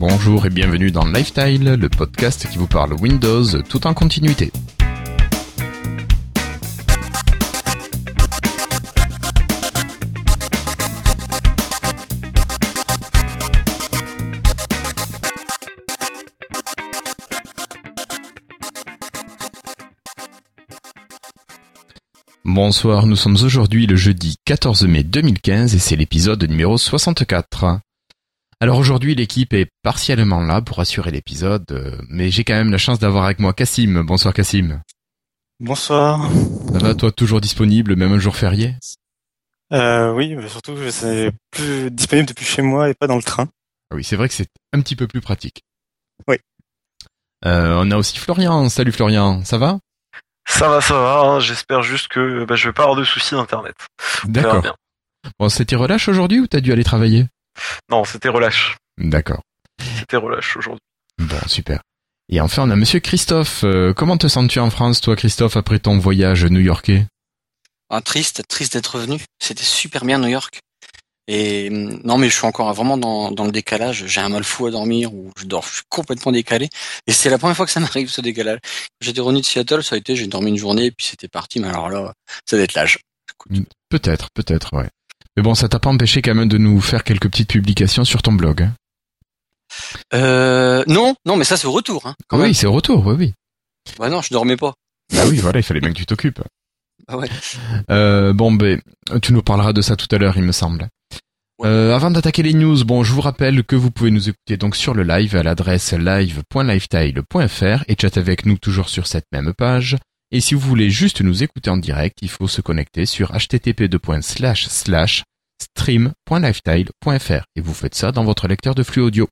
Bonjour et bienvenue dans Lifestyle, le podcast qui vous parle Windows tout en continuité. Bonsoir, nous sommes aujourd'hui le jeudi 14 mai 2015 et c'est l'épisode numéro 64. Alors aujourd'hui l'équipe est partiellement là pour assurer l'épisode, euh, mais j'ai quand même la chance d'avoir avec moi Cassim. Bonsoir Cassim. Bonsoir. Ça va toi toujours disponible même un jour férié? Euh, Oui, mais surtout c'est plus disponible depuis chez moi et pas dans le train. Ah oui, c'est vrai que c'est un petit peu plus pratique. Oui. Euh, on a aussi Florian. Salut Florian, ça va? Ça va, ça va. hein. J'espère juste que bah, je vais pas avoir de soucis d'internet. D'accord. bien. Bon, c'était relâche aujourd'hui ou t'as dû aller travailler? Non, c'était relâche. D'accord. C'était relâche aujourd'hui. Bon, super. Et enfin, on a Monsieur Christophe. Euh, comment te sens-tu en France, toi, Christophe, après ton voyage new-yorkais? Ah, triste, triste d'être revenu. C'était super bien New York. Et hum, non, mais je suis encore vraiment dans, dans le décalage. J'ai un mal fou à dormir ou je dors, je suis complètement décalé. Et c'est la première fois que ça m'arrive ce décalage. J'étais revenu de Seattle, ça a été, j'ai dormi une journée et puis c'était parti. Mais alors là, ça doit être l'âge. Peut-être, peut-être, ouais. Mais bon, ça t'a pas empêché quand même de nous faire quelques petites publications sur ton blog. hein Euh, non, non, mais ça c'est au retour. Hein, quand oui, c'est au retour, oui, oui. Bah non, je dormais pas. Ah oui, voilà, il fallait bien que tu t'occupes. Ah ouais. Euh, bon, ben, tu nous parleras de ça tout à l'heure, il me semble. Ouais. Euh, avant d'attaquer les news, bon, je vous rappelle que vous pouvez nous écouter donc sur le live à l'adresse live.lifestyle.fr et chatter avec nous toujours sur cette même page. Et si vous voulez juste nous écouter en direct, il faut se connecter sur http://stream.lifestyle.fr et vous faites ça dans votre lecteur de flux audio.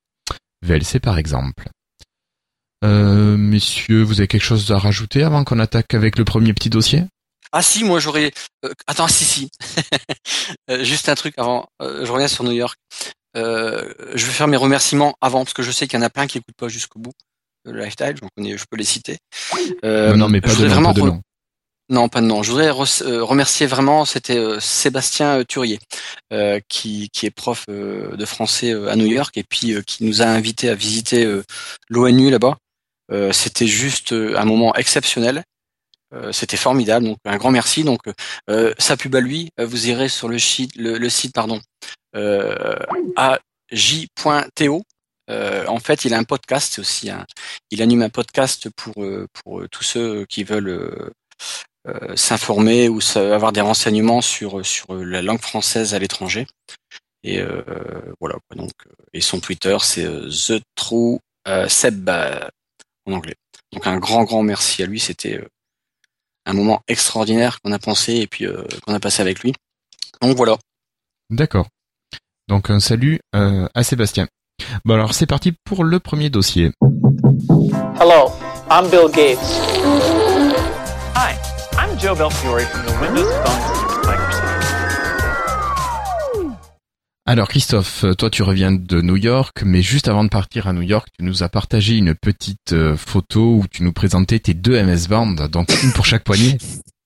VLC par exemple. Euh, messieurs, vous avez quelque chose à rajouter avant qu'on attaque avec le premier petit dossier? Ah si, moi j'aurais. euh, attends, si si. Euh, juste un truc avant. Euh, je reviens sur New York. Euh, je vais faire mes remerciements avant parce que je sais qu'il y en a plein qui écoutent pas jusqu'au bout. Le lifestyle, je peux les citer. Euh, Non, mais pas je de nom, vraiment pas de re- nom. Non, pas de nom. Je voudrais re- euh, remercier vraiment, c'était euh, Sébastien euh, Turier, euh, qui, qui est prof euh, de français euh, à New York et puis euh, qui nous a invités à visiter euh, l'ONU là-bas. Euh, c'était juste euh, un moment exceptionnel. Euh, c'était formidable, donc un grand merci. Donc euh, sa pub à lui, euh, vous irez sur le site, le, le site pardon, euh, aj.to. Euh, en fait, il a un podcast, aussi un, il anime un podcast pour euh, pour euh, tous ceux qui veulent euh, euh, s'informer ou avoir des renseignements sur sur la langue française à l'étranger. Et euh, voilà. Donc, et son Twitter, c'est the true Seb en anglais. Donc un grand grand merci à lui. C'était un moment extraordinaire qu'on a pensé et puis qu'on a passé avec lui. Donc voilà. D'accord. Donc un salut à Sébastien. Bon alors c'est parti pour le premier dossier. Hello, I'm Bill Gates. Hi, I'm Joe Belfiore from the Windows Phone Microsoft. Alors Christophe, toi tu reviens de New York, mais juste avant de partir à New York, tu nous as partagé une petite euh, photo où tu nous présentais tes deux MS Band, donc une pour chaque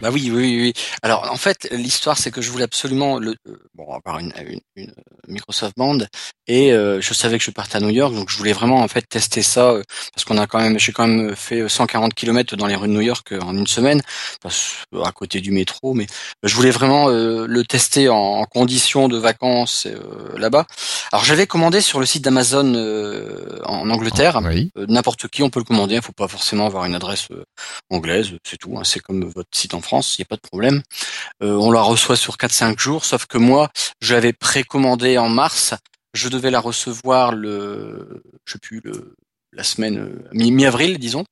Bah oui, oui, oui. Alors en fait, l'histoire c'est que je voulais absolument le euh, bon avoir une, une, une Microsoft Band et euh, je savais que je partais à New York, donc je voulais vraiment en fait tester ça euh, parce qu'on a quand même, j'ai quand même fait 140 km dans les rues de New York euh, en une semaine, parce, à côté du métro, mais je voulais vraiment euh, le tester en, en conditions de vacances euh, là-bas. Alors j'avais commandé sur le site d'Amazon euh, en Angleterre. Oui. Euh, n'importe qui on peut le commander, il faut pas forcément avoir une adresse euh, anglaise, c'est tout, hein, c'est comme votre site en France, il n'y a pas de problème. Euh, on la reçoit sur 4-5 jours, sauf que moi, je l'avais précommandé en mars, je devais la recevoir le, je sais plus, la semaine euh, mi- mi-avril, disons,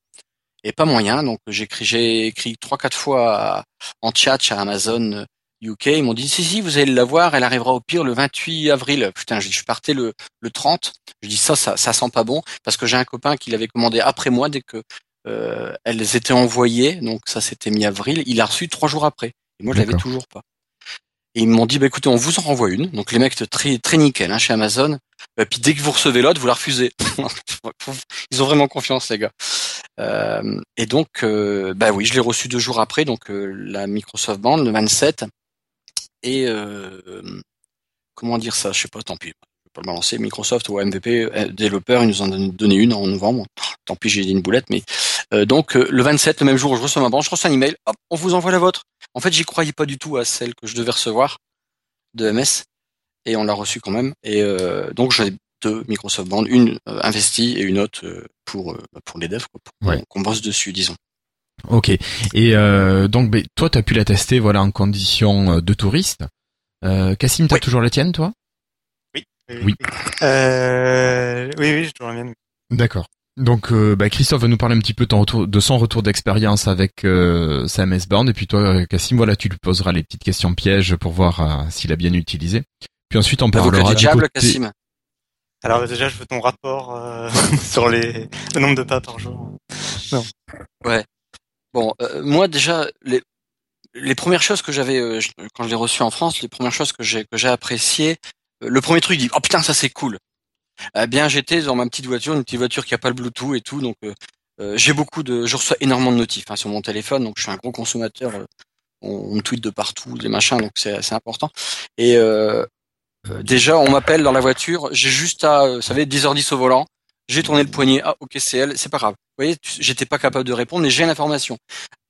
et pas moyen, donc j'ai écrit, j'ai écrit trois quatre fois en chat à Amazon euh, UK, ils m'ont dit si si vous allez l'avoir, elle arrivera au pire le 28 avril. Putain, dit, je partais le le 30, je dis ça ça ça sent pas bon parce que j'ai un copain qui l'avait commandé après moi dès que euh, elles étaient envoyées, donc ça c'était mi-avril, il l'a reçu trois jours après. Et moi je l'avais toujours pas. Et ils m'ont dit bah écoutez on vous en renvoie une. Donc les mecs très très nickel hein, chez Amazon. Et puis dès que vous recevez l'autre vous la refusez. Ils ont vraiment confiance les gars. Euh, et donc euh, bah oui je l'ai reçu deux jours après donc euh, la Microsoft Band le 27 et euh, comment dire ça? Je sais pas tant pis pas le balancer, Microsoft ou MVP euh, développeur, ils nous en ont donné une en novembre. Tant pis, j'ai dit une boulette, mais euh, donc euh, le 27, le même jour où je reçois ma bande, je reçois un email, hop, on vous envoie la vôtre. En fait, j'y croyais pas du tout à celle que je devais recevoir de MS, et on l'a reçue quand même. Et euh, donc j'ai deux Microsoft Band, une investie et une autre pour euh, pour les devs, quoi, pour Ouais. qu'on- bosse dessus, disons. Ok. Et donc, ben, toi, t'as pu la tester, voilà, en condition de touriste. Cassim, t'as Oui. toujours la tienne, toi? Oui. Euh, oui, oui, j'ai toujours la mienne. D'accord. Donc, euh, bah, Christophe va nous parler un petit peu de, ton retour- de son retour d'expérience avec euh, sa MS Band. Et puis toi, Cassim, voilà, tu lui poseras les petites questions pièges pour voir euh, s'il a bien utilisé. Puis ensuite, on parlera du du diable, côté... Cassim. Alors déjà, je veux ton rapport euh, sur les le nombre de pas par jour. Bon, euh, moi déjà, les, les premières choses que j'avais euh, quand je l'ai reçu en France, les premières choses que j'ai que j'ai appréciées, le premier truc, il dit oh putain ça c'est cool. Eh bien j'étais dans ma petite voiture, une petite voiture qui a pas le Bluetooth et tout, donc euh, euh, j'ai beaucoup de, je reçois énormément de notifs hein, sur mon téléphone, donc je suis un gros consommateur. euh, on, me tweet de partout, des machins, donc c'est c'est important. Et déjà, on m'appelle dans la voiture, j'ai juste à, vous savez, 10h10 au volant, j'ai tourné le poignet, ah ok c'est elle, c'est pas grave. Vous voyez, j'étais pas capable de répondre, mais j'ai l'information.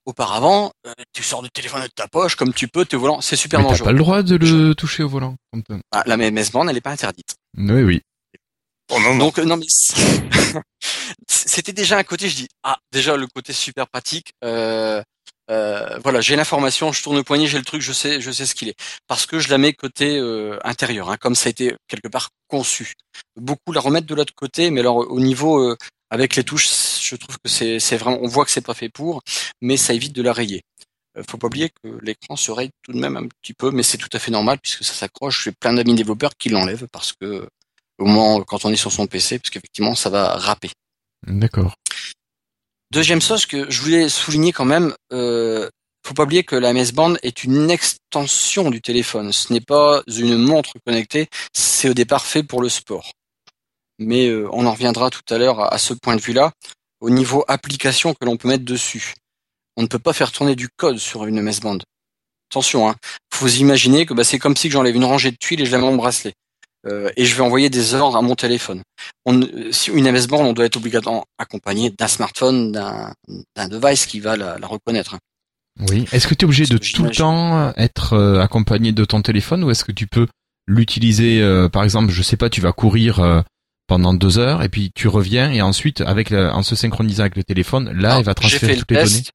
Auparavant, euh, tu sors le téléphone de ta poche comme tu peux, t'es au volant, c'est super Mais t'as dangereux. pas le droit de le toucher au volant. t'as- Ah, la MS band, elle est pas interdite. Oui, oui. Oh non, non. Donc euh, non mais c'était déjà un côté, je dis ah déjà le côté super pratique. Euh, euh, voilà, j'ai l'information, je tourne le poignet, j'ai le truc, je sais, je sais ce qu'il est, parce que je la mets côté euh, intérieur, hein, comme ça a été quelque part conçu. Beaucoup la remettent de l'autre côté, mais alors au niveau euh, avec les touches, je trouve que c'est vraiment, on voit que c'est pas fait pour, mais ça évite de la rayer. Euh, faut pas oublier que l'écran se raye tout de même un petit peu, mais c'est tout à fait normal puisque ça s'accroche. J'ai plein d'amis développeurs qui l'enlèvent parce que au moment quand on est sur son PC, parce qu'effectivement ça va râper. D'accord. Deuxième chose que je voulais souligner quand même, euh, faut pas oublier que la MS Band est une extension du téléphone. Ce n'est pas une montre connectée, c'est au départ fait pour le sport. Mais euh, on en reviendra tout à l'heure à, ce point de vue-là, au niveau application que l'on peut mettre dessus. On ne peut pas faire tourner du code sur une MS Band. Attention, hein. Faut imaginer que bah, c'est comme si j'enlève une rangée de tuiles et je la mets mon bracelet. Euh, et je vais envoyer des ordres à mon téléphone. On, euh, si une MS Band, on doit être obligatoirement accompagné d'un smartphone, d'un device qui va la, la reconnaître. Oui. Est-ce que tu es obligé de tout le temps être euh, accompagné de ton téléphone ou est-ce que tu peux l'utiliser, euh, par exemple, je sais pas, tu vas courir euh, pendant deux heures et puis tu reviens et ensuite, avec la- en se synchronisant avec le téléphone, là, Alors, il va transférer fait le toutes les données. test.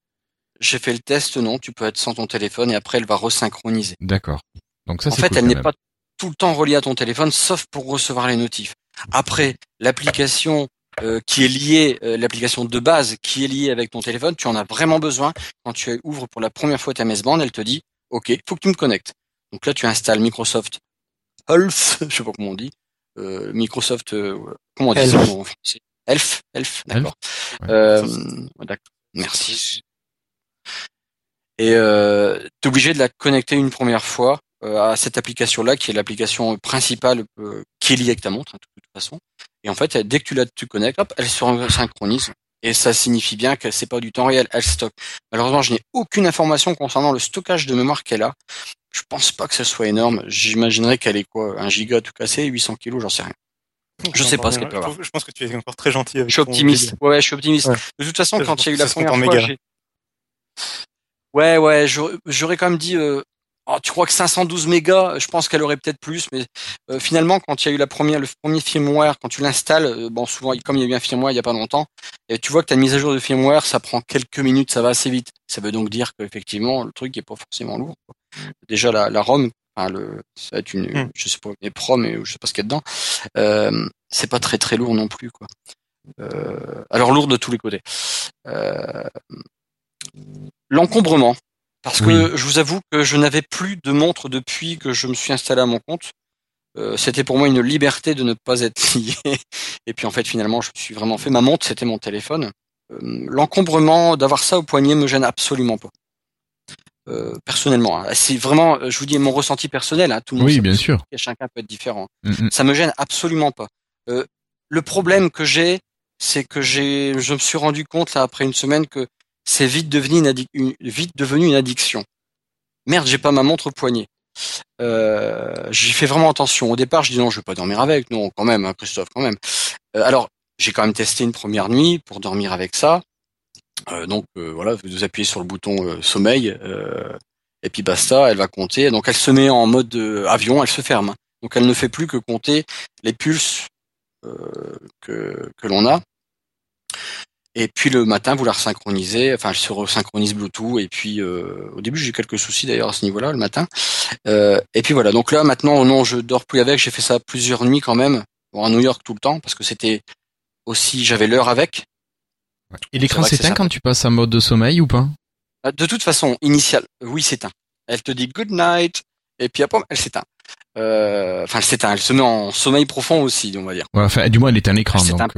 J'ai fait le test, non, tu peux être sans ton téléphone et après elle va resynchroniser. D'accord. Donc ça, En fait, cool elle n'est pas tout le temps reliée à ton téléphone, sauf pour recevoir les notifs. Après, l'application euh, qui est liée, euh, l'application de base qui est liée avec ton téléphone, tu en as vraiment besoin. Quand tu ouvres pour la première fois ta Band, elle te dit, OK, faut que tu me connectes. Donc là, tu installes Microsoft Health, je sais pas comment on dit, euh, Microsoft, euh, comment on dit Elf. ça en français? Elf, Elf, d'accord. Ouais. Euh, d'accord. Merci. Et euh, tu es obligé de la connecter une première fois euh, à cette application-là, qui est l'application principale euh, qui est liée avec ta montre, hein, de toute façon. Et en fait, dès que tu la tu connectes, hop, elle se synchronise. Et ça signifie bien que c'est pas du temps réel, elle stocke. Malheureusement, je n'ai aucune information concernant le stockage de mémoire qu'elle a. Je pense pas que ce soit énorme. J'imaginerais qu'elle est quoi, un giga tout cassé, 800 kilos, j'en sais rien. Je sais pas ce qu'elle peut je, avoir. je pense que tu es encore très gentil avec Je suis optimiste. Ouais, ouais, je suis optimiste. Ouais. De toute façon, quand il y a eu la première en fois. Ouais, ouais, j'aurais j'aurais quand même dit, euh, oh, tu crois que 512 mégas, je pense qu'elle aurait peut-être plus, mais euh, finalement, quand il y a eu la première, le premier firmware, quand tu l'installes, euh, bon, souvent, comme il y a eu un firmware il y a pas longtemps, et tu vois que tu as une mise à jour de firmware, ça prend quelques minutes, ça va assez vite. Ça veut donc dire qu'effectivement, le truc est pas forcément lourd. quoi. Déjà, la, la ROM, le, ça va être une, Hmm. je sais pas, une PROM, mais je sais pas ce qu'il y a dedans, euh, c'est pas très très lourd non plus, quoi. Alors lourd de tous les côtés. L'encombrement. Parce que je vous avoue que je n'avais plus de montre depuis que je me suis installé à mon compte. Euh, c'était pour moi une liberté de ne pas être lié. Et puis en fait, finalement, je me suis vraiment fait. Ma montre, c'était mon téléphone. Euh, L'encombrement, d'avoir ça au poignet, me gêne absolument pas. Euh, personnellement, hein. c'est vraiment, je vous dis mon ressenti personnel. Hein, tout le monde, Oui, bien sûr. Chacun peut être différent Mm, mm. ça me gêne absolument pas. Euh, le problème que j'ai, c'est que j'ai, je me suis rendu compte là après une semaine que c'est vite devenu une, addiction. Merde, j'ai pas ma montre au poignet. Euh, J'y fais vraiment attention. Au départ, je dis non, je vais pas dormir avec. Non, quand même, hein, Christophe, quand même. Euh, alors, j'ai quand même testé une première nuit pour dormir avec ça. Euh, donc voilà, vous appuyez sur le bouton sommeil et puis basta, elle va compter. Donc elle se met en mode avion, elle se ferme. Donc elle ne fait plus que compter les pulses que l'on a. Et puis le matin, vous la resynchronisez, enfin elle se resynchronise Bluetooth. Et puis euh, au début j'ai eu quelques soucis d'ailleurs à ce niveau-là le matin. Euh, et puis voilà, donc là maintenant non, je dors plus avec. J'ai fait ça plusieurs nuits quand même, bon, à New York tout le temps parce que c'était aussi j'avais l'heure avec. Et l'écran s'éteint quand tu passes en mode de sommeil ou pas? Euh, De toute façon, initial, oui, s'éteint. Elle te dit good night, et puis après, elle s'éteint. Euh, Enfin, elle s'éteint, elle se met en sommeil profond aussi, on va dire. Ouais, Enfin, du moins, elle est un écran. Ah, c'est donc,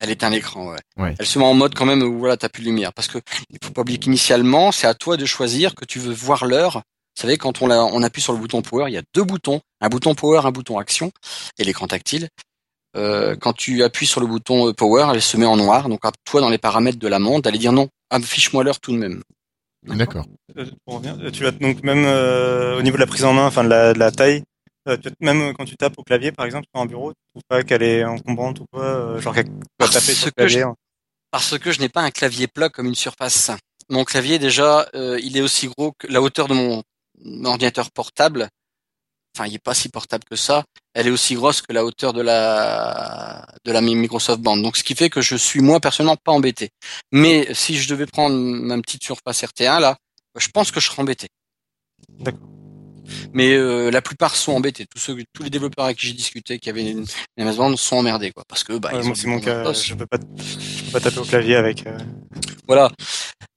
un- Elle éteint l'écran, ouais. Ouais. Elle se met en mode quand même où voilà, t'as plus de lumière. Parce que il faut pas oublier qu'initialement, c'est à toi de choisir que tu veux voir l'heure. Vous savez, quand on, la- on appuie sur le bouton power, il y a deux boutons, un bouton power, un bouton action, et l'écran tactile. Euh, quand tu appuies sur le bouton euh, power, elle se met en noir. Donc à toi, dans les paramètres de la montre, d'aller dire non, affiche-moi l'heure tout de même. D'accord. Euh, tu as donc même euh, au niveau de la prise en main, enfin de la, de la taille, même quand tu tapes au clavier par exemple sur un bureau, tu trouves pas qu'elle est encombrante ou quoi, euh, genre qu'elle taper sur le que clavier. hein. Parce que je n'ai pas un clavier plat comme une surface. Mon clavier, déjà, euh, il est aussi gros que la hauteur de mon ordinateur portable. Enfin, il est pas si portable que ça. Elle est aussi grosse que la hauteur de la de la Microsoft Band. Donc, ce qui fait que je suis moi personnellement pas embêté. Mais si je devais prendre ma petite surface RT1 là, je pense que je serais embêté. D'accord. Mais euh, la plupart sont embêtés. Tous ceux, tous les développeurs avec qui j'ai discuté, qui avaient une, une Band, sont emmerdés quoi, parce que bah, Ouais, c'est mon cas, je peux pas, je peux pas taper au clavier avec. euh, Voilà.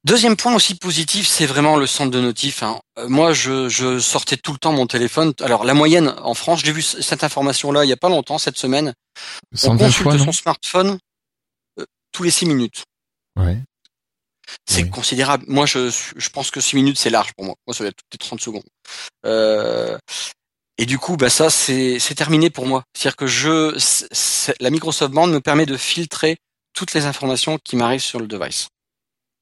Deuxième point aussi positif, c'est vraiment le centre de notif. hein. Euh, moi, je, je sortais tout le temps mon téléphone. Alors, la moyenne en France, j'ai vu cette information-là il y a pas longtemps, cette semaine. On 120 consulte fois, son smartphone euh, tous les six minutes. Ouais. C'est Oui. considérable. Moi, je, je pense que six minutes, c'est large pour moi. Moi, ça va être les 30 secondes. Euh, et du coup, bah, ça, c'est c'est terminé pour moi. C'est-à-dire que je, la Microsoft Band me permet de filtrer toutes les informations qui m'arrivent sur le device.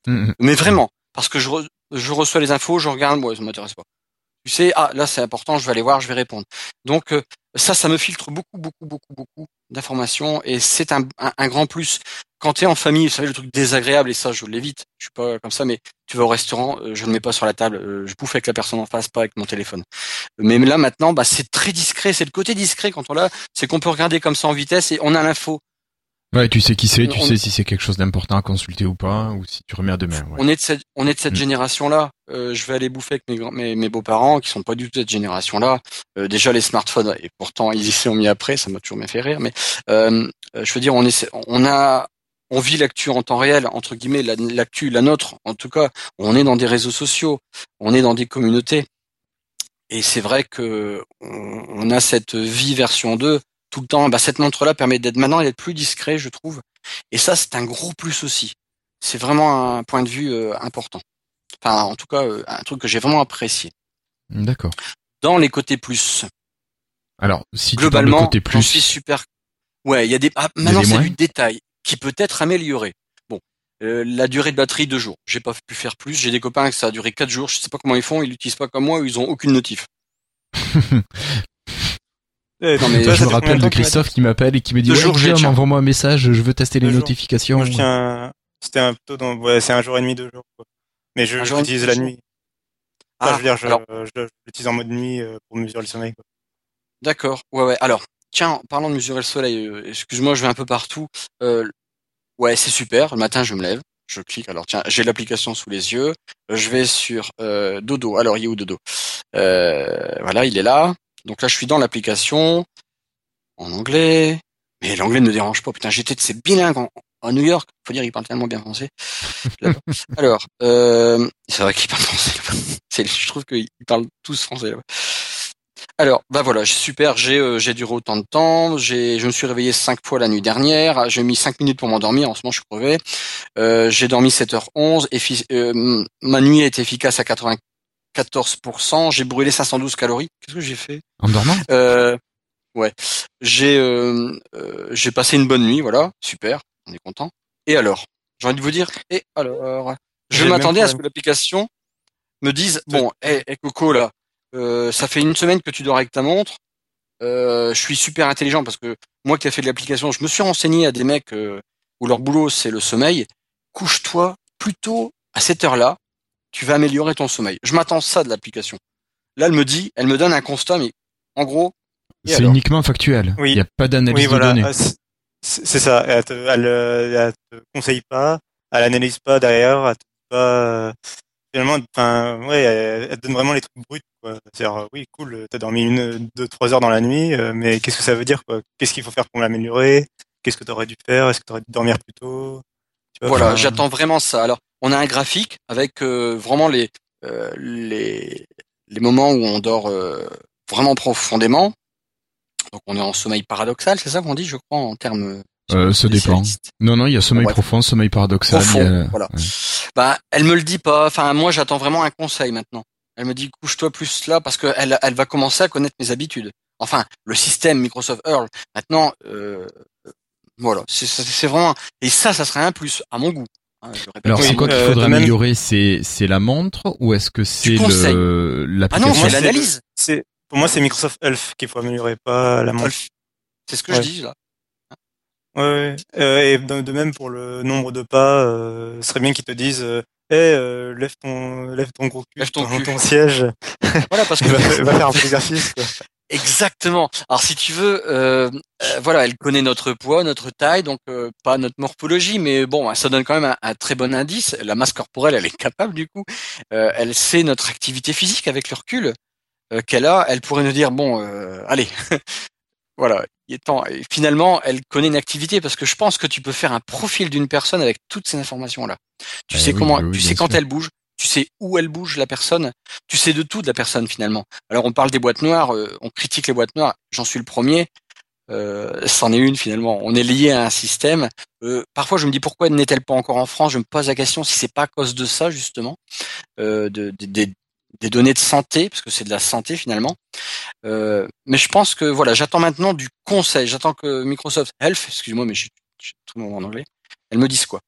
Mhm. Mais vraiment, parce que je, re- je reçois les infos, je regarde, moi, ça m'intéresse pas. Tu sais, ah, là, c'est important, je vais aller voir, je vais répondre. Donc, euh, ça, ça me filtre beaucoup, beaucoup, beaucoup, beaucoup d'informations et c'est un, un, grand plus. Quand tu es en famille, vous savez, le truc désagréable, et ça, je l'évite, je suis pas comme ça, mais tu vas au restaurant, euh, je ne mets pas sur la table, euh, je bouffe avec la personne en face, pas avec mon téléphone. Mais là, maintenant, bah, c'est très discret, c'est le côté discret quand on l'a, c'est qu'on peut regarder comme ça en vitesse et on a l'info. Ouais, tu sais qui c'est, tu On- sais si c'est quelque chose d'important à consulter ou pas, ou si tu remets à demain. Ouais. On est de cette, on est de cette Mm. génération-là. Euh, je vais aller bouffer avec mes, grands- mes, mes beaux-parents qui sont pas du tout de cette génération-là. Euh, déjà les smartphones, et pourtant ils y sont mis après, ça m'a toujours bien fait rire. Mais euh, euh, je veux dire, on est, on a, on vit l'actu en temps réel entre guillemets, la- l'actu, la nôtre. En tout cas, on est dans des réseaux sociaux, on est dans des communautés. Et c'est vrai que on, on a cette vie version 2 tout le temps. Bah, cette montre-là permet d'être maintenant d'être plus discret, je trouve. Et ça, c'est un gros plus aussi. C'est vraiment un point de vue euh, important. Enfin, en tout cas, euh, un truc que j'ai vraiment apprécié. D'accord. Dans les côtés plus, Alors, si tu globalement, de côté plus, suis super. Ouais, il y a des. Ah, maintenant, c'est du détail qui peut être amélioré. Bon, euh, la durée de batterie deux jours. J'ai pas pu faire plus. J'ai des copains que ça a duré quatre jours. Je sais pas comment ils font. Ils l'utilisent pas comme moi. ou Ils ont aucune notif. eh, Non, mais toi, je me rappelle de Christophe qui m'appelle et qui me dit Deux ouais, envoie-moi un message, je veux tester les jours. notifications. Moi, je tiens, c'était un plutôt dans, ouais, c'est un jour et demi, deux jours. Quoi. Mais je l'utilise la nuit. Enfin, Ah, je veux dire, je, alors, je, je l'utilise en mode nuit euh, pour mesurer le sommeil. Quoi. D'accord. Ouais, ouais. Alors, tiens, en parlant de mesurer le soleil, euh, excuse-moi, je vais un peu partout. Euh, ouais, c'est super. Le matin, je me lève, je clique. Alors, tiens, j'ai l'application sous les yeux. Je vais sur euh, Dodo. Alors, il est où Dodo? Euh, Voilà, il est là. Donc là, je suis dans l'application en anglais. Mais l'anglais ne me dérange pas. Putain, j'étais de ces bilingues en, New York. Faut dire, il parle tellement bien français. Alors, euh, c'est vrai qu'il parle français. C'est- Je trouve qu'ils parlent tous français. Alors, bah voilà, super, j'ai euh, duré autant de temps, je me suis réveillé cinq fois la nuit dernière, j'ai mis cinq minutes pour m'endormir, en ce moment je suis crevé. Euh, j'ai dormi 7h11 et fi- euh, ma nuit été efficace à 94%, j'ai brûlé 512 calories. Qu'est-ce que j'ai fait? En dormant? Euh, ouais, j'ai euh, euh, j'ai passé une bonne nuit, voilà, super, on est content. Et alors, j'ai envie de vous dire, et alors, je m'attendais à ce que l'application me dise, bon, hé Coco là, euh, ça fait une semaine que tu dors avec ta montre. Euh, je suis super intelligent parce que moi qui ai fait de l'application, je me suis renseigné à des mecs euh, où leur boulot c'est le sommeil. Couche-toi plutôt à cette heure-là, tu vas améliorer ton sommeil. Je m'attends à ça de l'application. Là, elle me dit, elle me donne un constat, mais en gros, C'est uniquement factuel. Oui. Il n'y a pas d'analyse Oui, de données. Ah, c'est- ça. Elle te, elle, euh, elle te conseille pas, elle analyse pas derrière, elle te pas. euh, Finalement, enfin, ouais, elle, te donne vraiment les trucs bruts, quoi. C'est-à-dire, euh, oui, cool, t'as dormi une, deux, trois heures dans la nuit, mais qu'est-ce que ça veut dire, quoi? Qu'est-ce qu'il faut faire pour l'améliorer? Qu'est-ce que t'aurais dû faire? Est-ce que t'aurais dû dormir plus tôt? Tu vois, Voilà, j'attends vraiment ça. Alors, on a un graphique avec euh, vraiment les, euh, les les moments où on dort euh, vraiment profondément. Donc, on est en sommeil paradoxal, c'est ça qu'on dit, je crois, en termes Euh, ça dépend. Non, non, il y a sommeil Ouais. profond, sommeil paradoxal. Profond, a- voilà. ouais. Bah, elle me le dit pas. Enfin, moi, j'attends vraiment un conseil maintenant. Elle me dit couche-toi plus là parce que elle, elle va commencer à connaître mes habitudes. Enfin, le système Microsoft Earl. Maintenant, euh, voilà, c'est vraiment. Et ça, ça serait un plus à mon goût. Hein, répète. Alors, c'est quoi qu'il euh, faudrait améliorer? C'est c'est la montre ou est-ce que c'est le Ah non, l'application? c'est l'analyse. C'est pour moi, c'est Microsoft Health qu'il faut améliorer, pas la montre. Elf. C'est ce que Ouais. je dis là. Ouais, ouais. Euh, et de, de même pour le nombre de pas, euh, ce serait bien qu'ils te disent, Eh, euh, lève ton, lève ton gros cul, Lève ton ton, cul. ton siège, Voilà, parce que va, va faire un peu d'exercice. Exactement. Alors si tu veux, euh, euh, voilà, elle connaît notre poids, notre taille, donc euh, pas notre morphologie, mais bon, ça donne quand même un, un très bon indice. La masse corporelle, elle est capable du coup. Euh, elle sait notre activité physique avec le recul euh, qu'elle a. Elle pourrait nous dire bon, euh, allez, voilà, il est temps. Et finalement, elle connaît une activité parce que je pense que tu peux faire un profil d'une personne avec toutes ces informations là. Tu Eh sais oui, comment, oui, oui, tu sais quand sûr. elle bouge. Tu sais où elle bouge la personne, tu sais de tout de la personne finalement. Alors on parle des boîtes noires, euh, on critique les boîtes noires, j'en suis le premier. Euh, c'en est une finalement. On est lié à un système. Euh, parfois je me dis pourquoi n'est-elle pas encore en France? Je me pose la question si c'est pas à cause de ça justement, de, de- des- données de santé, parce que c'est de la santé finalement. Mais je pense que voilà, j'attends maintenant du conseil. J'attends que Microsoft Health, excuse-moi, mais je suis tout le monde en anglais, elle me dise quoi.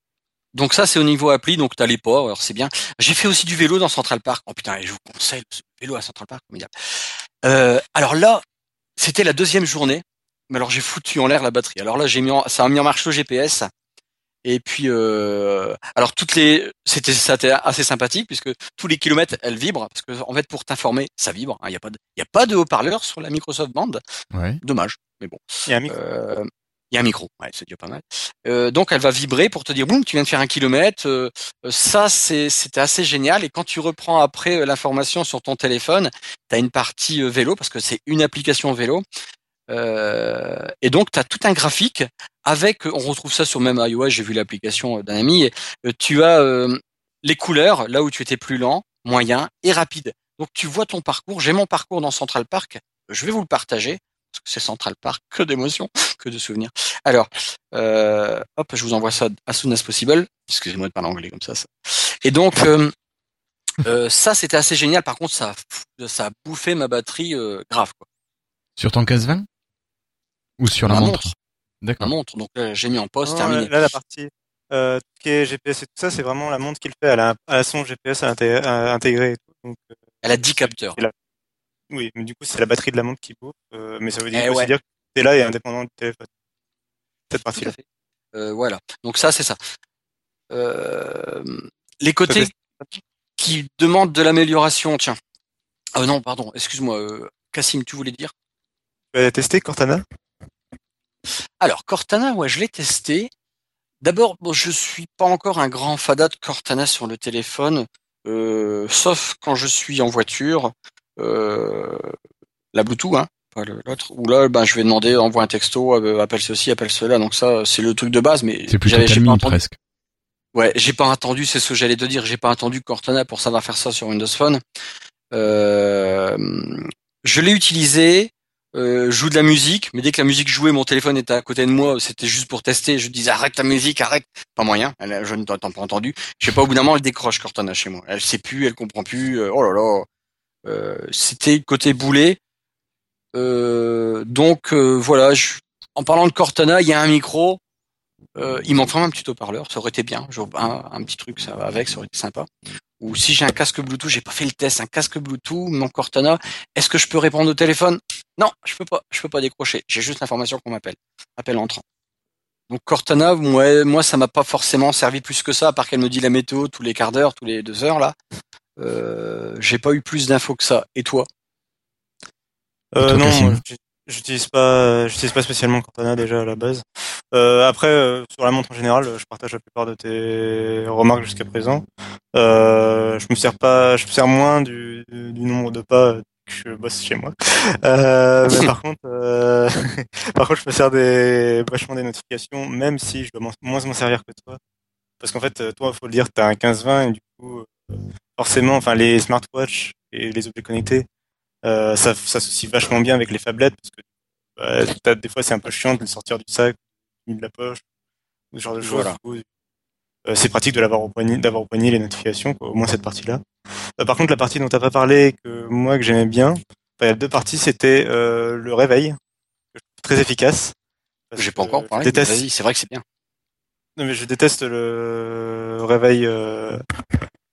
Donc ça c'est au niveau appli, donc t'as les pas, alors c'est bien. J'ai fait aussi du vélo dans Central Park. Oh putain, et je vous conseille le vélo à Central Park, formidable. Euh, alors là, c'était la deuxième journée, mais alors j'ai foutu en l'air la batterie. Alors là, j'ai mis en, ça a mis en marche le GPS. Et puis, euh, alors toutes les, c'était, ça était assez sympathique puisque tous les kilomètres, elle vibre parce que en fait, pour t'informer, ça vibre. Il n'y a pas de, il y a pas de haut-parleur sur la Microsoft Band. Ouais. Dommage, mais bon. Il y a un micro. Euh, Il y a un micro, c'est déjà pas mal. Euh, donc elle va vibrer pour te dire boum, tu viens de faire un kilomètre. Euh, ça, c'était assez génial. Et quand tu reprends après euh, l'information sur ton téléphone, tu as une partie vélo parce que c'est une application vélo. Et donc tu as tout un graphique avec, on retrouve ça sur même iOS. J'ai vu l'application d'un ami. Tu as les couleurs là où tu étais plus lent, moyen et rapide. Donc tu vois ton parcours. J'ai mon parcours dans Central Park. Je vais vous le partager c'est Central Park, que d'émotions, que de souvenirs. Alors, euh, hop, je vous envoie ça as soon as possible. Excusez-moi de parler anglais comme ça. ça. Et donc, euh, euh, ça, c'était assez génial. Par contre, ça, ça a bouffé ma batterie euh, grave. Quoi. Sur ton casse 20 Ou sur la montre, D'accord. montre. Donc là, j'ai mis en pause, Non, terminé. Là, la partie euh, tout ce qui est GPS et tout ça, c'est vraiment la montre qui le fait. Elle a, un- elle a son GPS à inté- à intégrer et tout. Donc, euh, Elle a 10 capteurs. Oui, mais du coup, c'est la batterie de la montre qui bouffe. euh, mais ça veut dire, Eh ouais. dire que t'es là et indépendant du téléphone. Cette partie-là. Euh, voilà. Donc ça, c'est ça. Euh, les côtés qui demandent de l'amélioration, tiens. Ah non, pardon, excuse-moi. Cassim, tu voulais dire? Tu as testé Cortana? Alors, Cortana, ouais, je l'ai testé. D'abord, bon, je suis pas encore un grand fada de Cortana sur le téléphone, sauf quand je suis en voiture. Euh, la Bluetooth, hein, pas l'autre. Ou là, ben, je vais demander, envoie un texto, euh, appelle ceci, appelle cela. Donc ça, c'est le truc de base, mais C'est plutôt entendu. presque. Ouais, j'ai pas entendu, c'est ce que j'allais te dire, j'ai pas entendu Cortana pour savoir faire ça sur Windows Phone. Euh, je l'ai utilisé, euh, je joue de la musique, mais dès que la musique jouait, mon téléphone était à côté de moi, c'était juste pour tester. Je disais arrête ta musique, arrête. Pas moyen, elle, je ne t'entends pas entendu. Je sais pas, au bout d'un moment, elle décroche Cortana chez moi. Elle sait plus, elle comprend plus. euh, oh là là, c'était côté boulet. Euh, donc euh, voilà, en parlant de Cortana, il y a un micro. Euh, il manque vraiment un petit haut-parleur, ça aurait été bien. Un, un petit truc, ça va avec, ça aurait été sympa. ou si j'ai un casque Bluetooth, j'ai pas fait le test, un casque Bluetooth, mon Cortana, est-ce que je peux répondre au téléphone? Non, je peux pas, je peux pas décrocher. J'ai juste l'information qu'on m'appelle, appel entrant. Donc Cortana, moi, moi ça m'a pas forcément servi plus que ça, à part qu'elle me dit la météo tous les quarts d'heure, tous les deux heures là. Euh, j'ai pas eu plus d'infos que ça. Et toi? Euh, Toi, non, j'utilise- pas, j'utilise pas spécialement Cortana déjà à la base. Euh, après, euh, sur la montre en général, je partage la plupart de tes remarques jusqu'à présent. Euh, je me sers pas, je me sers moins du, du nombre de pas que je bosse chez moi. Euh, mais par contre, euh, par contre, je me sers des vachement des notifications, même si je dois moins m'en servir que toi. Parce qu'en fait, euh, toi, faut le dire, t'as un 15-20 et du coup, euh, forcément, enfin, les smartwatches et les objets connectés, euh, ça s'associe vachement bien avec les phablettes parce que bah, des fois c'est un peu chiant de le sortir du sac, de la poche, ou ce genre de choses. Voilà. Euh, c'est pratique de l'avoir au poignet, d'avoir au poignet les notifications, quoi, au moins cette partie-là. Euh, par contre, la partie dont t'as pas parlé, que moi que j'aimais bien, enfin, il y a deux parties, c'était euh, le réveil, que je trouve très efficace. J'ai pas encore parlé. déteste- Vas-y, c'est vrai que c'est bien. non, mais je déteste le réveil,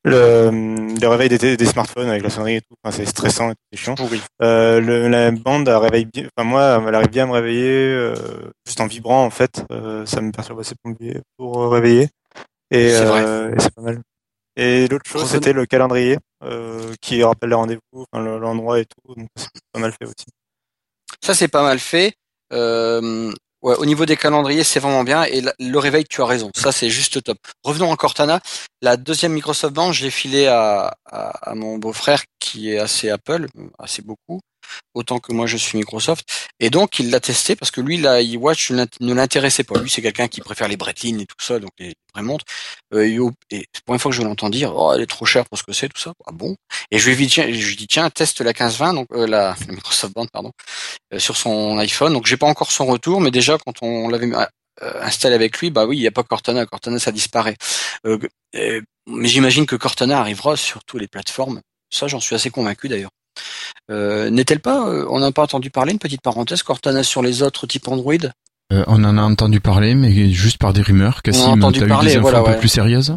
le, le réveil des, des smartphones avec la sonnerie et tout. Enfin, c'est stressant et tout, c'est chiant. Pourri. Euh, le, la bande elle réveille bien, enfin moi, elle arrive bien à me réveiller, euh, juste en vibrant en fait. Euh, ça me perturbe assez pour, me- pour réveiller. Et, C'est vrai. euh, et c'est pas mal. Et l'autre chose, c'était le calendrier euh, qui rappelle les rendez-vous, enfin, le- l'endroit et tout. Donc c'est pas mal fait aussi. Ça, c'est pas mal fait. Euh, au niveau des calendriers, c'est vraiment bien. Et le réveil, tu as raison. Ça, c'est juste top. Revenons à Cortana. La deuxième Microsoft Band, je l'ai filé à, à, à mon beau-frère qui est assez Apple, assez beaucoup, autant que moi je suis Microsoft. Et donc, il l'a testé parce que lui, la iWatch ne l'int- ne l'intéressait pas. Lui, c'est quelqu'un qui préfère les Breitling et tout ça, donc les vraies montres. Euh, et c'est la première fois que je l'entends dire, oh, elle est trop chère pour ce que c'est, tout ça. Ah bon? Et je lui dit, tiens, tiens, teste la 1520, donc euh, la, la Microsoft Band, pardon euh, sur son iPhone. Donc j'ai pas encore son retour, mais déjà quand on l'avait euh, installé avec lui, bah oui, il n'y a pas Cortana. Cortana, ça disparaît. Euh, euh, mais j'imagine que Cortana arrivera sur toutes les plateformes. Ça, j'en suis assez convaincu d'ailleurs. Euh, N'est-elle pas, euh, on n'a pas entendu parler, une petite parenthèse, Cortana sur les autres types Android? Euh, on en a entendu parler, mais juste par des rumeurs. Cassim, entendu t'as eu parler, des infos voilà, un peu ouais. plus sérieuses?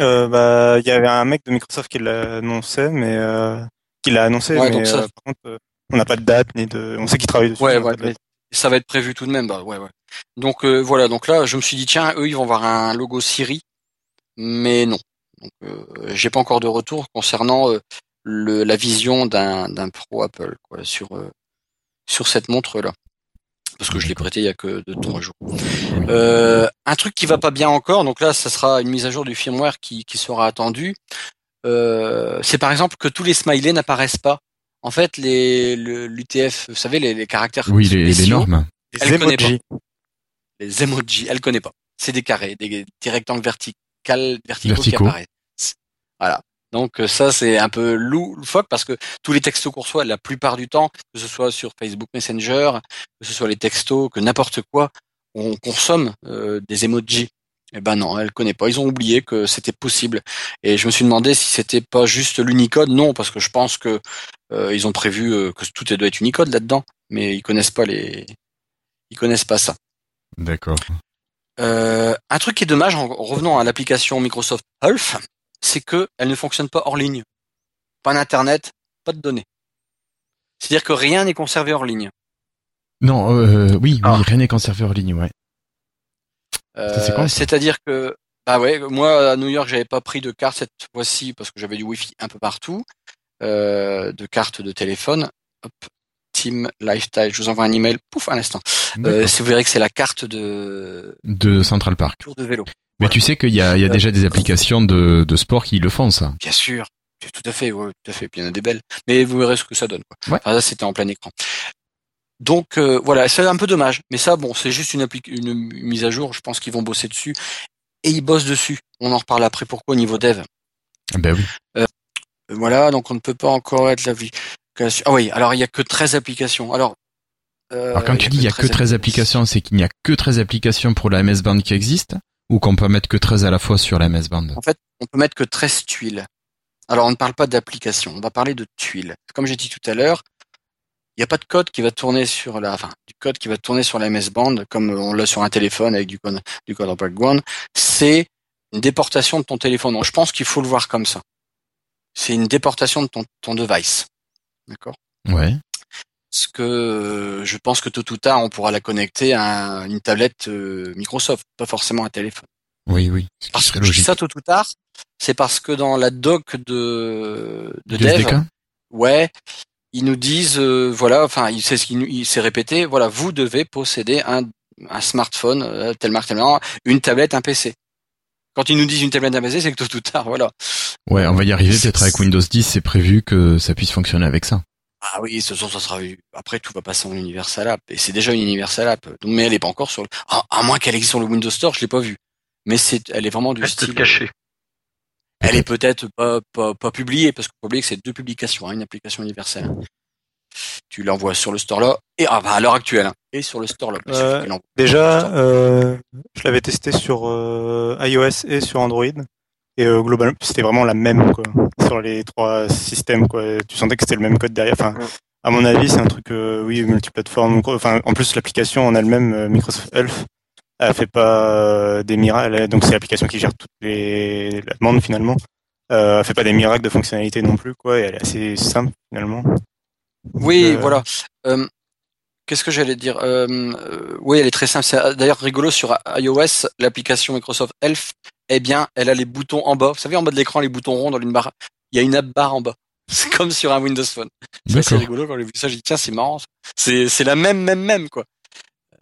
Euh, bah, il y avait un mec de Microsoft qui l'annonçait, mais euh, qui l'a annoncé, Ouais, mais donc ça- euh, par contre, euh, on n'a pas de date ni de. On sait qu'il travaille dessus. Ouais, on ouais, ça va être prévu tout de même. Bah ouais, ouais. Donc euh, voilà, donc là, je me suis dit tiens, eux, ils vont avoir un logo Siri, mais non. Donc euh, j'ai pas encore de retour concernant euh, le, la vision d'un d'un pro Apple quoi, sur euh, sur cette montre là. Parce que je l'ai prêté il y a que deux trois jours. Euh, un truc qui va pas bien encore, donc là, ça sera une mise à jour du firmware qui, qui sera attendue. Euh, c'est par exemple que tous les smileys n'apparaissent pas. En fait, les le- l'UTF, vous savez, les, les caractères Oui, les, les normes. Les connaît emojis. les emojis, elle connaît pas. C'est des carrés, des, des rectangles verticaux, verticaux, qui Verticaux. apparaissent. Voilà. Donc euh, ça c'est un peu lou- loufoque parce que tous les textos qu'on reçoit la plupart du temps, que ce soit sur Facebook Messenger, que ce soit les textos, que n'importe quoi, on consomme euh, des emojis. Eh ben non, elle connaît pas. Ils ont oublié que c'était possible. Et je me suis demandé si c'était pas juste l'Unicode. Non, parce que je pense que euh, ils ont prévu euh, que tout doit être Unicode là-dedans, mais ils connaissent pas les, ils connaissent pas ça. D'accord. Euh, un truc qui est dommage, en revenant à l'application Microsoft Health, c'est que elle ne fonctionne pas hors ligne. Pas d'internet, pas de données. C'est-à-dire que rien n'est conservé hors ligne. Non, euh, oui, oui, Ah. rien n'est conservé hors ligne, ouais. Euh. C'est-à-dire que, bah ouais, moi à New York, j'avais pas pris de carte cette fois-ci parce que j'avais du Wi-Fi un peu partout, euh, de carte de téléphone. Hop, Team Lifestyle, je vous envoie un email, pouf, à l'instant. Euh, si vous verrez que c'est la carte de De Central Park. tour de vélo. Mais tu sais qu'il y a, il y a déjà des applications de, de sport qui le font, ça. Bien sûr, tout à fait, ouais, tout à fait. Puis il y en a des belles, mais vous verrez ce que ça donne. Quoi. Ouais. Enfin, là, c'était en plein écran. Donc euh, voilà, c'est un peu dommage, mais ça, bon, c'est juste une, une mise à jour. Je pense qu'ils vont bosser dessus et ils bossent dessus. On en reparle après. Pourquoi au niveau dev? Ah Ben oui. Euh, Voilà, donc on ne peut pas encore être l'application. Ah oui, alors il y a que 13 applications. Alors, euh, Alors quand tu dis il y a que 13 applications, c'est qu'il n'y a que 13 applications pour la MS Band qui existent? Ou qu'on peut mettre que 13 à la fois sur la MS Band En fait, on peut mettre que 13 tuiles. Alors, on ne parle pas d'application, on va parler de tuiles. Comme j'ai dit tout à l'heure, il n'y a pas de code qui va tourner sur la, enfin, du code qui va tourner sur la MS Band, comme on l'a sur un téléphone avec du code, du code en background. C'est une déportation de ton téléphone. Donc, je pense qu'il faut le voir comme ça. c'est une déportation de ton, ton device. D'accord? Ouais. Parce que euh, je pense que tôt ou tard, on pourra la connecter à une tablette euh, Microsoft, pas forcément un téléphone. Oui, oui. Ce Parce que je dis logique. ça tôt ou tard, c'est parce que dans la doc de, de dev, SDK? ouais, ils nous disent, euh, voilà, enfin, il- c'est ce qu'il s'est répété, voilà, vous devez posséder un, un smartphone, euh, telle marque, telle marque, une tablette, un PC. Quand ils nous disent une tablette, un PC, c'est que tôt ou tard, voilà. Ouais, on va y arriver peut-être avec Windows 10, c'est prévu que ça puisse fonctionner avec ça. Ah oui, ce soir, ça sera eu. Après, tout va passer en Universal App. Et c'est déjà une Universal App. Donc, mais elle est pas encore sur le, à, à moins qu'elle existe sur le Windows Store, je l'ai pas vue. Mais c'est, elle est vraiment du Reste style. caché. Elle est peut-être pas, pas, pas publiée, parce qu'il faut oublier que c'est deux publications, hein, une application universelle. Tu l'envoies sur le store là, et ah, bah, à l'heure actuelle, hein, et sur le store là. Euh. Déjà, euh, je l'avais testé sur euh, iOS et sur Android. Et euh, globalement, c'était vraiment la même quoi, sur les trois systèmes. Quoi. Tu sentais que c'était le même code derrière. Enfin, à mon avis, c'est un truc, euh, oui, multiplateforme. Enfin, en plus, l'application en elle-même, euh, Microsoft Health, elle fait pas euh, des miracles. Donc, c'est l'application qui gère toutes les la demande finalement. Euh, elle fait pas des miracles de fonctionnalité non plus, quoi. Et elle est assez simple finalement. Oui, euh, voilà. Qu'est-ce que j'allais dire euh, euh, Oui, elle est très simple. C'est euh, d'ailleurs rigolo sur iOS, l'application Microsoft Health. Eh bien, elle a les boutons en bas. Vous savez, en bas de l'écran, les boutons ronds dans une barre. Il y a une app barre en bas. C'est comme sur un Windows Phone. C'est rigolo quand j'ai vu ça. J'ai dit tiens, c'est marrant. C'est c'est la même, même, même quoi.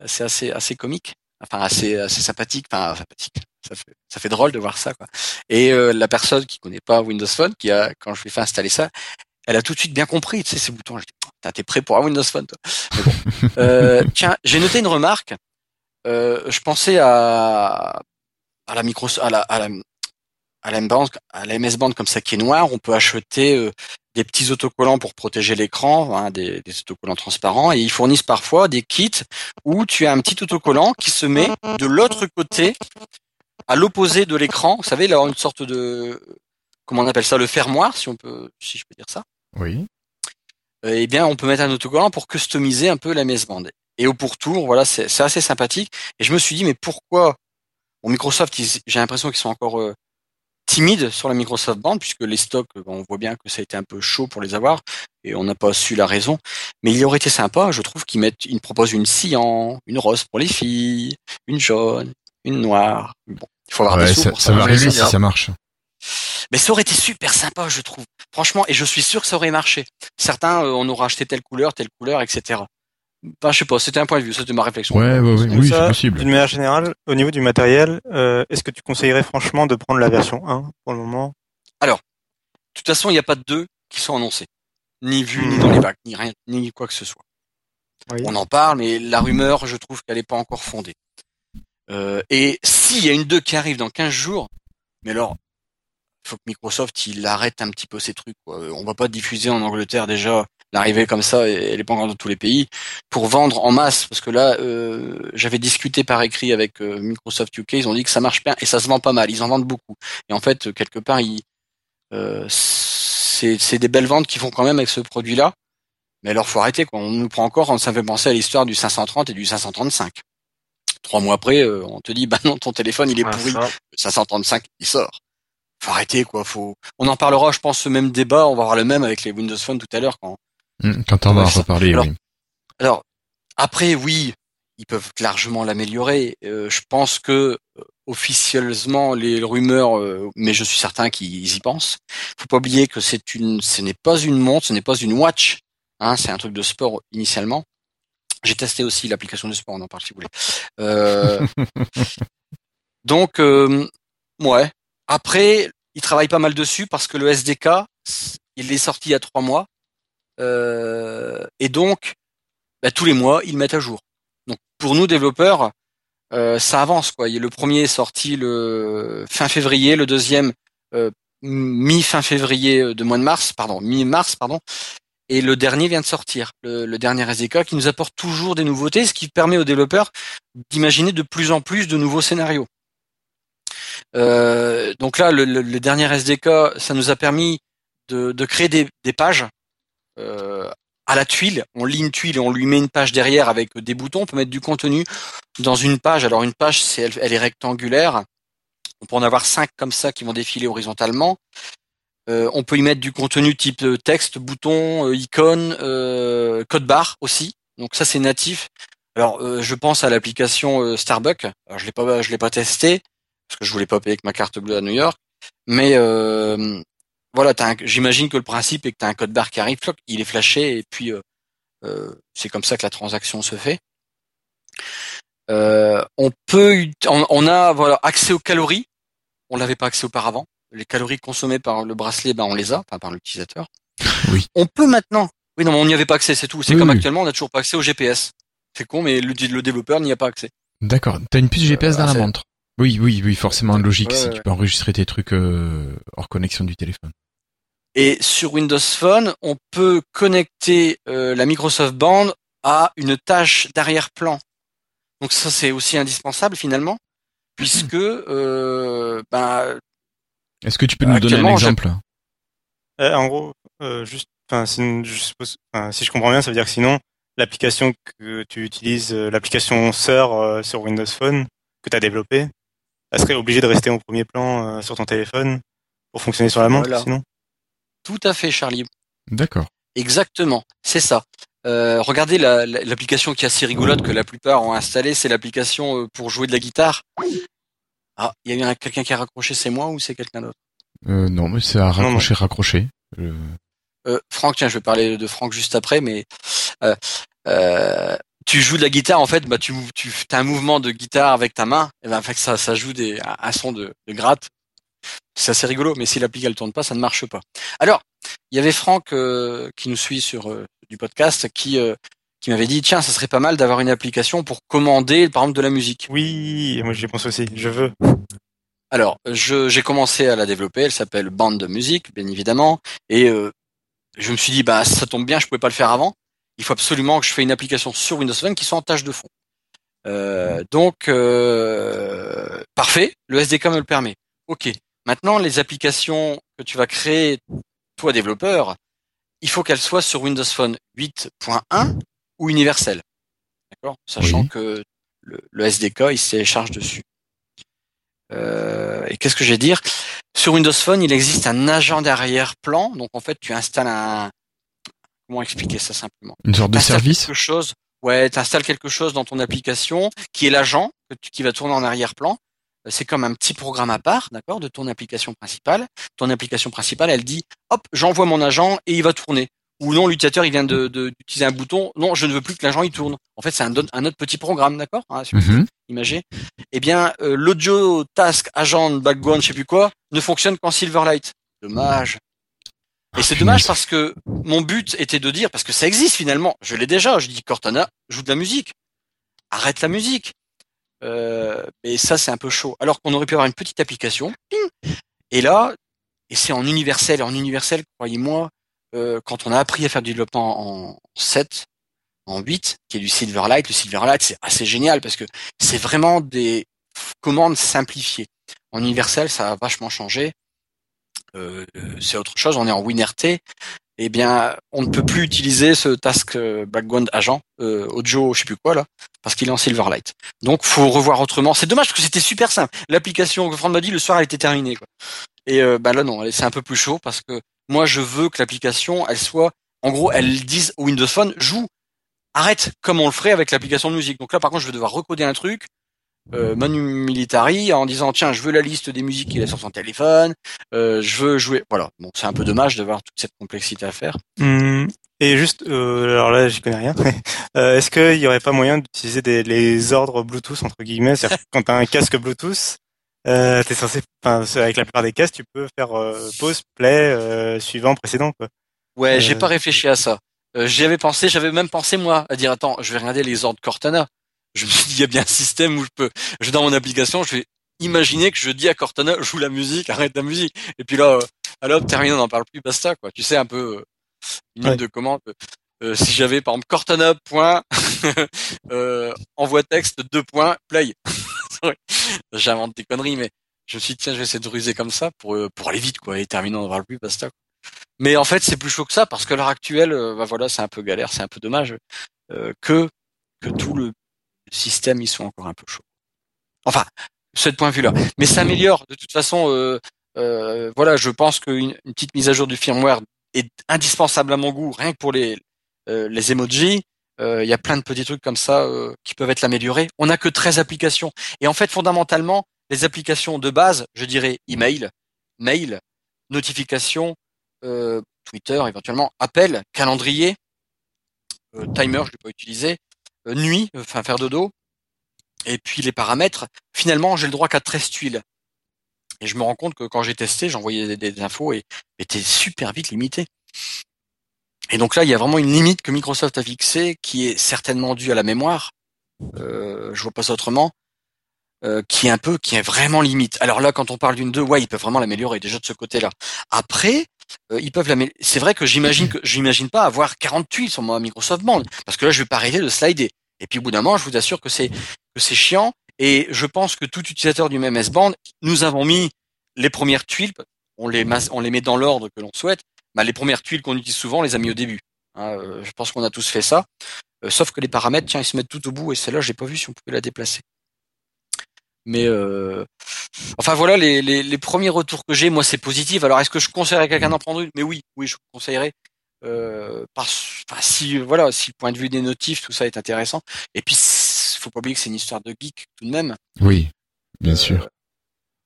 C'est assez, assez comique. Enfin, assez, assez sympathique. Enfin, sympathique. Ça fait, ça fait drôle de voir ça quoi. Et euh, la personne qui connaît pas Windows Phone, qui a, quand je lui ai fait installer ça, elle a tout de suite bien compris, tu sais, ces boutons. T'es prêt pour un Windows Phone, toi. Mais bon. Euh, tiens, j'ai noté une remarque. Euh, je pensais à, à la micro, à la, à la, à la M-Band, à la MS Band comme ça qui est noire. On peut acheter euh, des petits autocollants pour protéger l'écran, hein, des, des autocollants transparents, et ils fournissent parfois des kits où tu as un petit autocollant qui se met de l'autre côté, à l'opposé de l'écran. Vous savez, là, une sorte de, comment on appelle ça, le fermoir, si on peut, si je peux dire ça. Oui. Euh, eh bien, on peut mettre un autocollant pour customiser un peu la MS Band. Et au pourtour, voilà, c'est c'est assez sympathique. Et je me suis dit, mais pourquoi bon, Microsoft, ils- j'ai l'impression qu'ils sont encore euh, timides sur la Microsoft Band, puisque les stocks, on voit bien que ça a été un peu chaud pour les avoir, et on n'a pas su la raison. Mais il aurait été sympa, je trouve, qu'ils mettent, ils proposent une cyan, une rose pour les filles, une jaune, une noire. Bon, il faut avoir Ouais, des sous ça, pour ça va arriver si ça marche. Mais ça aurait été super sympa, je trouve. Franchement, et je suis sûr que ça aurait marché. Certains, euh, on aura acheté telle couleur, telle couleur, etc. Enfin, je sais pas, c'était un point de vue, c'était ma réflexion. Ouais, ouais, ouais, oui, c'est possible. D'une manière générale, au niveau du matériel, euh, est-ce que tu conseillerais franchement de prendre la version 1 pour le moment? De toute façon, il n'y a pas de deux qui sont annoncés. Ni vu, ni dans les vagues, ni rien, ni quoi que ce soit. Oui. On en parle, mais la rumeur, je trouve qu'elle n'est pas encore fondée. Euh, et s'il y a une 2 qui arrive dans 15 jours, mais alors, faut que Microsoft, il arrête un petit peu ces trucs. Quoi. Euh, On va pas diffuser en Angleterre déjà l'arrivée comme ça, et elle est pas encore dans tous les pays, pour vendre en masse. Parce que là, euh, j'avais discuté par écrit avec euh, Microsoft UK, ils ont dit que ça marche bien et ça se vend pas mal, ils en vendent beaucoup. Et en fait, quelque part, ils, euh, c'est c'est des belles ventes qu'ils font quand même avec ce produit-là. Mais alors, faut arrêter, quoi. On nous prend encore, ça me fait penser à l'histoire du 530 et du 535. Trois mois après, euh, on te dit, bah non, ton téléphone, il est pourri. ça. Le 535, il sort. Faut arrêter, quoi. Faut, on en parlera, je pense, ce même débat. On va avoir le même avec les Windows Phone tout à l'heure quand, Hmm, Quand on va en reparler, alors- oui. alors, après, oui, ils peuvent largement l'améliorer. Euh, je pense que euh, officieusement, les rumeurs, euh, mais je suis certain qu'ils y pensent. Faut pas oublier que c'est une, ce n'est pas une montre, ce n'est pas une watch. Hein, c'est un truc de sport initialement. J'ai testé aussi l'application de sport, on en parle si vous voulez. Euh, donc, euh, ouais. Après, ils travaillent pas mal dessus parce que le SDK, il est sorti il y a trois mois. Euh, et donc, bah, tous les mois, ils mettent à jour. Donc, pour nous développeurs, euh, ça avance quoi. Le premier est sorti le fin février, le deuxième euh, mi-fin février de mois de mars, pardon, mi-mars, pardon. Et le dernier vient de sortir, le, le dernier SDK, qui nous apporte toujours des nouveautés, ce qui permet aux développeurs d'imaginer de plus en plus de nouveaux scénarios. Euh, donc là, le, le- le dernier SDK, ça nous a permis de, de créer des, des pages euh, à la tuile. On lit une tuile et on lui met une page derrière avec des boutons. On peut mettre du contenu dans une page. Alors une page, c'est, elle, elle est rectangulaire. On peut en avoir cinq comme ça qui vont défiler horizontalement. Euh, on peut y mettre du contenu type euh, texte, bouton, euh, icône, code barre aussi. Donc ça c'est natif. Alors euh, je pense à l'application Starbucks. Je l'ai pas, je l'ai pas testé parce que je voulais pas payer avec ma carte bleue à New York. Mais euh, voilà, j'imagine que le principe est que tu as un code barre qui arrive, il est flashé et puis euh, euh, c'est comme ça que la transaction se fait. Euh, on peut, ut- on, on a voilà accès aux calories. On l'avait pas accès auparavant. Les calories consommées par le bracelet, ben on les a, enfin par l'utilisateur. Oui. On peut maintenant. Oui, non, mais on n'y avait pas accès, c'est tout. C'est Oui, comme oui. actuellement, on n'a toujours pas accès au GPS. C'est con, mais le, le développeur n'y a pas accès. D'accord. T'as une puce GPS dans ah, la montre. Oui, oui, oui, forcément logique Ouais, si tu peux enregistrer tes trucs euh, hors connexion du téléphone. Et sur Windows Phone, on peut connecter euh, la Microsoft Band à une tâche d'arrière-plan. Donc ça, c'est aussi indispensable finalement, puisque euh, ben, Est-ce que tu peux nous donner un exemple? Euh, en gros, euh, juste, enfin, c'est- je suppose, si je comprends bien, ça veut dire que sinon, l'application que tu utilises, l'application sœur euh, sur Windows Phone que tu as développée, elle serait obligée de rester au premier plan euh, sur ton téléphone pour fonctionner sur la montre, Voilà. sinon. tout à fait, Charlie. D'accord. Exactement, c'est ça. Euh, regardez la- la- l'application qui est assez rigolote que la plupart ont installée, c'est l'application euh, pour jouer de la guitare. Ah, il y a quelqu'un qui a raccroché, c'est moi ou c'est quelqu'un d'autre? Euh, non, mais c'est à non. raccrocher, raccrocher. Euh, euh, Franck, tiens, je vais parler de Franck juste après, mais euh, euh, tu joues de la guitare, en fait, bah tu tu as un mouvement de guitare avec ta main, et ben en fait ça ça joue des un, son de, de gratte. C'est assez rigolo, mais si l'appli elle tourne pas, ça ne marche pas. Alors, il y avait Franck euh, qui nous suit sur euh, du podcast qui euh, qui m'avait dit tiens, ça serait pas mal d'avoir une application pour commander par exemple de la musique. Oui, moi j'y pense aussi, je veux. Alors, je j'ai commencé à la développer, elle s'appelle Bande de musique, bien évidemment, et euh, je me suis dit bah ça tombe bien, je pouvais pas le faire avant. Il faut absolument que je fasse une application sur Windows Phone qui soit en tâche de fond. Euh, donc euh, parfait, le SDK me le permet. Ok. Maintenant, les applications que tu vas créer, toi développeur, il faut qu'elles soient sur Windows Phone 8.1 ou universel. D'accord? Sachant Oui. que le, le SDK, il se télécharge dessus. Euh, et qu'est-ce que je vais dire? Sur Windows Phone, il existe un agent d'arrière-plan. Donc en fait, tu installes un... Comment expliquer ça simplement? Une sorte de service? quelque chose. Ouais, tu installes quelque chose dans ton application qui est l'agent qui va tourner en arrière-plan. Euh, C'est comme un petit programme à part, d'accord, de ton application principale. Ton application principale, elle dit, hop, j'envoie mon agent et il va tourner. Ou non, l'utilisateur, il vient de de- d'utiliser un bouton. Non, je ne veux plus que l'agent il tourne. En fait, c'est un, autre petit programme, d'accord, hein, Mhm. imagé. Eh bien, euh, l'audio task agent background, je sais plus quoi, ne fonctionne qu'en Silverlight. Dommage. Et c'est dommage parce que mon but était de dire, parce que ça existe finalement, je l'ai déjà, je dis Cortana, joue de la musique. Arrête la musique. Euh, mais ça, c'est un peu chaud. Alors qu'on aurait pu avoir une petite application. Et là, et c'est en universel, et en universel, croyez-moi, euh, quand on a appris à faire du développement en 7, en 8, qui est du Silverlight, le Silverlight, c'est assez génial parce que c'est vraiment des commandes simplifiées. En universel, ça a vachement changé. Euh, c'est autre chose, on est en WinRT. Eh bien, on ne peut plus utiliser ce task euh, background agent euh, audio, je sais plus quoi là, parce qu'il est en Silverlight. Donc, faut revoir autrement. C'est dommage parce que c'était super simple. L'application que Franck m'a dit le soir, elle était terminée. Quoi. Et euh, bah là non, c'est un peu plus chaud parce que moi, je veux que l'application, elle soit, en gros, elle dise au Windows Phone, joue, arrête, comme on le ferait avec l'application de musique. Donc là, par contre, je vais devoir recoder un truc, euh, menu military, en disant tiens, je veux la liste des musiques qu'il a sur son téléphone, euh, je veux jouer. Voilà. Bon, c'est un peu dommage d'avoir toute cette complexité à faire. Hum, et juste, euh, alors là, j'y connais rien. Euh, Est-ce qu'il y aurait pas moyen d'utiliser des, les ordres Bluetooth entre guillemets, c'est-à-dire quand t'as un casque Bluetooth, euh, t'es censé, avec la plupart des casques, tu peux faire euh, pause, play, euh, suivant, précédent, quoi. Ouais, Euh, j'ai pas réfléchi à ça. Euh, J'y avais pensé, j'avais même pensé moi à dire attends, je vais regarder les ordres Cortana. Je me suis dit il y a bien un système où je peux, je dans mon application, je vais imaginer que je dis à Cortana joue la musique, arrête la musique. Et puis là, euh, alors terminé, on n'en parle plus, basta quoi. Tu sais un peu euh, une ligne Ouais. de commande. Euh, si j'avais par exemple Cortana point euh, envoie texte deux points play. J'invente des conneries, mais je me suis dit tiens je vais essayer de ruser comme ça pour euh, pour aller vite quoi et terminer, on n'en parle plus, basta. quoi. Mais en fait, c'est plus chaud que ça parce que à l'heure actuelle, euh, bah voilà, c'est un peu galère, c'est un peu dommage euh, que que tout le système il soit encore un peu chaud. Enfin, ce point de vue-là. Mais ça améliore. De toute façon, euh, Euh, voilà, je pense qu'une une petite mise à jour du firmware est indispensable à mon goût, rien que pour les euh, les emojis. Euh, Il y a plein de petits trucs comme ça euh, qui peuvent être améliorés. On n'a que 13 applications. Et en fait, fondamentalement, les applications de base, je dirais email, mail, notification, euh, Twitter éventuellement, appel, calendrier, timer, je l'ai pas utilisé, nuit, enfin faire dodo, et puis les paramètres. Finalement, j'ai le droit qu'à 13 tuiles. Et je me rends compte que quand j'ai testé, j'envoyais des, des infos et était super vite limité. Et donc là, il y a vraiment une limite que Microsoft a fixée, qui est certainement due à la mémoire. Euh, je vois pas ça autrement. euh, qui est un peu, qui est vraiment limite. Alors là, quand on parle d'une 2, ouais, ils peuvent vraiment l'améliorer déjà de ce côté-là. Après, euh, ils peuvent l'améliorer. C'est vrai que j'imagine que j'imagine pas avoir 40 tuiles sur ma Microsoft Band, parce que là, je vais pas arrêter de slider. Et puis au bout d'un moment, je vous assure que c'est que c'est chiant. Et je pense que tout utilisateur du même S-Band, nous avons mis les premières tuiles, on les, mas- on les met dans l'ordre que l'on souhaite. Bah, les premières tuiles qu'on utilise souvent, on les a mis au début. Hein, euh, je pense qu'on a tous fait ça. Euh, sauf que les paramètres, tiens, ils se mettent tout au bout. Et celle-là, j'ai pas vu si on pouvait la déplacer. Mais euh, enfin voilà les, les, les premiers retours que j'ai, moi c'est positif. Alors est-ce que je conseillerais à quelqu'un d'en prendre une? Mais oui, oui, je conseillerais. Euh, parce, enfin, si voilà, si le point de vue des notifs, tout ça est intéressant. Et puis faut pas oublier que c'est une histoire de geek tout de même. Oui, bien Euh, sûr.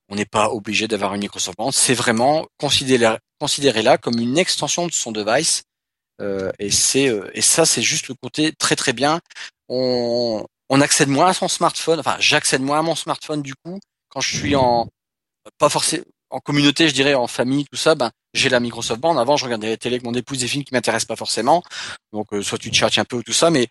On n'est pas obligé d'avoir une Microsoft Band. C'est vraiment considéré là comme une extension de son device. Euh, et c'est euh, et ça c'est juste le côté très très bien. On on accède moins à son smartphone. Enfin, j'accède moins à mon smartphone du coup quand je suis en pas forcément en communauté, je dirais en famille, tout ça. Ben j'ai la Microsoft Band. Avant, je regardais la télé avec mon épouse des films qui m'intéressent pas forcément. Donc euh, soit tu te cherches un peu ou tout ça, mais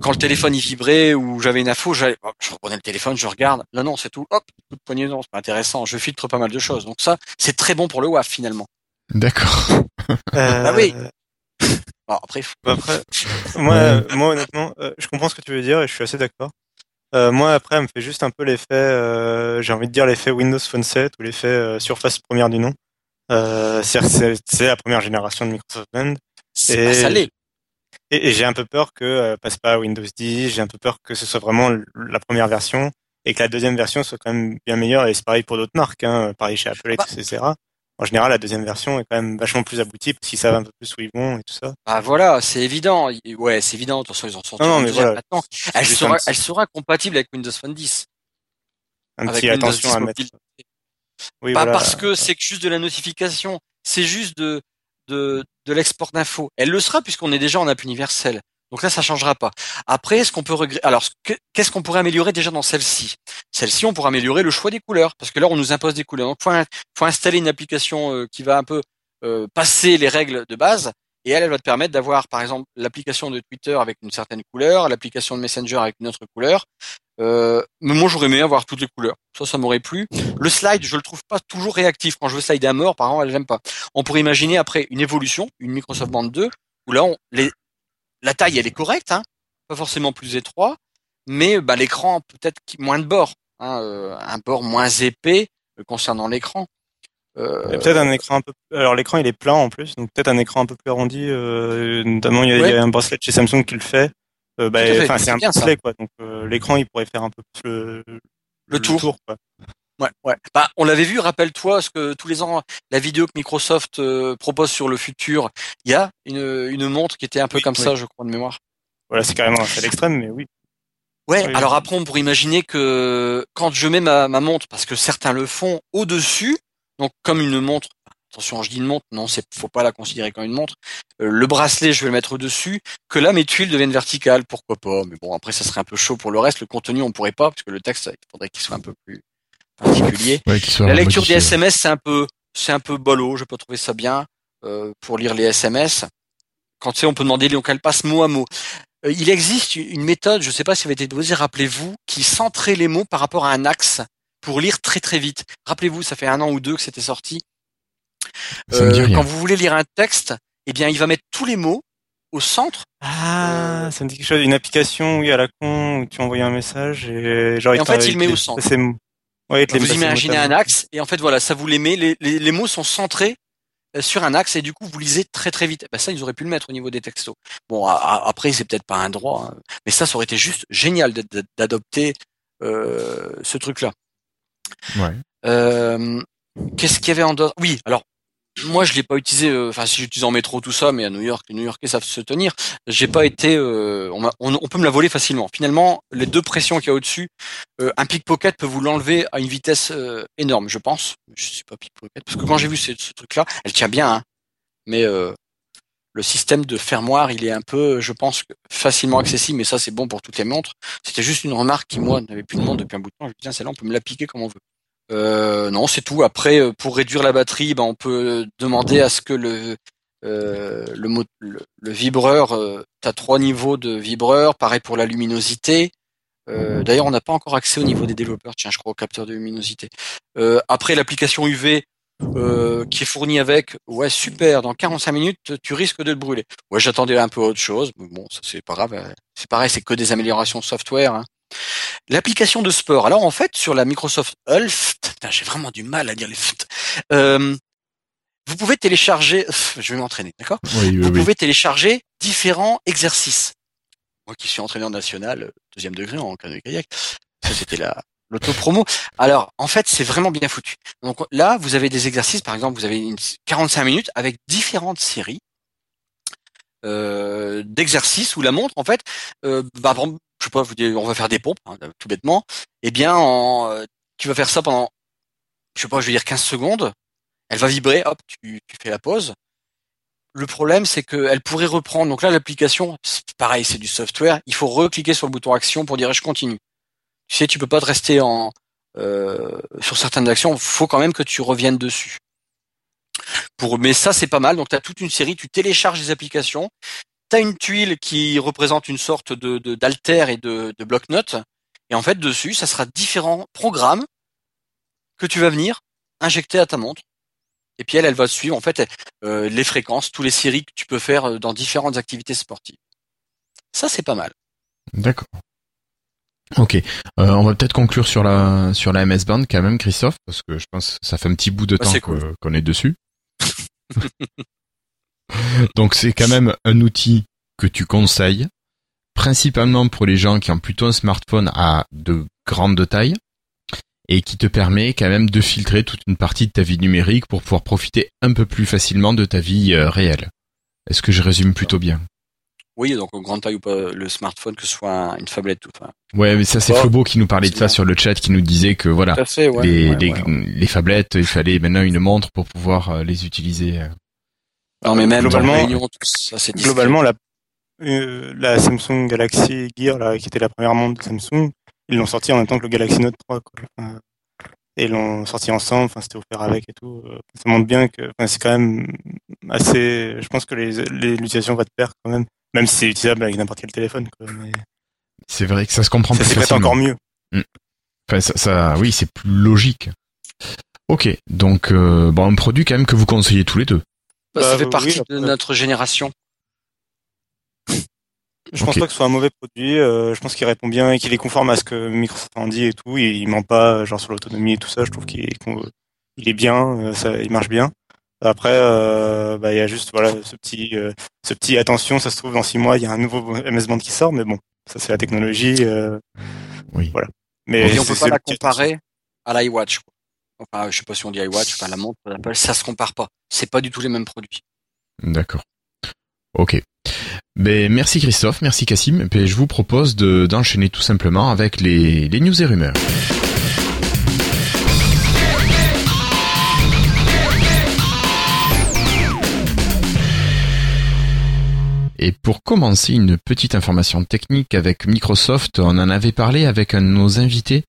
quand le téléphone il vibrait ou j'avais une info, j'allais- hop, je reprenais le téléphone, je regarde. Là non, c'est tout. Hop, coup de poignée, non, c'est pas intéressant. Je filtre pas mal de choses. Donc ça, c'est très bon pour le WAF finalement. D'accord. Euh, oui. Alors, après, faut- Après, moi, moi honnêtement, euh, je comprends ce que tu veux dire et je suis assez d'accord. Euh, moi, après, elle me fait juste un peu l'effet, euh, j'ai envie de dire l'effet Windows Phone 7 ou l'effet euh, surface première du nom. Euh, c'est-à-dire que c'est la première génération de Microsoft Band. c'est pas salé. Et, et j'ai un peu peur que euh, passe pas à Windows 10, j'ai un peu peur que ce soit vraiment la première version et que la deuxième version soit quand même bien meilleure. Et c'est pareil pour d'autres marques, hein, pareil chez Apple, Bah. etc. En général, la deuxième version est quand même vachement plus aboutie parce qu'ils savent un peu plus où ils vont et tout ça. Ah voilà, c'est évident. Ouais, c'est évident. De toute façon, ils en sont Non, non, mais voilà. maintenant. Elle sera, un petit- elle sera compatible avec Windows Phone 10. Un Avec petit Windows attention 10 à mettre. Oui, Pas voilà. parce que c'est juste de la notification, c'est juste de de, de l'export d'infos. Elle le sera puisqu'on est déjà en app universel. Donc là, ça changera pas. Après, est-ce qu'on peut regretter Alors, ce que- qu'est-ce qu'on pourrait améliorer déjà dans celle-ci? Celle-ci, on pourrait améliorer le choix des couleurs, parce que là, on nous impose des couleurs. Donc, faut, faut installer une application euh, qui va un peu euh, passer les règles de base, et elle, elle va te permettre d'avoir, par exemple, l'application de Twitter avec une certaine couleur, l'application de Messenger avec une autre couleur. Euh, mais moi, j'aurais aimé avoir toutes les couleurs. Ça, ça m'aurait plu. Le slide, je le trouve pas toujours réactif. Quand je veux slider à mort, par exemple, j'aime pas. On pourrait imaginer après une évolution, une Microsoft Band 2, où là, on, les, la taille, elle est correcte, hein, pas forcément plus étroit, mais bah, l'écran peut-être moins de bords, hein, euh, un bord moins épais euh, concernant l'écran. Euh, peut-être un écran un peu. Alors l'écran il est plat en plus, donc peut-être un écran un peu plus arrondi. Euh, notamment il y, a, Ouais. il y a un bracelet chez Samsung qui le fait. Euh, bah, c'est un bracelet quoi, donc l'écran il pourrait faire un peu plus le, Le tour. quoi. Ouais, ouais. Bah, on l'avait vu, rappelle-toi, ce que tous les ans, la vidéo que Microsoft euh, propose sur le futur, il y a une, une montre qui était un peu Oui, comme oui. ça, je crois, de mémoire. Voilà c'est carrément à l'extrême, mais oui. Ouais, Oui. alors après, on pourrait imaginer que quand je mets ma, ma montre, parce que certains le font au-dessus, donc comme une montre, attention, je dis une montre, non, c'est faut pas la considérer comme une montre, euh, le bracelet, je vais le mettre au-dessus, que là, mes tuiles deviennent verticales, pourquoi pas, mais bon, après, ça serait un peu chaud pour le reste, le contenu, on pourrait pas, parce que le texte, il faudrait qu'il soit un peu plus particulier. Ouais, La lecture des. SMS, c'est un peu, c'est un peu bolo. Je peux trouver ça bien euh, pour lire les SMS. Quand tu sais, on peut demander donc elle passe mot à mot. Euh, il existe une méthode, je ne sais pas si ça avait été posé, rappelez-vous, qui centrait les mots par rapport à un axe pour lire très très vite. Rappelez-vous, ça fait un an ou deux que c'était sorti. Euh, quand vous voulez lire un texte, eh bien, il va mettre tous les mots au centre. Ah, ça me dit quelque chose. Une application, oui, à la con, où tu envoyais un message et genre Et en fait, il met au centre. Ouais, Vous imaginez un axe et en fait voilà, ça vous les met. Les, les, les mots sont centrés euh, sur un axe et du coup vous lisez très très vite. Ben ça ils auraient pu le mettre au niveau des textos. Bon a- a- après c'est peut-être pas un droit, hein, mais ça ça aurait été juste génial d'adopter euh, ce truc là. Ouais. Euh, Qu'est-ce qu'il y avait en dehors Oui, alors moi je l'ai pas utilisé. euh, Enfin, si j'utilise en métro tout ça, mais à New York, les New-Yorkais savent se tenir. J'ai pas été. euh, on, on- on peut me la voler facilement. Finalement, les deux pressions qu'il y a au-dessus, euh, un pickpocket peut vous l'enlever à une vitesse euh, énorme, je pense. Je suis pas pickpocket parce que quand j'ai vu ce, ce truc-là, elle tient bien, hein, mais euh, le système de fermoir, il est un peu, je pense, facilement accessible. Mais ça, c'est bon pour toutes les montres. C'était juste une remarque qui moi n'avait plus de montre depuis un bout de temps. Je me dis celle-là, on peut me la piquer comme on veut. Euh, non, c'est tout. Après, euh, pour réduire la batterie, ben, on peut demander à ce que le euh, le, vibreur, euh, tu trois niveaux de vibreur, pareil pour la luminosité. Euh, D'ailleurs, on n'a pas encore accès au niveau des développeurs, tiens, je crois au capteur de luminosité. Après, l'application UV qui est fournie avec, ouais, super, dans 45 minutes, tu risques de te brûler. Ouais, j'attendais un peu autre chose, mais bon, c'est pas grave. C'est pareil, c'est que des améliorations software. Hein. L'application de sport. Alors en fait, sur la Microsoft Health, putain, j'ai vraiment du mal à dire les. Euh, vous pouvez télécharger, je vais m'entraîner, d'accord? Oui, Vous pouvez télécharger différents exercices. Moi qui suis entraîneur national, deuxième degré en canoë-kayak, ça c'était la l'auto-promo. Alors, en fait, c'est vraiment bien foutu. Donc là, vous avez des exercices, par exemple, vous avez une 45 minutes avec différentes séries euh, d'exercices où la montre, en fait, euh, exemple, je sais pas, vous dites, on va faire des pompes, hein, tout bêtement. Eh bien, en, tu vas faire ça pendant, je sais pas, je vais dire 15 secondes. Elle va vibrer, hop, tu, fais la pause. Le problème, c'est qu'elle pourrait reprendre. Donc là, l'application, pareil, c'est du software. Il faut recliquer sur le bouton action pour dire je continue. Tu sais, tu peux pas te rester en euh, sur certaines actions. Faut quand même que tu reviennes dessus. Pour, mais ça, c'est pas mal. Donc, tu as toute une série. Tu télécharges des applications. Tu as une tuile qui représente une sorte de de- d'alter et de, de bloc-notes. Et en fait, dessus, ça sera différents programmes que tu vas venir injecter à ta montre. Et puis elle, elle va suivre en fait euh, les fréquences, tous les séries que tu peux faire euh, dans différentes activités sportives. Ça, c'est pas mal. D'accord. Ok. Euh, on va peut-être conclure sur la sur la MS Band quand même, Christophe, parce que je pense que ça fait un petit bout de Ah, temps cool. qu'on est dessus. Donc c'est quand même un outil que tu conseilles, principalement pour les gens qui ont plutôt un smartphone à de grande taille et qui te permet quand même de filtrer toute une partie de ta vie numérique pour pouvoir profiter un peu plus facilement de ta vie euh, réelle. Est-ce que je résume plutôt bien? Oui, donc grande taille ou pas, le smartphone, que ce soit un- une tablette ou enfin. Ouais, mais ça c'est Flobo qui nous parlait de ça bien. sur le chat, qui nous disait que voilà, fait, ouais. les, ouais, les, ouais. les phablettes, il fallait maintenant une montre pour pouvoir euh, les utiliser. Non, mais même Globalement- dans les réunions, tout ça, c'est discret. Globalement, la, euh, la Samsung Galaxy Gear, là, qui était la première montre de Samsung, ils l'ont sorti en même temps que le Galaxy Note 3. Quoi. Enfin, et ils l'ont sorti ensemble, enfin, c'était offert avec et tout. Euh, Ça montre bien que enfin, c'est quand même assez. Je pense que les- les- l'utilisation va te perdre quand même, même si c'est utilisable avec n'importe quel téléphone. Quoi. Mais C'est vrai que ça se comprend ça plus facilement. encore mieux. Enfin, ça, ça- oui, c'est plus logique. Ok, donc euh, bon, un produit quand même que vous conseillez tous les deux. Bah, ça Bah, fait oui, partie de notre génération. Je pense pas que ce soit un mauvais produit. euh, je pense qu'il répond bien et qu'il est conforme à ce que Microsoft en dit et tout. Il, il ment pas, genre sur l'autonomie et tout ça. Je trouve qu'il est, con- il est bien, euh, ça, il marche bien. Après, euh, bah, il y a juste voilà ce petit, euh, ce petit attention. Ça se trouve dans six mois, il y a un nouveau MS Band qui sort, mais bon, ça c'est la technologie. euh, Oui. Voilà. Mais Et on peut pas le la comparer à l'iWatch. Enfin, je sais pas si on dit iWatch, enfin la montre d'Apple, ça se compare pas. C'est pas du tout les mêmes produits. D'accord. Ok. Ben, merci Christophe, merci Cassim. Puis, je vous propose de, d'enchaîner tout simplement avec les, les news et rumeurs. Et pour commencer, une petite information technique avec Microsoft. On en avait parlé avec un de nos invités.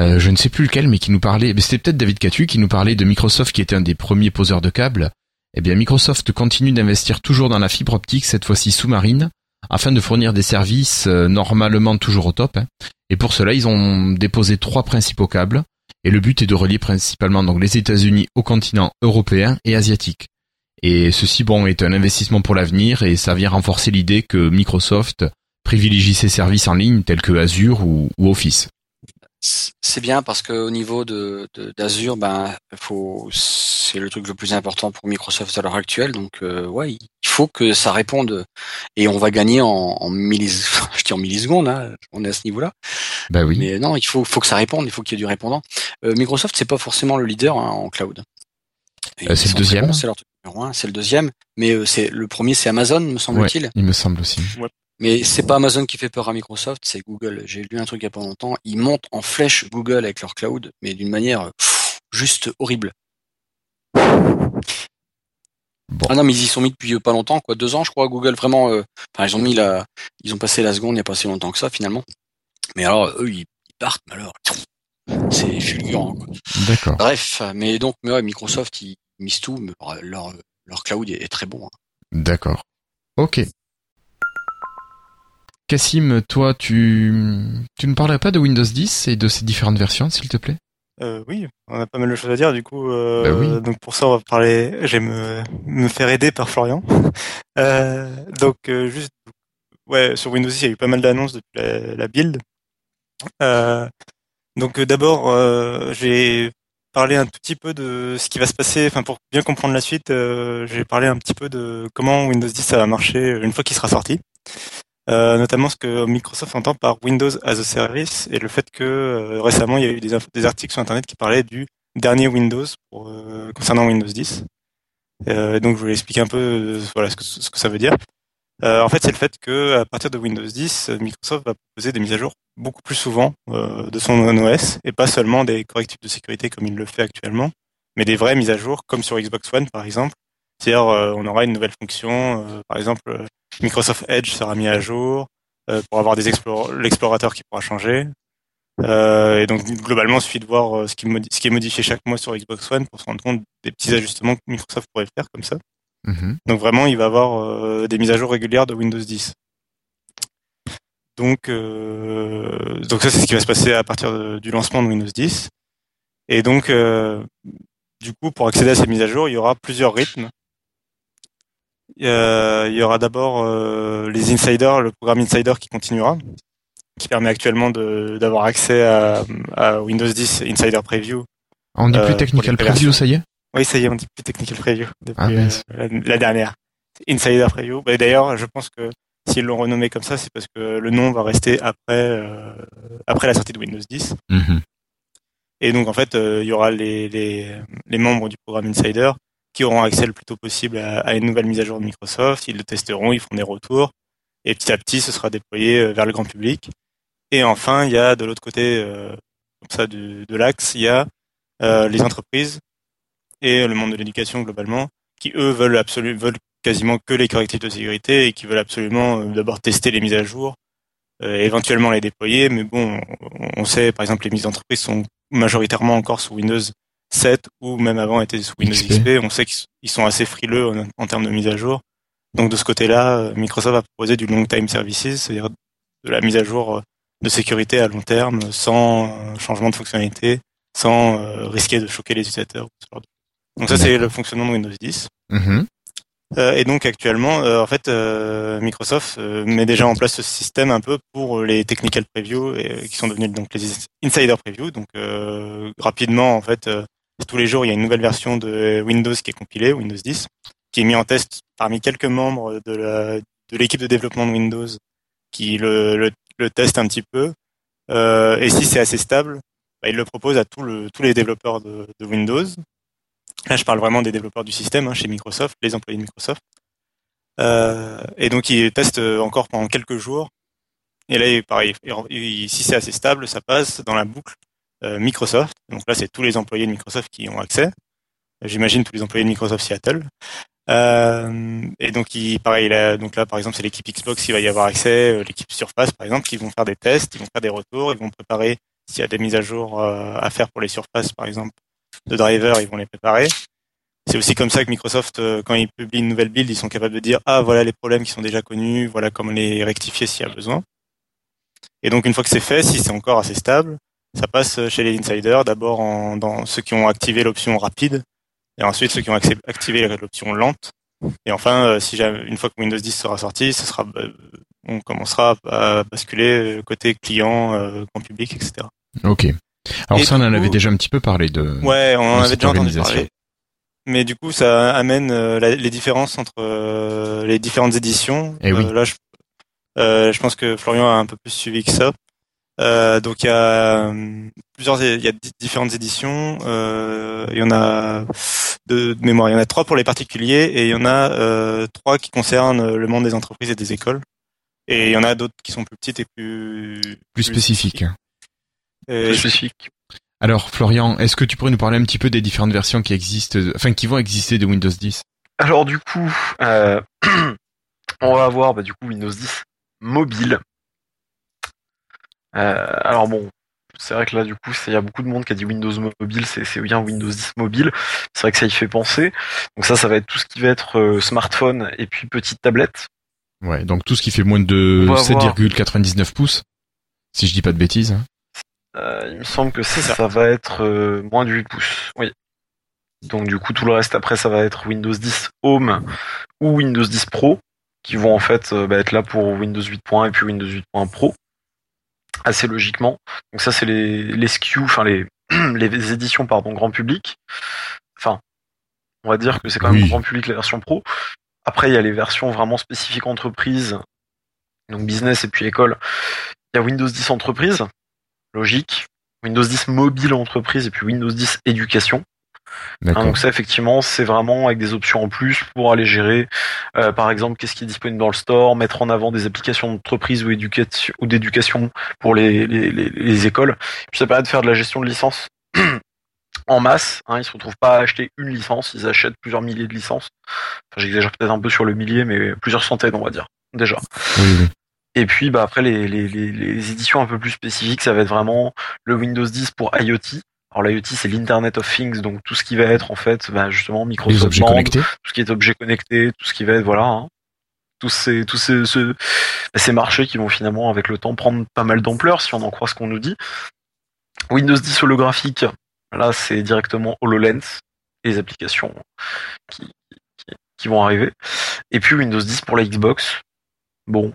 Euh, je ne sais plus lequel, mais qui nous parlait. C'était peut-être David Catu qui nous parlait de Microsoft, qui était un des premiers poseurs de câbles. Eh bien, Microsoft continue d'investir toujours dans la fibre optique, cette fois-ci sous-marine, afin de fournir des services euh, normalement toujours au top. hein. Et pour cela, ils ont déposé trois principaux câbles. Et le but est de relier principalement donc les États-Unis au continent européen et asiatique. Et ceci, bon, est un investissement pour l'avenir et ça vient renforcer l'idée que Microsoft privilégie ses services en ligne tels que Azure ou, ou Office. C'est bien parce que au niveau de d'Azure, ben faut c'est le truc le plus important pour Microsoft à l'heure actuelle. Donc euh, ouais, il faut que ça réponde et on va gagner en, en millis, je dis en millisecondes. Hein, on est à ce niveau-là. Bah oui. Mais non, il faut faut que ça réponde. Il faut qu'il y ait du répondant. Euh, Microsoft, c'est pas forcément le leader hein, en cloud. Euh, c'est le deuxième C'est leur truc numéro un. C'est le deuxième. Mais euh, c'est le premier, c'est Amazon, me semble-t-il. Il me semble aussi. Mais c'est pas Amazon qui fait peur à Microsoft, c'est Google. J'ai lu un truc il y a pas longtemps. Ils montent en flèche Google avec leur cloud, mais d'une manière pff, juste horrible. Bon. Ah non, mais ils y sont mis depuis euh, pas longtemps, quoi. Deux ans, je crois, Google, vraiment. euh, Enfin, ils ont mis la, ils ont passé la seconde il y a pas si longtemps que ça, finalement. Mais alors, eux, ils, ils partent, mais alors, c'est fulgurant, quoi. D'accord. Bref, mais donc, mais ouais, Microsoft, ils misent tout, mais leur, leur cloud est, très bon. hein. D'accord. Ok. Cassim, toi, tu, tu ne parlerais pas de Windows 10 et de ses différentes versions, s'il te plaît? Euh, oui, on a pas mal de choses à dire. Du coup, euh, Bah oui. donc pour ça, on va parler. Je vais me, me faire aider par Florian. Euh, donc euh, juste, ouais, sur Windows 10, il y a eu pas mal d'annonces depuis la, la build. Euh, donc euh, d'abord, euh, j'ai parlé un tout petit peu de ce qui va se passer. Enfin, pour bien comprendre la suite, euh, j'ai parlé un petit peu de comment Windows 10 ça va marcher une fois qu'il sera sorti. Notamment ce que Microsoft entend par Windows as a Service et le fait que récemment il y a eu des, articles sur Internet qui parlaient du dernier Windows concernant Windows 10. Euh, donc je voulais expliquer un peu voilà ce que ça veut dire. Euh, en fait, c'est le fait que à partir de Windows 10, euh, Microsoft va proposer des mises à jour beaucoup plus souvent euh, de son OS et pas seulement des correctifs de sécurité comme il le fait actuellement, mais des vraies mises à jour comme sur Xbox One par exemple. C'est-à-dire euh, on aura une nouvelle fonction, par exemple Microsoft Edge sera mis à jour pour avoir l'explorateur qui pourra changer. Et donc globalement, il suffit de voir ce qui est modifié chaque mois sur Xbox One pour se rendre compte des petits ajustements que Microsoft pourrait faire comme ça. Mhm. Donc vraiment, il va avoir euh, des mises à jour régulières de Windows 10. Donc, euh, donc ça, c'est ce qui va se passer à partir de- du lancement de Windows 10. Et donc, euh, du coup, pour accéder à ces mises à jour, il y aura plusieurs rythmes. Euh, il y aura d'abord euh, les insiders, le programme Insider qui continuera, qui permet actuellement d'avoir accès à, à Windows 10 Insider Preview. On dit Euh, plus Technical Preview, ça y est? Oui, ça y est, on dit plus Technical Preview depuis Ah, euh, la, la dernière. Insider Preview. Bah, D'ailleurs, je pense que s'ils l'ont renommé comme ça, c'est parce que le nom va rester après euh, après la sortie de Windows 10. Mhm. Et donc en fait, euh, il y aura les, les, les membres du programme Insider qui auront accès le plus tôt possible à, à une nouvelle mise à jour de Microsoft. Ils le testeront, ils feront des retours. Et petit à petit, ce sera déployé vers le grand public. Et enfin, il y a de l'autre côté euh, comme ça du- de l'axe, il y a les entreprises et le monde de l'éducation globalement, qui eux veulent absolument veulent quasiment que les correctifs de sécurité et qui veulent absolument euh, d'abord tester les mises à jour, euh, éventuellement les déployer. Mais bon, on, sait par exemple les mises d'entreprise sont majoritairement encore sous Windows 7 ou même avant étaient sous Windows XP. XP. On sait qu'ils sont assez frileux en, en termes de mise à jour. Donc de ce côté-là, euh, Microsoft va proposer du long time services, c'est-à-dire de la mise à jour de sécurité à long terme, sans changement de fonctionnalité, sans risquer de choquer les utilisateurs. ce genre de- Donc ça c'est le fonctionnement de Windows 10. Mhm. Euh, et donc actuellement, euh, en fait, euh, Microsoft euh, met déjà en place ce système un peu pour les technical previews et, qui sont devenus donc les insider previews. Donc euh, rapidement, en fait, euh, tous les jours, il y a une nouvelle version de Windows qui est compilée, Windows 10, qui est mis en test parmi quelques membres de la de l'équipe de développement de Windows qui le, le, le testent un petit peu. Euh, et si c'est assez stable, bah, il le propose à tout le, tous les développeurs de, de Windows. Là, je parle vraiment des développeurs du système hein, chez Microsoft, les employés de Microsoft. Euh, et donc, ils testent encore pendant quelques jours. Et là, pareil, il- si c'est assez stable, ça passe dans la boucle euh, Microsoft. Donc là, c'est tous les employés de Microsoft qui ont accès. J'imagine tous les employés de Microsoft Seattle. Euh, et donc, il, pareil, là, donc là, par exemple, c'est l'équipe Xbox qui va y avoir accès, euh, l'équipe Surface, par exemple, qui vont faire des tests, ils vont faire des retours, ils vont préparer s'il y a des mises à jour euh, à faire pour les Surface, par exemple, de drivers, ils vont les préparer. C'est aussi comme ça que Microsoft, euh, quand ils publient une nouvelle build, ils sont capables de dire ah voilà les problèmes qui sont déjà connus, voilà comment les rectifier s'il y a besoin. Et donc une fois que c'est fait, si c'est encore assez stable, ça passe chez les insiders, d'abord dans ceux qui ont activé l'option rapide, et ensuite ceux qui ont activé l'option lente. Et enfin, euh, une fois que Windows 10 sera sorti, ce sera, euh, on commencera à basculer euh, côté client, euh, grand public, etc. Ok. Alors Et ça, on en coup- avait déjà un petit peu parlé de. Ouais, on en avait déjà entendu parler. Mais du coup, ça amène euh, la- les différences entre euh, les différentes éditions. Eh oui. Euh, là, je, je pense que Florian a un peu plus suivi que ça. Donc il y a plusieurs, il y a di- différentes éditions. Il y en a de, de mémoire, il y en a trois pour les particuliers et il y en a trois qui concernent le monde des entreprises et des écoles. Et il y en a d'autres qui sont plus petites et plus Plus spécifique. Et Plus spécifique. Alors, Florian, est-ce que tu pourrais nous parler un petit peu des différentes versions qui existent, enfin qui vont exister de Windows 10 Alors du coup, euh, on va avoir bah, du coup Windows 10 mobile. Euh, alors bon, c'est vrai que là du coup, il y a beaucoup de monde qui a dit Windows mobile, c'est bien Windows 10 mobile. C'est vrai que ça y fait penser. Donc ça, ça va être tout ce qui va être euh, smartphone et puis petite tablette. Ouais, donc tout ce qui fait moins de On va avoir- 7,99 pouces, si je dis pas de bêtises. Euh, il me semble que ça, ça. va être euh, moins de 8 pouces. Oui. Donc du coup, tout le reste après, ça va être Windows 10 Home ou Windows 10 Pro, qui vont en fait euh, bah, être là pour Windows 8.1 et puis Windows 8.1 Pro, assez logiquement. Donc ça, c'est les, les SKU, enfin les, les éditions pardon grand public. Enfin, on va dire que c'est quand même Oui. grand public la version Pro. Après, il y a les versions vraiment spécifiques entreprise, donc business et puis école. Il y a Windows 10 entreprise, logique. Windows 10 mobile entreprise et puis Windows 10 éducation. Hein, donc ça effectivement c'est vraiment avec des options en plus pour aller gérer euh, par exemple qu'est-ce qui est disponible dans le store, mettre en avant des applications d'entreprise ou, éducation- ou d'éducation pour les, les, les, les écoles. Puis ça permet de faire de la gestion de licences en masse. Hein, ils se retrouvent pas à acheter une licence, ils achètent plusieurs milliers de licences. Enfin j'exagère peut-être un peu sur le millier mais plusieurs centaines on va dire déjà. Oui, oui. Et puis bah après les, les, les, les éditions un peu plus spécifiques, ça va être vraiment le Windows 10 pour IoT. Alors l'IoT c'est l'Internet of Things, donc tout ce qui va être en fait bah, justement Microsoft Band, tout ce qui est objet connecté, tout ce qui va être voilà, hein. tous ces tous ces, ce- ces marchés qui vont finalement avec le temps prendre pas mal d'ampleur si on en croit ce qu'on nous dit. Windows 10 holographique, là c'est directement HoloLens, les applications qui, qui, qui vont arriver. Et puis Windows 10 pour la Xbox. Bon,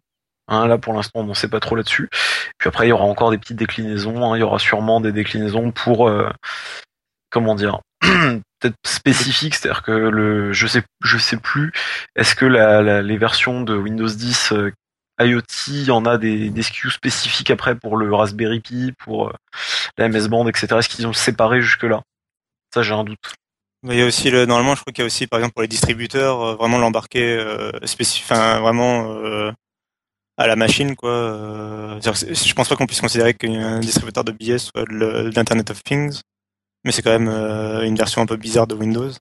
hein, là pour l'instant on n'en sait pas trop là-dessus. Puis après il y aura encore des petites déclinaisons, hein, il y aura sûrement des déclinaisons pour euh, comment dire peut-être spécifiques, c'est-à-dire que le je sais je sais plus est-ce que la, les versions de Windows 10 euh, IoT, il y en a des, des SKU spécifiques après pour le Raspberry Pi, pour euh, la MS Band, etc. Est-ce qu'ils ont séparé jusque-là? Ça, j'ai un doute. Il y a aussi le, normalement, je crois qu'il y a aussi, par exemple, pour les distributeurs, vraiment l'embarquer spécifique, à la machine, quoi. Euh, je pense pas qu'on puisse considérer qu'un distributeur de billets soit l'Internet of Things, mais c'est quand même euh, une version un peu bizarre de Windows,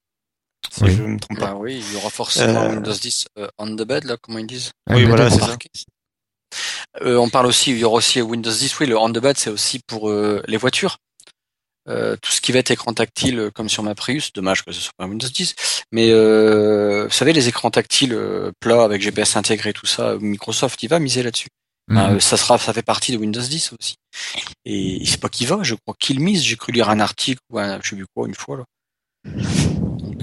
si Oui. je me trompe pas. Bah oui, il y aura forcément Euh, Windows 10 euh, on the bed, là, comment ils disent? Ah, Oui, voilà, c'est ça. Euh, on parle aussi, il y aura aussi Windows 10, oui, le on the bed, c'est aussi pour euh, les voitures. Euh, tout ce qui va être écran tactile, euh, comme sur ma Prius, dommage que ce soit pas Windows 10, mais euh, vous savez, les écrans tactiles plats avec GPS intégré, tout ça, Microsoft, il va miser là-dessus. Mhm. Ça sera, ça fait partie de Windows 10 aussi. Et c'est pas qui va, je crois qu'il mise. J'ai cru lire un article ou un, je sais plus quoi une fois là. Donc,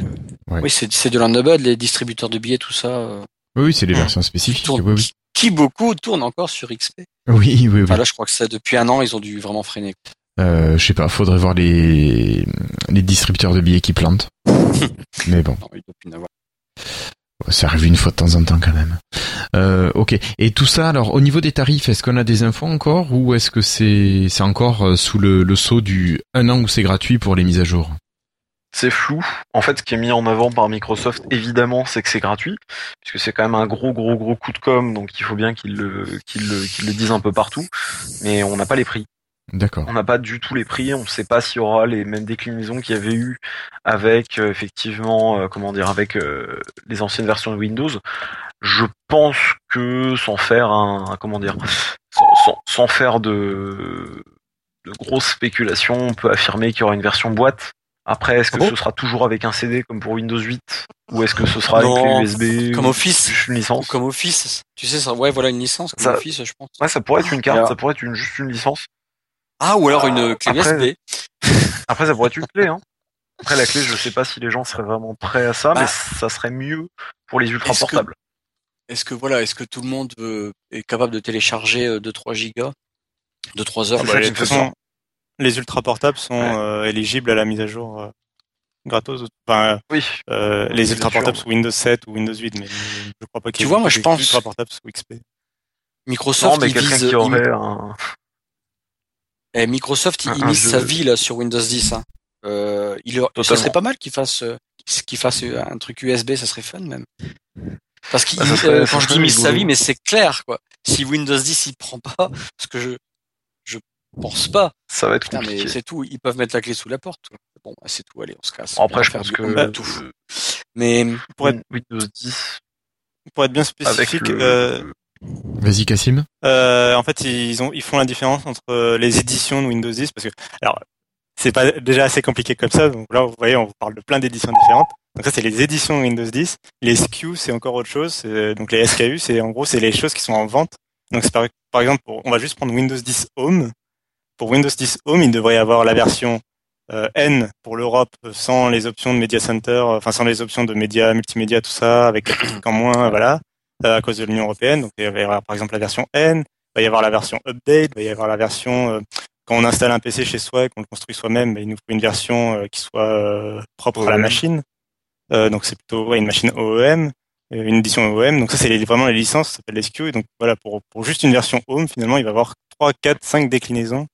Ouais. Oui, c'est c'est de l'underbud, les distributeurs de billets, tout ça. Oui, oui, c'est les Mhm. versions spécifiques. tournent- Oui, oui. qui beaucoup tournent encore sur XP. Oui, oui, oui. Enfin, là, je crois que c'est depuis un an, ils ont dû vraiment freiner. Euh, je sais pas, faudrait voir les les distributeurs de billets qui plantent. Mais bon, ça arrive une fois de temps en temps quand même. Euh, ok. Et tout ça, alors au niveau des tarifs, est-ce qu'on a des infos encore ou est-ce que c'est c'est encore euh, sous le, le sceau du un an où c'est gratuit pour les mises à jour? C'est flou. En fait, ce qui est mis en avant par Microsoft, évidemment, c'est que c'est gratuit, puisque c'est quand même un gros, gros, gros coup de com, donc il faut bien qu'ils le, qu'ils le, qu'ils le disent un peu partout. Mais on n'a pas les prix. D'accord. On n'a pas du tout les prix. On ne sait pas s'il y aura les mêmes déclinaisons qu'il y avait eu avec euh, effectivement, euh, comment dire, avec euh, les anciennes versions de Windows. Je pense que sans faire un, un- comment dire, sans, sans, sans faire de, de grosses spéculations, on peut affirmer qu'il y aura une version boîte. Après, est-ce que Ah ce sera toujours avec un CD comme pour Windows 8 ou est-ce que ce sera Non, avec les USB comme ou Office. juste une licence? Comme Office, tu sais, ça, ouais, voilà une licence comme Ça- Office, je pense. Ouais, ça pourrait être une carte, ça pourrait être une, juste une licence. Ah, ou alors une clé Après- USB. Après, ça pourrait être une clé. Hein. Après, la clé, je sais pas si les gens seraient vraiment prêts à ça, Bah, mais ça serait mieux pour les ultra est-ce que- portables. Est-ce que voilà, est-ce que tout le monde veut- est capable de télécharger 2-3 gigas de 3 heures? Ah bah, ça de qui toute me fait façon, les ultra portables sont Ouais. euh, éligibles à la mise à jour euh, gratos. Enfin, Oui. euh, les ultra portables sous Windows 7 ou Windows 8, mais je crois pas qu'il y Tu ait vois, moi, je pense- ultra portables sous XP. Microsoft, Non, mais il quelqu'un vise, qui aurait un. Eh, Microsoft, il, un- il un mise jeu- sa vie là sur Windows 10. Hein. Euh, il, Totalement. serait pas mal qu'il fasse, euh, qu'il fasse un truc USB, ça serait fun même. Parce qu'il, Bah, ça euh, ça quand je dis mise sa vie, mais c'est clair quoi. Si Windows 10 il prend pas, parce que je, je pense pas. Ça va être Putain, mais compliqué. c'est tout. Ils peuvent mettre la clé sous la porte. quoi. Bon, bah, c'est tout. Allez, on se casse. Après, je pense que euh, Mais Pour être- Windows 10 Pour être bien spécifique, le, euh, Vas-y, Cassim. Euh, en fait, ils ont, ils font la différence entre euh, les éditions de Windows 10 parce que, alors, c'est pas déjà assez compliqué comme ça. Donc là, vous voyez, on vous parle de plein d'éditions différentes. Donc ça, c'est les éditions Windows 10. Les SKU, c'est encore autre chose. C'est- Donc les SKU, c'est en gros, c'est les choses qui sont en vente. Donc c'est par, exemple, on va juste prendre Windows 10 Home. Pour Windows 10 Home, il devrait y avoir la version euh, N pour l'Europe sans les options de Media Center, euh, enfin sans les options de médias, multimédia, tout ça, avec quelques trucs en moins, voilà, euh, à cause de l'Union européenne. Donc il va y avoir par exemple la version N, il va y avoir la version Update, il va y avoir la version euh, quand on installe un PC chez soi et qu'on le construit soi-même, bah, il nous faut une version euh, qui soit euh, propre à la OEM. machine. Euh, donc c'est plutôt ouais, une machine OEM, euh, une édition OEM. Donc ça c'est vraiment les licences, ça s'appelle les SKU. Et donc voilà pour pour juste une version Home, finalement il va y avoir 3, 4, 5 déclinaisons,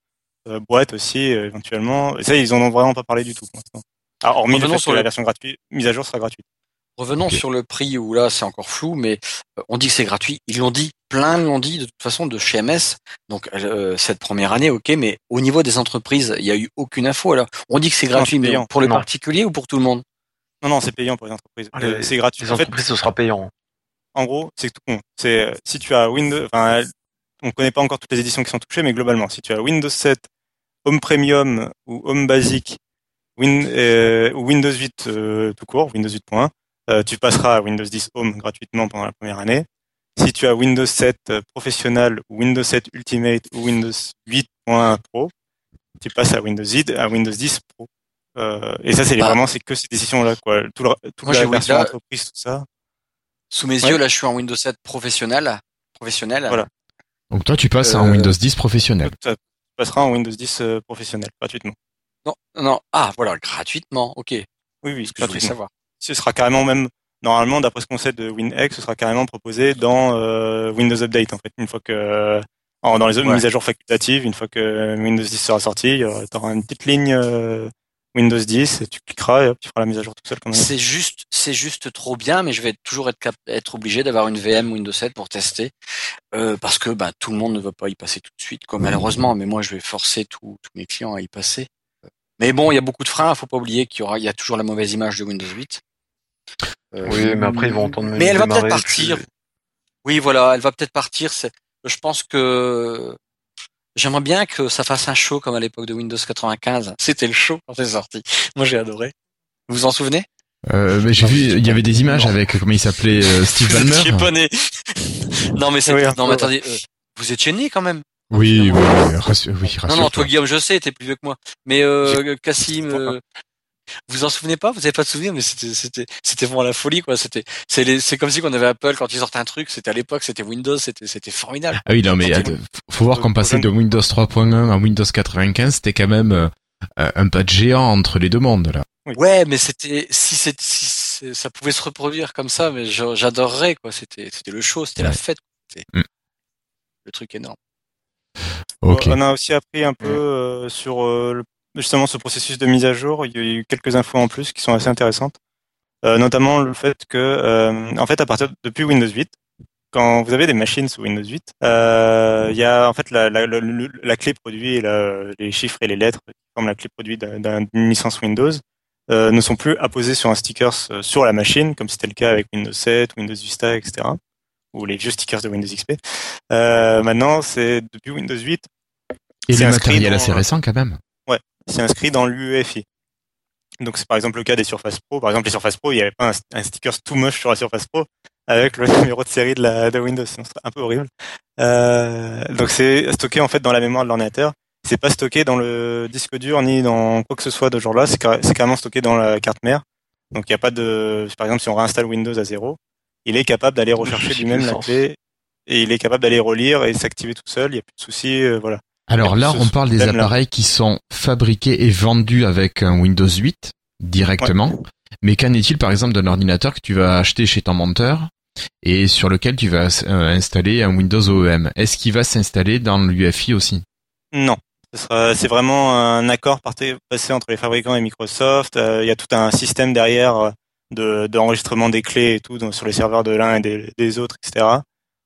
euh, boîtes aussi euh, éventuellement. Et ça ils en ont vraiment pas parlé du tout pour l'instant. Ah, hormis le Revenons fait sur que la version gratuite, mise à jour sera gratuite. Revenons sur le prix où là c'est encore flou, mais euh, on dit que c'est gratuit. Ils l'ont dit, plein l'ont dit de toute façon de chez MS. Donc euh, cette première année, ok, mais au niveau des entreprises, il y a eu aucune info. Alors on dit que c'est gratuit, mais pour les Non. particuliers ou pour tout le monde? Non non c'est payant pour les entreprises. Ah, Euh, c'est gratuit. Les En fait, entreprises, ce sera payant. en gros, c'est tout con. C'est euh, si tu as Windows, enfin, on connaît pas encore toutes les éditions qui sont touchées, mais globalement, si tu as Windows 7, Home Premium ou Home Basic, Win, euh, ou Windows 8 euh, tout court, Windows 8.1, euh, tu passeras à Windows 10 Home gratuitement pendant la première année. Si tu as Windows 7 euh, Professionnel ou Windows 7 Ultimate ou Windows 8.1 Pro, tu passes à Windows 10, à Windows 10 Pro. Euh, et ça, c'est Bah. vraiment, c'est que ces décisions-là, quoi. Tout le, toute Moi, la version là- entreprise, tout ça. Sous mes Ouais. yeux, là, je suis en Windows 7 professionnel, professionnel. Voilà. Donc toi, tu passes en Euh, Windows 10 professionnel. Ça passera en Windows 10 euh, professionnel, gratuitement. Non, non, ah voilà, gratuitement. Ok, Oui, oui, ce que je voulais savoir. Ce sera carrément même, normalement, d'après ce qu'on sait de WinX, ce sera carrément proposé dans euh, Windows Update, en fait. Une fois que, dans les Ouais. mises à jour facultatives, une fois que Windows 10 sera sorti, tu auras une petite ligne euh, Windows 10, et tu cliqueras et hop, tu feras la mise à jour tout seul. Comme C'est juste, c'est juste trop bien, mais je vais toujours être, cap- être obligé d'avoir une VM Windows 7 pour tester, euh, parce que bah, tout le monde ne va pas y passer tout de suite, quoi, malheureusement. Mais moi, je vais forcer tous tous mes clients à y passer. Mais bon, il y a beaucoup de freins. Faut pas oublier qu'il y aura, il y a toujours la mauvaise image de Windows 8. Euh, Oui, mais après, ils vont entendre Mais elle va peut-être partir. puis- Oui, voilà, elle va peut-être partir. C'est, je pense que j'aimerais bien que ça fasse un show comme à l'époque de Windows 95. C'était le show quand c'est sorti. Moi, j'ai adoré. Vous vous en souvenez? Euh, mais j'ai Non, vu, il y avait des images Non. avec comment il s'appelait euh, Steve Ballmer. pas né. non, mais c'est, Oui, non, mais attendez, euh, vous étiez né quand même. Oui, oui, oui, Non, non, toi. Guillaume, je sais, t'es plus vieux que moi. Mais euh, Cassim, euh, vous en souvenez pas? Vous avez pas de souvenir Mais c'était, c'était, c'était vraiment la folie, quoi. C'était, c'est, les- c'est comme si qu'on avait Apple quand ils sortaient un truc. C'était à l'époque, c'était Windows, c'était, c'était formidable. Ah oui, non, mais Quand attends, faut voir qu'on passait de Windows 3.1 à Windows 95, c'était quand même euh, un pas de géant entre les deux mondes, là. Oui. Ouais, mais c'était, si, c'est, si ça pouvait se reproduire comme ça, mais j'adorerais, quoi. C'était, c'était le show, c'était la fête. C'était Mm. le truc énorme. Ok. On a aussi appris un peu euh, sur euh, le- justement ce processus de mise à jour. Il y a eu quelques infos en plus qui sont assez intéressantes, Euh, notamment le fait que, euh, en fait, à partir de- depuis Windows 8, quand vous avez des machines sous Windows 8, euh, il y a en fait la, la, la, la clé produit et la- les chiffres et les lettres qui forment la clé produit d'un- d'un- d'une licence Windows euh, ne sont plus apposés sur un sticker sur la machine, comme c'était le cas avec Windows 7, Windows Vista, etc. ou les vieux stickers de Windows XP. Euh, maintenant, c'est depuis Windows 8, Et c'est le matériel dans- assez récent, quand même. C'est inscrit dans l'UEFI. Donc c'est par exemple le cas des Surface Pro. Par exemple les Surface Pro, il n'y avait pas un, un sticker tout moche sur la Surface Pro avec le numéro de série de, la, de Windows, sinon ce serait un peu horrible. Euh, donc c'est stocké en fait dans la mémoire de l'ordinateur. C'est pas stocké dans le disque dur ni dans quoi que ce soit de ce genre-là. C'est car- c'est carrément stocké dans la carte mère. Donc il n'y a pas de, par exemple si on réinstalle Windows à zéro, il est capable d'aller rechercher lui-même la clé et il est capable d'aller relire et s'activer tout seul. Il n'y a plus de souci, euh, voilà. Alors là, on parle des appareils qui sont fabriqués et vendus avec un Windows 8 directement. Mais qu'en est-il par exemple d'un ordinateur que tu vas acheter chez ton monteur et sur lequel tu vas euh, installer un Windows OEM Est-ce qu'il va s'installer dans l'UFI aussi? Non. C'est vraiment un accord passé entre les fabricants et Microsoft. Euh, Il y a tout un système derrière euh, de d'enregistrement des clés et tout donc, sur les serveurs de l'un et des, des autres, etc.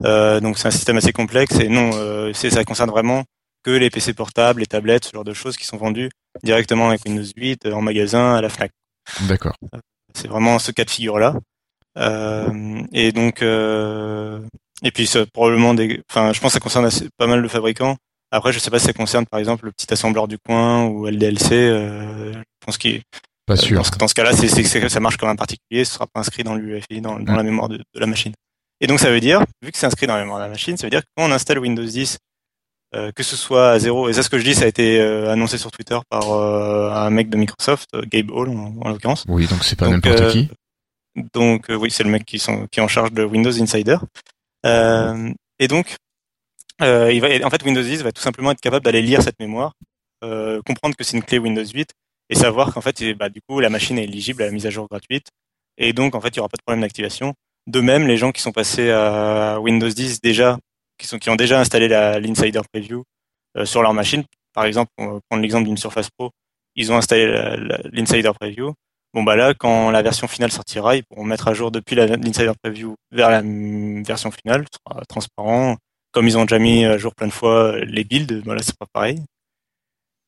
Euh, donc c'est un système assez complexe et non, euh, c'est ça concerne vraiment que les PC portables, les tablettes, ce genre de choses qui sont vendues directement avec Windows 8 euh, en magasin à la Fnac. D'accord. C'est vraiment ce cas de figure là. Euh, et donc euh, et puis ça, probablement des, enfin je pense que ça concerne assez- pas mal de fabricants. Après je sais pas si ça concerne par exemple le petit assembleur du coin ou LDLC. Euh, je pense qu'il Pas sûr. dans ce, dans ce cas-là c'est c'est que ça marche comme un particulier, ce sera pas inscrit dans l'UEFI dans, dans la mémoire de, de la machine. Et donc ça veut dire vu que c'est inscrit dans la mémoire de la machine, ça veut dire que quand on installe Windows 10 euh, que ce soit à zéro, et ça ce que je dis, ça a été euh, annoncé sur Twitter par euh, un mec de Microsoft, Gabe Hall en, en l'occurrence. Oui, donc c'est pas n'importe qui. Donc oui, c'est le mec qui, sont, qui est en charge de Windows Insider. Et donc, il va, en fait, Windows 10 va tout simplement être capable d'aller lire cette mémoire, comprendre que c'est une clé Windows 8 et savoir qu'en fait, bah, du coup, la machine est éligible à la mise à jour gratuite. Et donc, en fait, il n'y aura pas de problème d'activation. De même, les gens qui sont passés à Windows 10 déjà, qui, sont, qui ont déjà installé l'Insider Preview euh, sur leur machine, par exemple, on va prendre l'exemple d'une Surface Pro, ils ont installé l'Insider Preview. Bon bah là, quand la version finale sortira, ils pourront mettre à jour depuis l'Insider Preview vers la version finale, ce sera transparent. Comme ils ont déjà mis à jour plein de fois les builds, voilà, c'est pas pareil.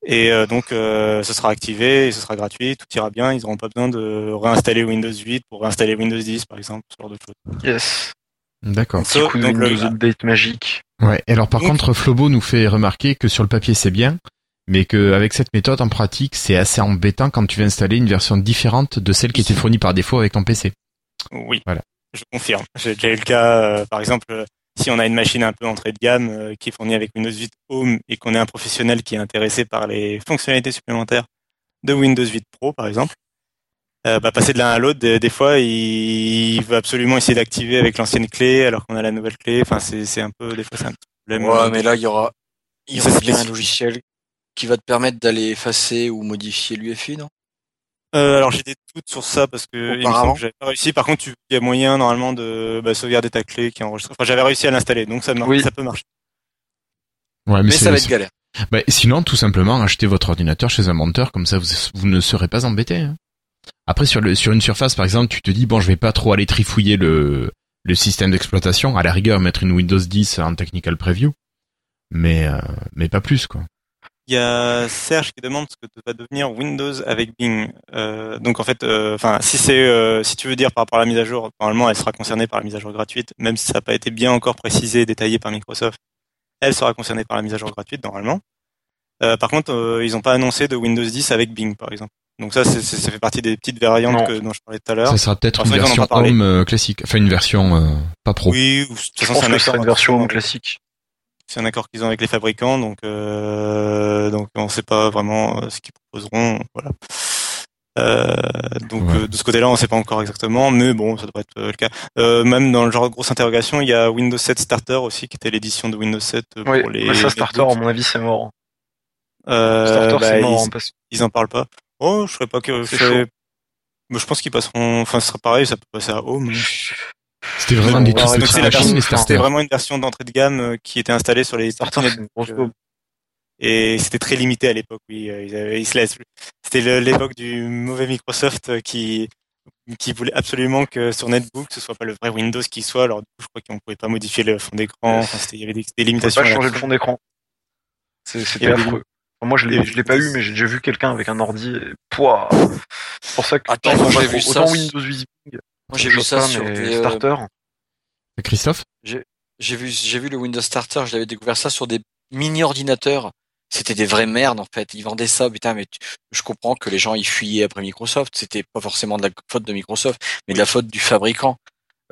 Et euh, donc, euh, ce sera activé, ce sera gratuit, tout ira bien. Ils n'auront pas besoin de réinstaller Windows 8 pour réinstaller Windows 10, par exemple, ce genre de choses. Yes. D'accord. Coup Donc, le- Update magique. Ouais. Et alors par Donc- contre, Flobo nous fait remarquer que sur le papier c'est bien, mais qu'avec cette méthode en pratique, c'est assez embêtant quand tu veux installer une version différente de celle qui était fournie par défaut avec ton PC. Oui, Voilà. je confirme. J'ai déjà eu le cas, euh, par exemple, euh, si on a une machine un peu entrée de gamme euh, qui est fournie avec Windows 8 Home et qu'on est un professionnel qui est intéressé par les fonctionnalités supplémentaires de Windows 8 Pro, par exemple, euh, bah, passer de l'un à l'autre, des, des fois, il, il veut absolument essayer d'activer avec l'ancienne clé alors qu'on a la nouvelle clé. Enfin, c'est c'est un peu, des fois, c'est un petit problème. Ouais, mais là, il y aura, il y aura bien un logiciel qui va te permettre d'aller effacer ou modifier l'UFI, non? Euh, alors j'ai des doutes sur ça parce que il me Auparavant. semble que j'avais pas réussi. Par contre, tu- il y a moyen normalement de bah, sauvegarder ta clé qui est enregistrée. Enfin, j'avais réussi à l'installer, donc ça, Oui. ça peut marcher. Ouais, Mais c'est- ça va être galère. Bah, sinon, tout simplement, achetez votre ordinateur chez un monteur, comme ça vous, vous ne serez pas embêté. hein. Après, sur, une surface, par exemple, tu te dis, bon, je vais pas trop aller trifouiller le, système d'exploitation, à la rigueur, mettre une Windows 10 en technical preview, mais, euh, mais pas plus, quoi. Il y a Serge qui demande ce que va devenir Windows avec Bing. Euh, donc en fait, euh, enfin, si c'est, si tu veux dire par rapport à la mise à jour, normalement, elle sera concernée par la mise à jour gratuite, même si ça n'a pas été bien encore précisé détaillé par Microsoft. Elle sera concernée par la mise à jour gratuite normalement. Par contre, ils n'ont pas annoncé de Windows 10 avec Bing, par exemple. Donc ça, c'est, c'est- ça fait partie des petites variantes que, dont je parlais tout à l'heure. Ça sera peut-être Alors, une en version home euh, classique, enfin une version euh, pas pro. Oui, ou de toute Je façon, pense c'est un que c'est accord une version avec- classique. c'est un accord qu'ils ont avec les fabricants, donc euh, donc on ne sait pas vraiment euh, ce qu'ils proposeront, voilà. Euh, donc Ouais. euh, de ce côté-là, on ne sait pas encore exactement, mais bon, ça devrait être euh, le cas. Euh, même dans le genre de grosse interrogation, il y a Windows 7 Starter aussi, qui était l'édition de Windows 7 euh, Oui, pour les. mais ça, Starter, à mon avis, c'est mort. Euh, Starter, bah, c'est mort. ils, hein, parce... ils en parlent pas. Oh, je serais pas que. C'est je serais- je pense qu'ils passeront. Enfin, ce sera pareil, ça peut passer à Home. C'était vraiment des C'était vraiment une version d'entrée de gamme euh, qui était installée sur les daube. Et c'était très limité à l'époque, oui. euh, Ils, avaient- ils se laissent. C'était le- l'époque du mauvais Microsoft euh, qui qui voulait absolument que sur Netbook ce soit pas le vrai Windows qui soit. Alors du coup, je crois qu'on pouvait pas modifier le fond d'écran. Enfin, c'était- il y avait des, des On limitations. pas à la changer le fond d'écran. C'était affreux. Moi, je l'ai, je l'ai pas eu, mais j'ai déjà vu quelqu'un avec un ordi. Et... Pouah. C'est pour ça que Attends, moi, j'ai vu ça Windows 8 Bing, Moi, j'ai je vu ça sur des, euh, Starter. Christophe? J'ai vu, j'ai vu le Windows Starter, j'avais découvert ça sur des mini ordinateurs. C'était des vraies merdes, en fait. Ils vendaient ça, putain, mais tu- je comprends que les gens y fuyaient après Microsoft. C'était pas forcément de la faute de Microsoft, mais de la faute du fabricant.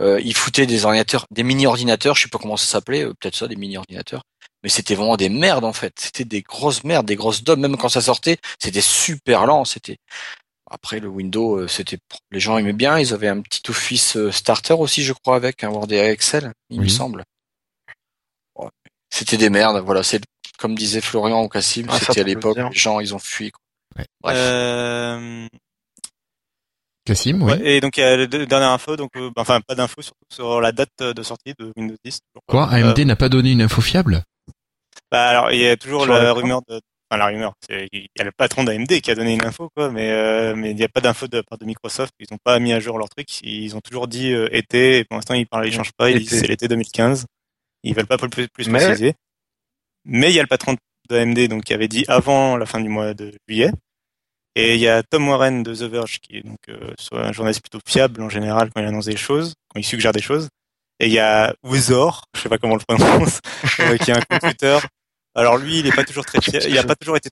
Euh, ils foutaient des ordinateurs, des mini ordinateurs, je sais pas comment ça s'appelait, euh, peut-être ça, des mini ordinateurs. Mais c'était vraiment des merdes, en fait. C'était des grosses merdes, des grosses daubes. Même quand ça sortait, c'était super lent, c'était, après, le Windows, euh, c'était, les gens aimaient bien. Ils avaient un petit Office euh, Starter aussi, je crois, avec un Word et Excel, il me semble. Ouais. C'était des merdes, voilà. C'est comme disait Florian ou Cassim, Ah, c'était à l'époque, les gens, ils ont fui. Quoi. Ouais. Bref. Euh, Cassim, oui. ouais, et donc il y a la deux- dernière info, donc euh, enfin pas d'info surtout sur la date de sortie de Windows 10. toujours pas. Quoi, Euh, AMD n'a pas donné une info fiable? Bah alors il y a toujours la rumeur de enfin la rumeur, c'est- il y a le patron d'AMD qui a donné une info quoi, mais euh, mais il n'y a pas d'info de la part de Microsoft, ils n'ont pas mis à jour leur truc, ils ont toujours dit euh, été et pour l'instant ils parlent ils changent pas, ils disent c'est l'été 2015. Ils veulent pas plus plus Mais- préciser. Mais il y a le patron d'AMD donc qui avait dit avant la fin du mois de juillet. Et il y a Tom Warren de The Verge qui est donc euh, un journaliste plutôt fiable en général quand il annonce des choses, quand il suggère des choses. Et il y a Wizor, je sais pas comment on le prononce, euh, qui est un Twitter. Alors lui, il est pas toujours très fiable. Il a pas toujours été,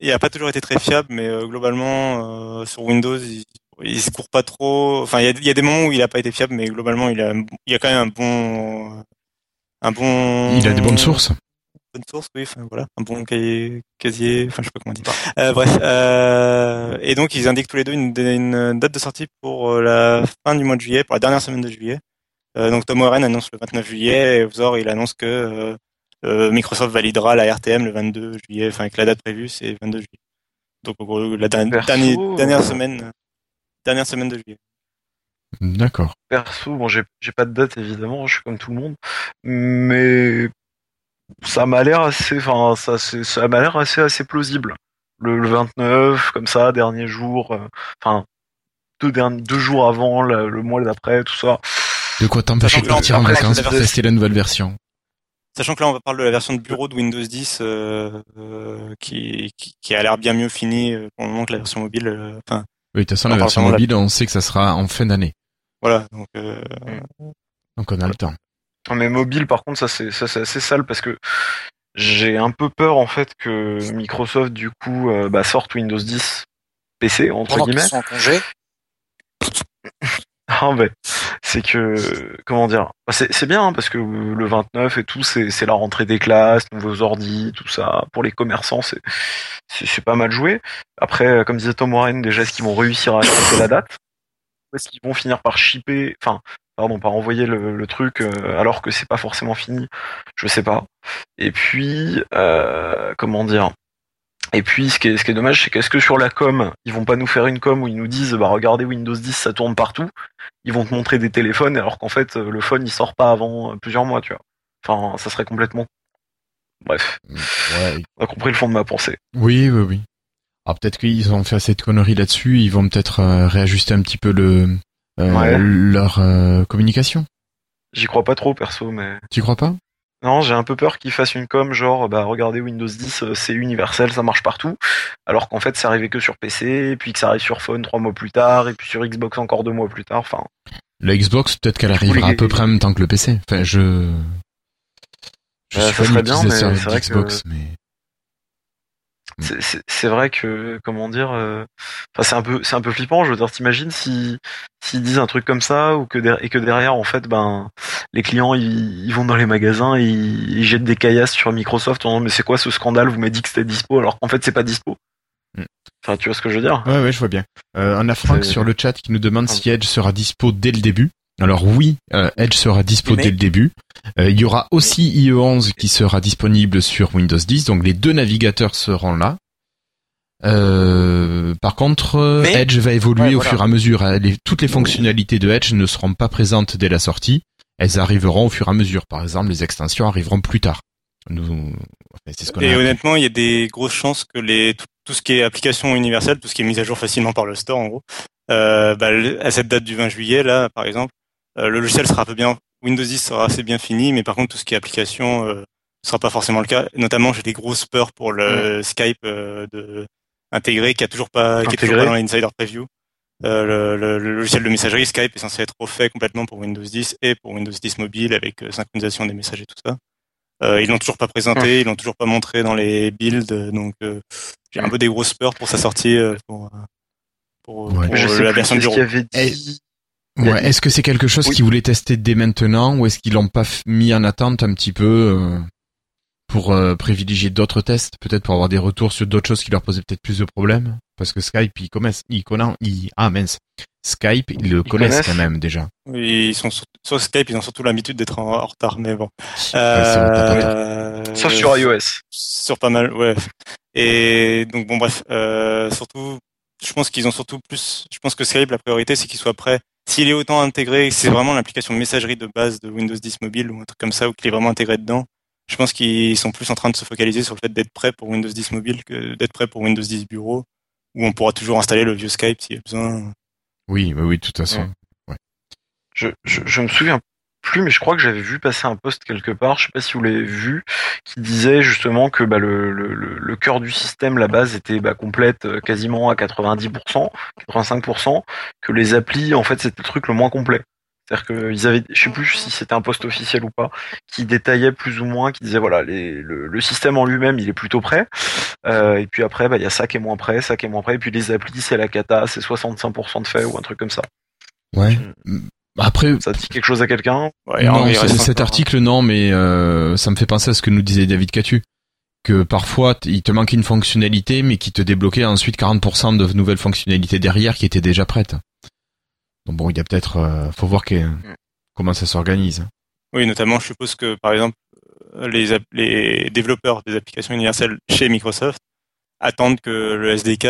il a pas toujours été très fiable, mais euh, globalement euh, sur Windows, il, il se court pas trop. Enfin, il y a, y a des moments où il a pas été fiable, mais globalement, il a, il y a quand même un bon, un bon. Il a des bonnes sources. Bonne source, oui. Enfin voilà, un bon cahier, casier. Enfin, je sais pas comment on dit. Euh, bref. Euh, et donc, ils indiquent tous les deux une, une date de sortie pour euh, la fin du mois de juillet, pour la dernière semaine de juillet. Euh, donc Tom Warren annonce le 29 juillet et Vzor il annonce que Microsoft validera la RTM le 22 juillet, enfin avec la date prévue c'est 22 juillet. Donc en gros, la dernière, Perso, dernière, euh, dernière semaine, dernière semaine de juillet. D'accord. Perso, bon, j'ai pas de date évidemment, je suis comme tout le monde, mais ça m'a l'air assez, enfin, ça, m'a l'air assez, assez plausible. Le, le 29, comme ça, dernier jour, euh, enfin, deux, derniers, deux jours avant, le, le mois d'après, tout ça. De quoi t'empêcher de partir en vacances pour tester la nouvelle version Sachant que là on va parler de la version de bureau de Windows 10 euh, euh, qui, qui, qui a l'air bien mieux finie euh, pour le moment que la version mobile. Enfin Oui, de toute façon, On la parle version la- mobile, on sait que ça sera en fin d'année. voilà. Donc euh, Donc on a le temps. Non, Mais mobile, par contre, ça c'est ça c'est assez sale parce que j'ai un peu peur en fait que Microsoft du coup euh, bah, sorte Windows 10 PC entre Pendant guillemets. sont en congé, Ah ben, c'est que comment dire, c'est bien hein, parce que le 29 et tout, c'est la rentrée des classes, nouveaux ordi, tout ça. Pour les commerçants, c'est c'est pas mal joué. Après, euh, comme disait Tom Warren, déjà est-ce qu'ils vont réussir à la date? Est-ce qu'ils vont finir par shipper, enfin, pardon, par envoyer le, le truc euh, alors que c'est pas forcément fini? Je sais pas. Et puis, euh, comment dire et puis, ce qui est, ce qui est dommage, c'est qu'est-ce que sur la com, ils vont pas nous faire une com où ils nous disent, bah regardez Windows 10, ça tourne partout ils vont te montrer des téléphones alors qu'en fait euh, le phone il sort pas avant euh, plusieurs mois tu vois enfin ça serait complètement bref Ouais. on a compris le fond de ma pensée Oui, oui, oui. Alors peut-être qu'ils ont fait assez de conneries là-dessus, ils vont peut-être euh, réajuster un petit peu le euh, Ouais. leur euh, communication. j'y crois pas trop perso mais Tu crois pas? Non j'ai un peu peur qu'ils fassent une com genre bah regardez Windows 10 euh, c'est universel ça marche partout. Alors qu'en fait c'est arrivé que sur PC et puis que ça arrive sur phone trois mois plus tard et puis sur Xbox encore deux mois plus tard enfin. La Xbox, peut-être qu'elle arrivera à peu près en même temps que le PC. Enfin, je je Euh, suis ça pas un serait bien, mais c'est vrai d'Xbox, mais c'est- c'est vrai que comment dire euh, enfin c'est un peu c'est un peu flippant je veux dire t'imagines si s'ils disent un truc comme ça ou que et que derrière en fait ben les clients ils, ils vont dans les magasins et ils, ils jettent des caillasses sur Microsoft en disant mais c'est quoi ce scandale vous m'avez dit que c'était dispo alors qu'en fait c'est pas dispo Mm. enfin tu vois ce que je veux dire? Ouais, ouais, je vois bien. Euh, on a Franck C'est- sur le chat qui nous demande si Edge sera dispo dès le début. Alors oui, euh, Edge sera dispo dès le début. Euh, il y aura aussi IE11 qui sera disponible sur Windows 10, donc les deux navigateurs seront là. Euh, par contre, Mais- Edge va évoluer Ouais, au voilà. fur et à mesure. hein. Les- toutes les fonctionnalités de Edge ne seront pas présentes dès la sortie. Elles arriveront au fur et à mesure. Par exemple, les extensions arriveront plus tard. Nous, ce a Et honnêtement, il y a des grosses chances que les tout, tout ce qui est application universelle, tout ce qui est mis à jour facilement par le store, en gros, euh, bah, à cette date du 20 juillet, là, par exemple, le logiciel sera un peu bien, Windows 10 sera assez bien fini, mais par contre, tout ce qui est application, euh, sera pas forcément le cas. Notamment, j'ai des grosses peurs pour le Skype euh, de intégré, qui a toujours pas, qui est toujours pas dans l'insider preview. Euh, le, le- le logiciel de messagerie Skype est censé être refait complètement pour Windows 10 et pour Windows 10 mobile avec euh, synchronisation des messages et tout ça. Euh, ils l'ont toujours pas présenté, ils l'ont toujours pas montré dans les builds, euh, donc euh, j'ai un peu des grosses peurs pour sa sortie euh, pour, euh, pour, Ouais. pour je sais la plus version qu'est-ce bureau. qu'il avait dit Ouais, est-ce que c'est quelque chose Oui. qu'ils voulaient tester dès maintenant ou est-ce qu'ils l'ont pas mis en attente un petit peu euh, pour euh, privilégier d'autres tests, peut-être pour avoir des retours sur d'autres choses qui leur posaient peut-être plus de problèmes? Parce que Skype, il commence, il connaît, il, ah mince, Skype, ils le connaissent, connaissent quand même déjà. Oui, ils sont sur, sur Skype, ils ont surtout l'habitude d'être en, retard, mais bon. Euh, Sauf sur iOS. sur pas mal, ouais. Et donc bon bref, euh, surtout, je pense qu'ils ont surtout plus, je pense que Skype la priorité c'est qu'il soit prêt. S'il est autant intégré, c'est vraiment l'application de messagerie de base de Windows 10 mobile ou un truc comme ça, ou qu'il est vraiment intégré dedans. Je pense qu'ils sont plus en train de se focaliser sur le fait d'être prêt pour Windows 10 mobile que d'être prêt pour Windows 10 bureau, où on pourra toujours installer le vieux Skype s'il y a besoin. Oui, oui, oui, de toute façon. Je, je, je me souviens plus, mais je crois que j'avais vu passer un post quelque part, je sais pas si vous l'avez vu, qui disait justement que bah, le, le, le le cœur du système, la base était bah, complète euh, quasiment à 90%, 85%, que les applis, en fait, c'était le truc le moins complet. C'est-à-dire qu'ils avaient, je sais plus si c'était un post officiel ou pas, qui détaillait plus ou moins, qui disait voilà, les, le, le système en lui-même, il est plutôt prêt. Euh, et puis après, bah, il y a ça qui est moins prêt, ça qui est moins prêt. Et puis les applis, c'est la cata, c'est 65% de fait ou un truc comme ça. Ouais. Après, Ça dit quelque chose à quelqu'un Ouais, non, il c- reste cet encore- article, non, mais euh, ça me fait penser à ce que nous disait David Catu. Que parfois, il te manquait une fonctionnalité, mais qui te débloquait ensuite 40% de nouvelles fonctionnalités derrière qui étaient déjà prêtes. Donc bon, il y a peut-être... euh, faut voir que- comment ça s'organise. Oui, notamment, je suppose que par exemple, euh, les, développeurs des applications universelles chez Microsoft attendent que le SDK,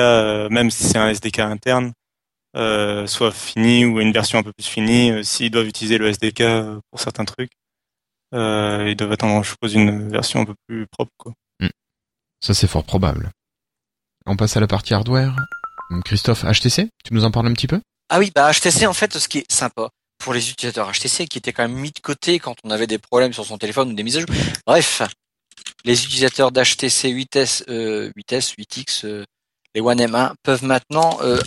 même si c'est un SDK interne, euh, soit fini ou une version un peu plus finie. Euh, S'ils doivent utiliser le SDK euh, pour certains trucs, euh, ils doivent attendre, je suppose, une version un peu plus propre. Quoi. Ça, c'est fort probable. On passe à la partie hardware. Christophe, HTC, tu nous en parles un petit peu? Ah oui, bah HTC en fait, ce qui est sympa pour les utilisateurs HTC qui étaient quand même mis de côté quand on avait des problèmes sur son téléphone ou des mises à jour. Bref, les utilisateurs d'HTC 8S, euh, 8S, 8X, euh, les One M1 peuvent maintenant euh,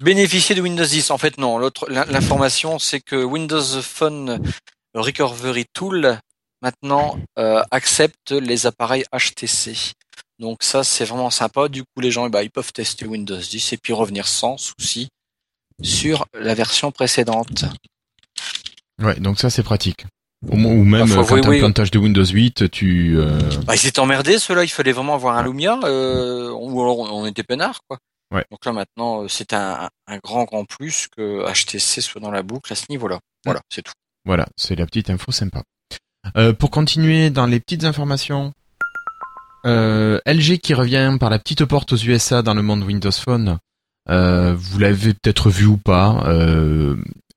bénéficier de Windows 10. En fait, non. L'autre, l'in- l'information, c'est que Windows Phone Recovery Tool maintenant euh, accepte les appareils HTC. Donc ça, c'est vraiment sympa. Du coup, les gens, eh ben, ils peuvent tester Windows 10 et puis revenir sans souci sur la version précédente. Ouais, donc ça, c'est pratique. Ou même Bah, euh, quand avouer, t'as un oui. plantage de Windows 8, tu... euh, Bah, ils étaient emmerdés, ceux-là. Il fallait vraiment avoir un Lumia, euh, ou alors on était peinards, quoi. Ouais. Donc là, maintenant, euh, c'est un, un grand, grand plus que HTC soit dans la boucle à ce niveau-là. Voilà, c'est tout. Voilà, c'est la petite info sympa. Euh, pour continuer dans les petites informations, euh, LG qui revient par la petite porte aux USA dans le monde Windows Phone. Euh, vous l'avez peut-être vu ou pas.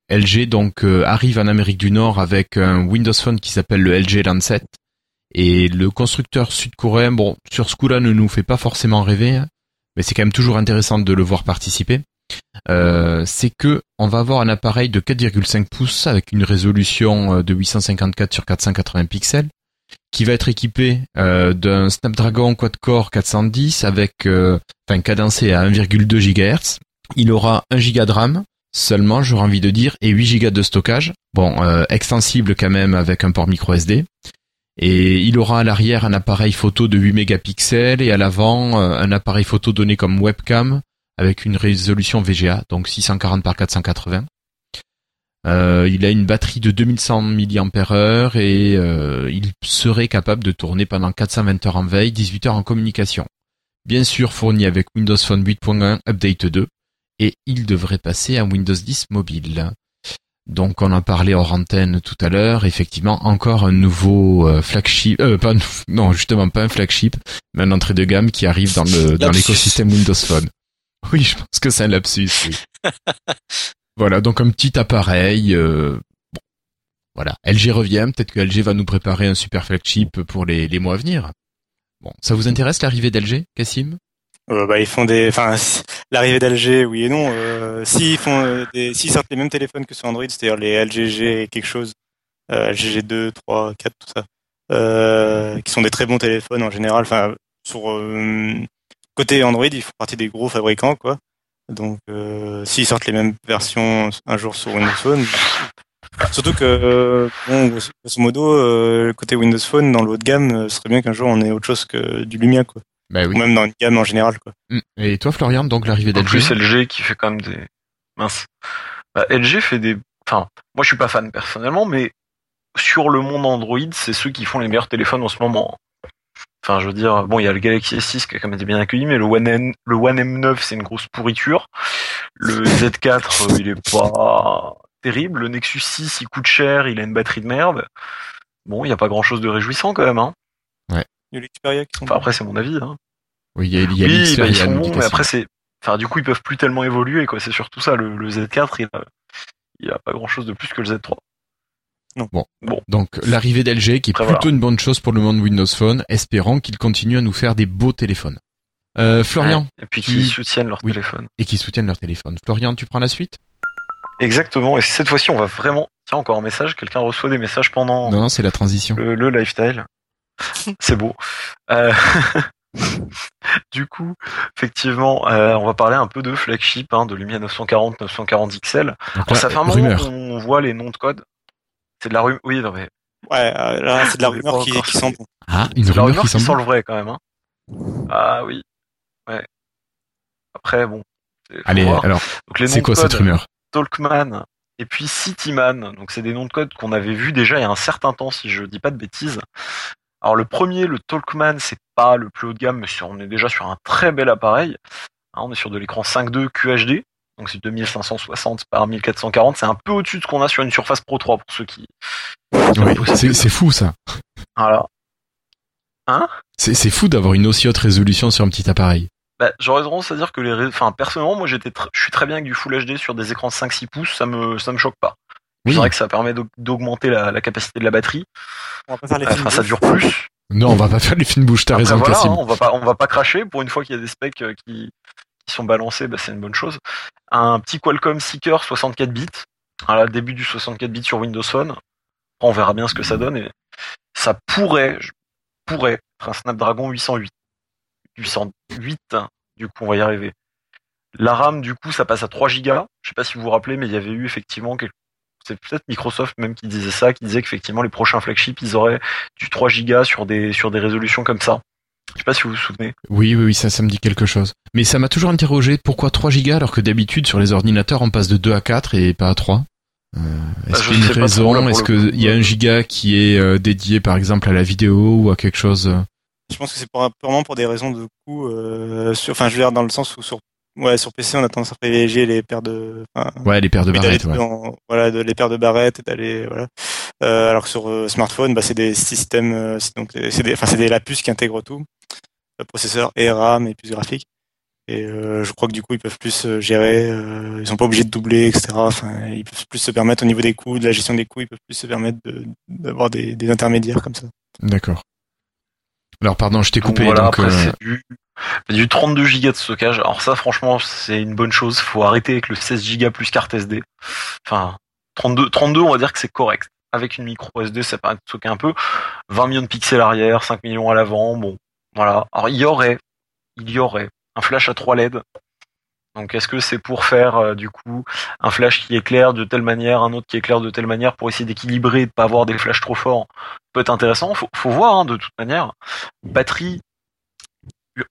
LG donc arrive en Amérique du Nord avec un Windows Phone qui s'appelle le LG Lancet. Et le constructeur sud-coréen, bon, sur ce coup-là, ne nous fait pas forcément rêver, hein, mais c'est quand même toujours intéressant de le voir participer. Euh, c'est que on va avoir un appareil de 4,5 pouces avec une résolution euh, de 854 sur 480 pixels qui va être équipé euh, d'un Snapdragon quad-core 410 avec euh, cadencé à 1,2 GHz. Il aura 1 Go de RAM seulement, j'aurais envie de dire, et 8 Go de stockage. Bon, extensible quand même avec un port micro SD. Et il aura à l'arrière un appareil photo de 8 mégapixels et à l'avant euh, un appareil photo donné comme webcam avec une résolution VGA, donc 640 par 480. Euh, il a une batterie de 2100 mAh et euh, il serait capable de tourner pendant 420 heures en veille, 18 heures en communication. Bien sûr fourni avec Windows Phone 8.1 Update 2 et il devrait passer à Windows 10 mobile. Donc on en parlait hors antenne tout à l'heure, effectivement encore un nouveau euh, flagship, euh, pas non justement pas un flagship, mais un entrée de gamme qui arrive dans le dans l'écosystème Windows Phone. Oui, je pense que c'est un lapsus. Oui. voilà, donc un petit appareil. euh, bon, voilà, LG revient. Peut-être que LG va nous préparer un super flagship pour les, les mois à venir. Bon, ça vous intéresse l'arrivée d'LG, Cassim? Euh, bah, ils font des, enfin, l'arrivée d'LG, oui et non. Euh, s'ils font euh, des, s'ils sortent les mêmes téléphones que sur Android, c'est-à-dire les LGG quelque chose, LGG 2, 3, 4, tout ça, euh, qui sont des très bons téléphones en général. Enfin, sur euh, côté Android, ils font partie des gros fabricants, quoi. Donc, s'ils sortent les mêmes versions un jour sur Windows Phone, surtout que, bon, grosso modo, côté Windows Phone, dans le haut de gamme, ce serait bien qu'un jour on ait autre chose que du Lumia, quoi. Bah Ou oui. même dans une gamme en général, quoi. Mm. Et toi, Florian, donc l'arrivée En plus, d'LG LG qui fait quand même des. Mince. Bah, LG fait des. Enfin, moi je suis pas fan personnellement, mais sur le monde Android, c'est ceux qui font les meilleurs téléphones en ce moment. Enfin, je veux dire, bon, il y a le Galaxy S6 qui a quand même été bien accueilli, mais le One, N, le One M9, c'est une grosse pourriture. Le Z4, euh, il est pas terrible. Le Nexus 6, il coûte cher, il a une batterie de merde. Bon, il n'y a pas grand chose de réjouissant quand même, hein. Il y a l'Xperia qui sont Enfin, après, c'est mon avis, hein. Oui, il y a, y a oui, bah, ils il y a sont bons, mais après, c'est, enfin, du coup, ils peuvent plus tellement évoluer, quoi. C'est surtout ça. Le, le Z4, il a, il a pas grand chose de plus que le Z3. Donc l'arrivée d'LG qui est Après, plutôt voilà. une bonne chose pour le monde Windows Phone, espérant qu'il continue à nous faire des beaux téléphones. Euh, Florian, Ouais. Et puis qui soutiennent leur Oui. téléphone. et qui soutiennent leur téléphone. Florian, tu prends la suite? Exactement. Et cette fois-ci, on va vraiment, tiens, encore un message. Quelqu'un reçoit des messages pendant Non, non, c'est la transition. le, le lifestyle. C'est beau. Euh, du coup, effectivement, euh, on va parler un peu de flagship, hein, de Lumia 940, 940 XL. Alors, ça fait un moment qu'on voit les noms de code. C'est de la rumeur. Oui, non, mais Ouais, euh, là, c'est de la rumeur qui, qui sent bon. Ah, une c'est de la rumeur rumeur qui qui semble. sent le vrai quand même. Hein. Ah oui. Ouais. Après, bon. Allez, voir. alors, Donc, les noms c'est de quoi cette rumeur? Talkman et puis Cityman. Donc c'est des noms de code qu'on avait vus déjà il y a un certain temps, si je dis pas de bêtises. Alors le premier, le Talkman, c'est pas le plus haut de gamme, mais on est déjà sur un très bel appareil. Hein, on est sur de l'écran 5.2 QHD, donc c'est 2560 par 1440. C'est un peu au-dessus de ce qu'on a sur une Surface Pro 3 pour ceux qui. C'est fou ça. Voilà. C'est c'est fou d'avoir une aussi haute résolution sur un petit appareil. Bah, j'aurais tendance à dire que les, enfin personnellement, moi j'étais, tr- je suis très bien avec du Full HD sur des écrans 5-6 pouces, ça me, ça me choque pas. Oui. C'est vrai que ça permet d'aug- d'augmenter la, la capacité de la batterie. On va pas faire les Enfin, films ça dure plus. Non, on va pas faire les fines bouches, t'as raison, voilà, hein, on va pas, on va pas cracher. Pour une fois qu'il y a des specs euh, qui, qui sont balancés, bah, c'est une bonne chose. Un petit Qualcomm Seeker 64 bits. Voilà, début du 64 bits sur Windows Phone. On verra bien ce que ça donne. Et ça pourrait, je- pourrait être un Snapdragon 808. 808, hein, du coup, on va y arriver. La RAM, du coup, ça passe à 3 Go. Je sais pas si vous vous rappelez, mais il y avait eu effectivement quelque c'est peut-être Microsoft même qui disait ça, qui disait qu'effectivement les prochains flagships ils auraient du 3 Go sur des sur des résolutions comme ça. Je sais pas si vous vous souvenez. Oui, oui, oui, ça, ça me dit quelque chose. Mais ça m'a toujours interrogé pourquoi 3 gigas alors que d'habitude sur les ordinateurs on passe de 2 à 4 et pas à 3 euh, Est-ce Bah, je qu'il y a une raison Est-ce qu'il y a un giga qui est euh, dédié par exemple à la vidéo ou à quelque chose? Je pense que c'est pour- purement pour des raisons de coût. Euh, sur, enfin, je veux dire dans le sens où sur, ouais, sur PC, on a tendance à privilégier les paires de, enfin, Ouais, les paires de barrettes, ouais. dans- voilà, de, les paires de barrettes et d'aller, voilà. Euh, alors que sur euh, smartphone, bah, c'est des systèmes, euh, c'est donc, c'est des, enfin, c'est des la puce qui intègrent tout, le processeur et RAM et puce graphique. Et euh, je crois que du coup, ils peuvent plus euh, gérer. euh, ils sont pas obligés de doubler, etc. Enfin, ils peuvent plus se permettre au niveau des coûts, de la gestion des coûts, ils peuvent plus se permettre de- d'avoir des, des intermédiaires comme ça. D'accord. Alors pardon, je t'ai Donc coupé. voilà, donc, après euh, c'est du du 32 Go de stockage. Alors ça franchement, c'est une bonne chose. Faut arrêter avec le 16 Go plus carte SD. Enfin 32 32, on va dire que c'est correct. Avec une micro SD, ça permet de stocker un peu. 20 millions de pixels arrière, 5 millions à l'avant, bon, voilà. Alors il y aurait il y aurait un flash à 3 LED. Donc est-ce que c'est pour faire euh, du coup un flash qui éclaire de telle manière, un autre qui éclaire de telle manière pour essayer d'équilibrer de pas avoir des flashs trop forts Peut être intéressant, faut, faut voir hein, de toute manière. Batterie,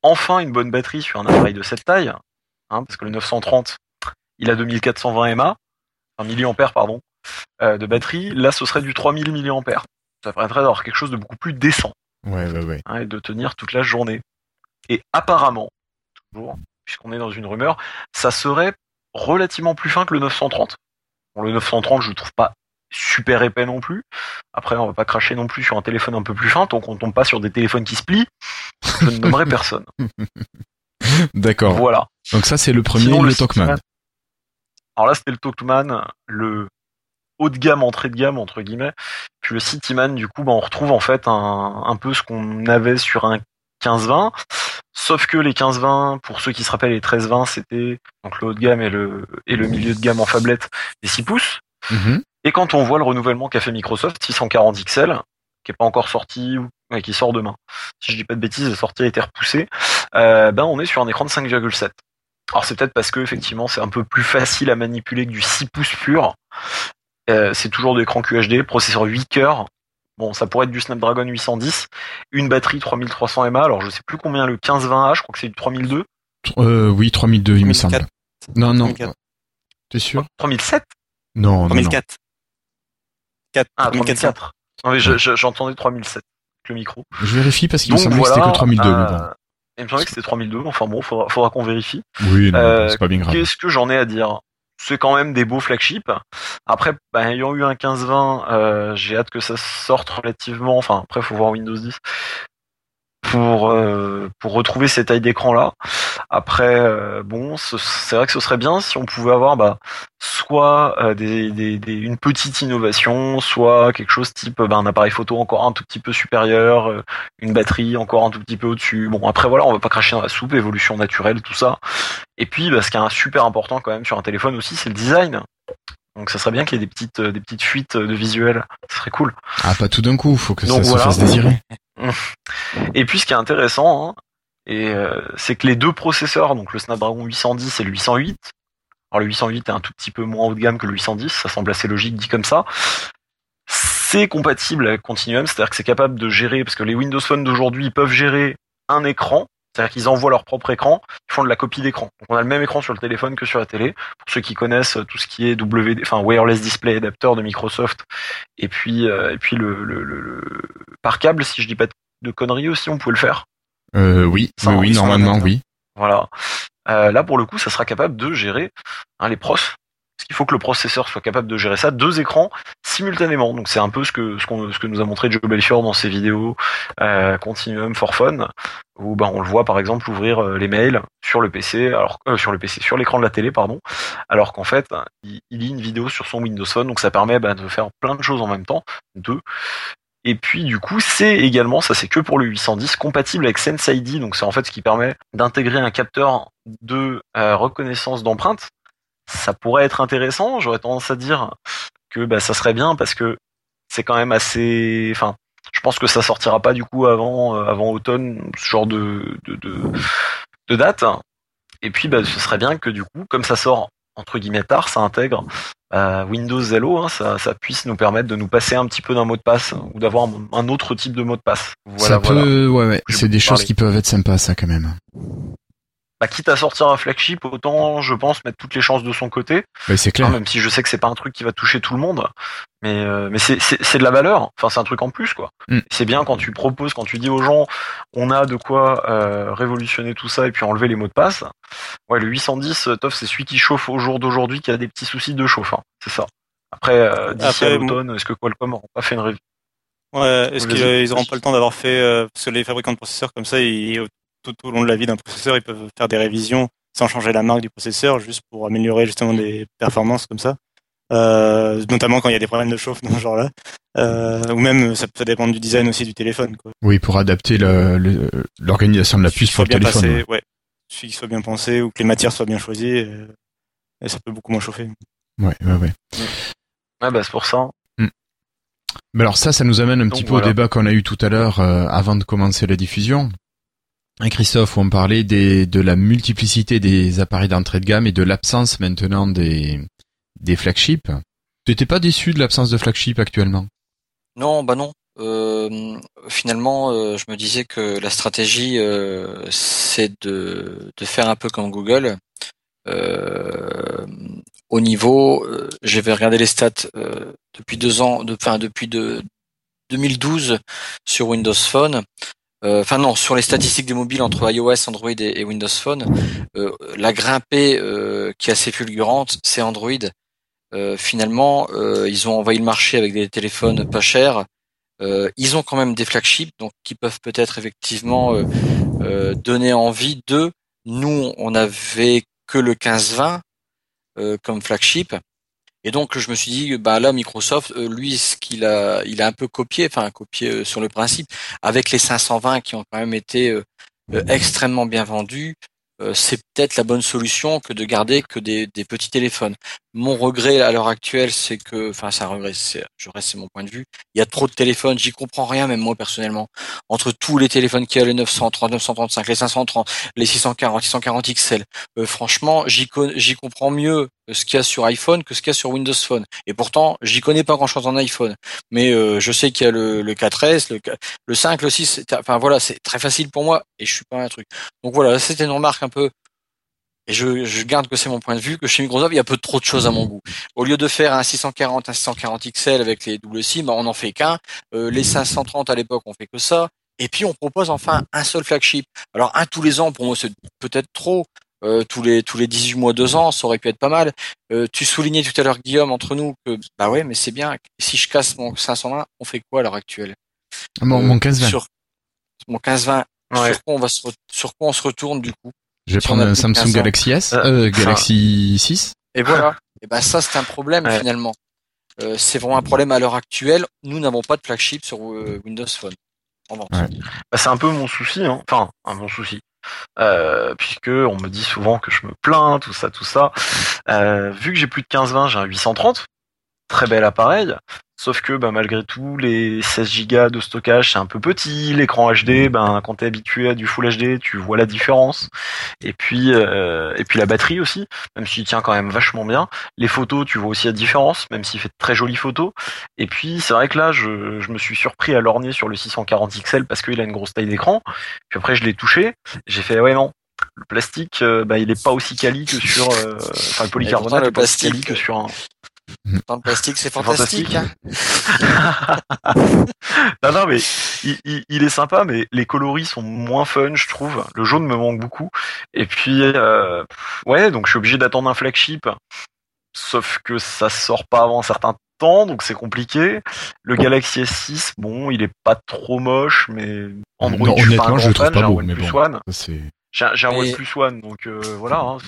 enfin une bonne batterie sur un appareil de cette taille, hein, parce que le 930, il a 2420 mAh, enfin milliampères pardon, euh, de batterie. Là, ce serait du 3000 milliampères. Ça permettrait d'avoir quelque chose de beaucoup plus décent Ouais, ouais, ouais. hein, et de tenir toute la journée. Et apparemment, toujours, puisqu'on est dans une rumeur, ça serait relativement plus fin que le 930. Bon, le 930, je le trouve pas super épais non plus. Après, on va pas cracher non plus sur un téléphone un peu plus fin, tant qu'on tombe pas sur des téléphones qui se plient. Je ne nommerai personne. D'accord. Voilà. Donc ça c'est le premier, Sinon, le, le Talkman. Alors là, c'était le Talkman, le haut de gamme, entrée de gamme, entre guillemets. Puis le Cityman, du coup, bah, on retrouve en fait un, un peu ce qu'on avait sur un 15-20. Sauf que les 15-20, pour ceux qui se rappellent, les 13-20, c'était donc le haut de gamme et le, et le milieu de gamme en phablette des 6 pouces. Mhm. Et quand on voit le renouvellement qu'a fait Microsoft, 640 XL, qui est pas encore sorti, ou ouais, qui sort demain. Si je dis pas de bêtises, la sortie a été repoussée. Euh, ben on est sur un écran de 5,7. Alors c'est peut-être parce que effectivement c'est un peu plus facile à manipuler que du 6 pouces pur. Euh, c'est toujours de l'écran QHD, processeur 8 cœurs. Bon, ça pourrait être du Snapdragon 810, une batterie 3300 mAh. Alors je sais plus combien le 1520A, je crois que c'est du 3002, Euh, oui, 3002 il me semble. 3004. Non, non. 3004. T'es sûr? 3007. Non, non, non. 3004. 4, Ah, 3400. 3004. Non mais je- je- j'entendais 3007. le micro. Je vérifie parce qu'il me semblait que c'était que 3002. mais euh, bon. Il me semblait que c'était 3002. Enfin bon, faudra, faudra qu'on vérifie. Oui, non, euh, c'est pas bien grave. Qu'est-ce que j'en ai à dire? C'est quand même des beaux flagships. Après, bah, ayant eu un 15-20, euh, j'ai hâte que ça sorte relativement. Enfin, après, faut voir Windows 10 pour euh, pour retrouver ces tailles d'écran là. Après, euh, bon, ce- c'est vrai que ce serait bien si on pouvait avoir bah, soit euh, des, des, des- une petite innovation, soit quelque chose type bah, un appareil photo encore un tout petit peu supérieur, euh, une batterie encore un tout petit peu au-dessus. Bon, après voilà, on va pas cracher dans la soupe, évolution naturelle, tout ça. Et puis, bah, ce qui est super important quand même sur un téléphone aussi, c'est le design. Donc, ça serait bien qu'il y ait des petites, euh, des petites fuites de visuel. Ce serait cool. Ah, pas tout d'un coup, faut que Donc ça voilà. se fasse désirer. Et puis, ce qui est intéressant, hein, et euh, c'est que les deux processeurs, donc le Snapdragon 810 et le 808, alors le 808 est un tout petit peu moins haut de gamme que le 810, ça semble assez logique dit comme ça. C'est compatible avec Continuum, c'est-à-dire que c'est capable de gérer, parce que les Windows Phone d'aujourd'hui peuvent gérer un écran, c'est-à-dire qu'ils envoient leur propre écran, ils font de la copie d'écran. Donc on a le même écran sur le téléphone que sur la télé. Pour ceux qui connaissent tout ce qui est WD, enfin Wireless Display Adapter de Microsoft, et puis euh, et puis le, le, le- le- par câble, si je dis pas de conneries aussi, on pouvait le faire. Euh, oui, oui, normalement, oui. Voilà. Euh, là, pour le coup, ça sera capable de gérer hein, les pros. Qu'il faut que le processeur soit capable de gérer ça, deux écrans simultanément. Donc c'est un peu ce que ce, que nous a montré Joe Belfior dans ses vidéos euh, Continuum for Fun, où ben on le voit par exemple ouvrir euh, les mails sur le PC, alors euh, sur le PC, sur l'écran de la télé, pardon, alors qu'en fait il, il lit une vidéo sur son Windows Phone, donc ça permet ben, de faire plein de choses en même temps, deux. Et puis du coup, c'est également, ça c'est que pour le 810, compatible avec Sense ID, donc c'est en fait ce qui permet d'intégrer un capteur de reconnaissance d'empreinte. Ça pourrait être intéressant, j'aurais tendance à dire que bah, ça serait bien parce que c'est quand même assez, enfin, je pense que ça sortira pas du coup avant euh, avant automne, ce genre de de, de, de date. Et puis bah, ce serait bien que du coup, comme ça sort entre guillemets tard, ça intègre euh, Windows Hello, hein, ça, ça puisse nous permettre de nous passer un petit peu d'un mot de passe ou d'avoir un, un autre type de mot de passe. Voilà, ça voilà. peut, ouais, ouais, Je c'est des choses qui peuvent être sympas, ça, quand même. Bah, quitte à sortir un flagship, autant je pense mettre toutes les chances de son côté. Ouais, c'est clair. même si je sais que c'est pas un truc qui va toucher tout le monde, mais euh, mais c'est c'est c'est de la valeur. Enfin, c'est un truc en plus quoi. Mm. C'est bien quand tu proposes, quand tu dis aux gens, on a de quoi euh, révolutionner tout ça et puis enlever les mots de passe. Ouais, le 810, euh, Toff, c'est celui qui chauffe au jour d'aujourd'hui qui a des petits soucis de chauffe. hein. C'est ça. Après, euh, d'ici à l'automne, est-ce que Qualcomm n'aura pas fait une revue Ouais, est-ce qu'ils n'auront pas le temps d'avoir fait euh, parce que les fabricants de processeurs comme ça, ils, tout au long de la vie d'un processeur, ils peuvent faire des révisions sans changer la marque du processeur, juste pour améliorer justement des performances comme ça. Euh, notamment quand il y a des problèmes de chauffe dans ce genre-là, euh, ou même ça peut dépendre du design aussi du téléphone. Quoi. Oui, pour adapter l'organisation de la puce pour soit le bien téléphone. passé, ouais. Il suffit qu'il soit bien pensé ou que les matières soient bien choisies, et, et ça peut beaucoup moins chauffer. Ouais, ouais, ouais. Ouais, bah c'est pour ça. Mais alors ça, ça nous amène un Donc, petit peu voilà. au débat qu'on a eu tout à l'heure euh, avant de commencer la diffusion. Hein, Christophe, on parlait des, de la multiplicité des appareils d'entrée de gamme et de l'absence maintenant des, des flagships. Tu n'étais pas déçu de l'absence de flagship actuellement? Non, bah non. Euh, finalement, euh, je me disais que la stratégie, euh, c'est de, de faire un peu comme Google. Euh, au niveau, euh, j'avais regardé les stats depuis deux ans, de- enfin depuis de, 2012 sur Windows Phone. Euh, Enfin non, sur les statistiques des mobiles entre iOS, Android et, Windows Phone, euh, la grimpée euh, qui est assez fulgurante, c'est Android. Euh, finalement, euh, ils ont envahi le marché avec des téléphones pas chers. Ils ont quand même des flagships, donc qui peuvent peut-être effectivement donner envie de. Nous, on avait que le 15-20 euh, comme flagship, et donc je me suis dit, bah là, Microsoft, euh, lui, ce qu'il a, il a un peu copié, enfin copié euh, sur le principe, avec les 520 qui ont quand même été euh, extrêmement bien vendus. c'est peut-être la bonne solution que de garder que des petits téléphones. Mon regret à l'heure actuelle, c'est que, enfin, c'est un regret, c'est, je reste, c'est mon point de vue. Il y a trop de téléphones, j'y comprends rien, même moi personnellement. Entre tous les téléphones qu'il y a, les 930, 935, les 530, les 640, 640 XL, franchement, j'y, comprends mieux ce qu'il y a sur iPhone que ce qu'il y a sur Windows Phone. Et pourtant, j'y connais pas grand-chose en iPhone. Mais euh, je sais qu'il y a le, le 4S, le, le 5, le 6, c'est- enfin voilà, c'est très facile pour moi et je suis pas un truc. Donc voilà, c'était une remarque un peu et je, je garde que c'est mon point de vue, que chez Microsoft, il y a peu trop de choses à mon goût. Au lieu de faire un 640, un 640 XL avec les double SIM, on en fait qu'un. Euh, les 530 à l'époque, on fait que ça. Et puis on propose enfin un seul flagship. Alors un tous les ans, pour moi, c'est peut-être trop. Euh, tous les tous les 18 mois, 2 ans, ça aurait pu être pas mal. Euh, tu soulignais tout à l'heure, Guillaume, entre nous, que bah ouais, mais c'est bien. Si je casse mon 520, on fait quoi à l'heure actuelle? Mon, Euh, mon 15-20. Sur mon 15-20, Ouais. sur quoi on va se sur quoi on se retourne du coup? Je vais prendre un Samsung 15 ans. Galaxy S, Euh, euh, enfin- Galaxy 6. Et voilà. Et ben ça c'est un problème Ouais. finalement. Euh, c'est vraiment un problème à l'heure actuelle. Nous n'avons pas de flagship sur euh, Windows Phone. En vente. Ouais. Bah, c'est un peu mon souci, hein. enfin un bon souci, euh, puisque on me dit souvent que je me plains, tout ça, tout ça. Euh, vu que j'ai plus de 15-20, j'ai un 830, très bel appareil. Sauf que bah, malgré tout, les 16 Go de stockage c'est un peu petit. L'écran HD, ben quand t'es habitué à du Full HD, tu vois la différence. Et puis euh, et puis la batterie aussi, même s'il tient quand même vachement bien. Les photos, tu vois aussi la différence, même s'il fait de très jolies photos. Et puis c'est vrai que là, je, je me suis surpris à lorgner sur le 640 XL parce qu'il a une grosse taille d'écran. Puis après, je l'ai touché, j'ai fait ouais non. Le plastique, euh, bah, il est pas aussi quali que sur, euh, enfin le polycarbonate, pourtant, le est pas aussi quali que sur un, Dans le plastique, c'est fantastique. fantastique. hein. non, non, mais il, il- il est sympa, mais les coloris sont moins fun, je trouve. Le jaune me manque beaucoup. Et puis, euh, ouais, donc je suis obligé d'attendre un flagship. Sauf que ça sort pas avant un certain temps, donc c'est compliqué. Le Galaxy S6, bon, il est pas trop moche, mais Android, Non, je suis pas un je grand le trouve fan, pas j'ai un beau, mais OnePlus bon. J'ai un- OnePlus One, donc euh, voilà. hein.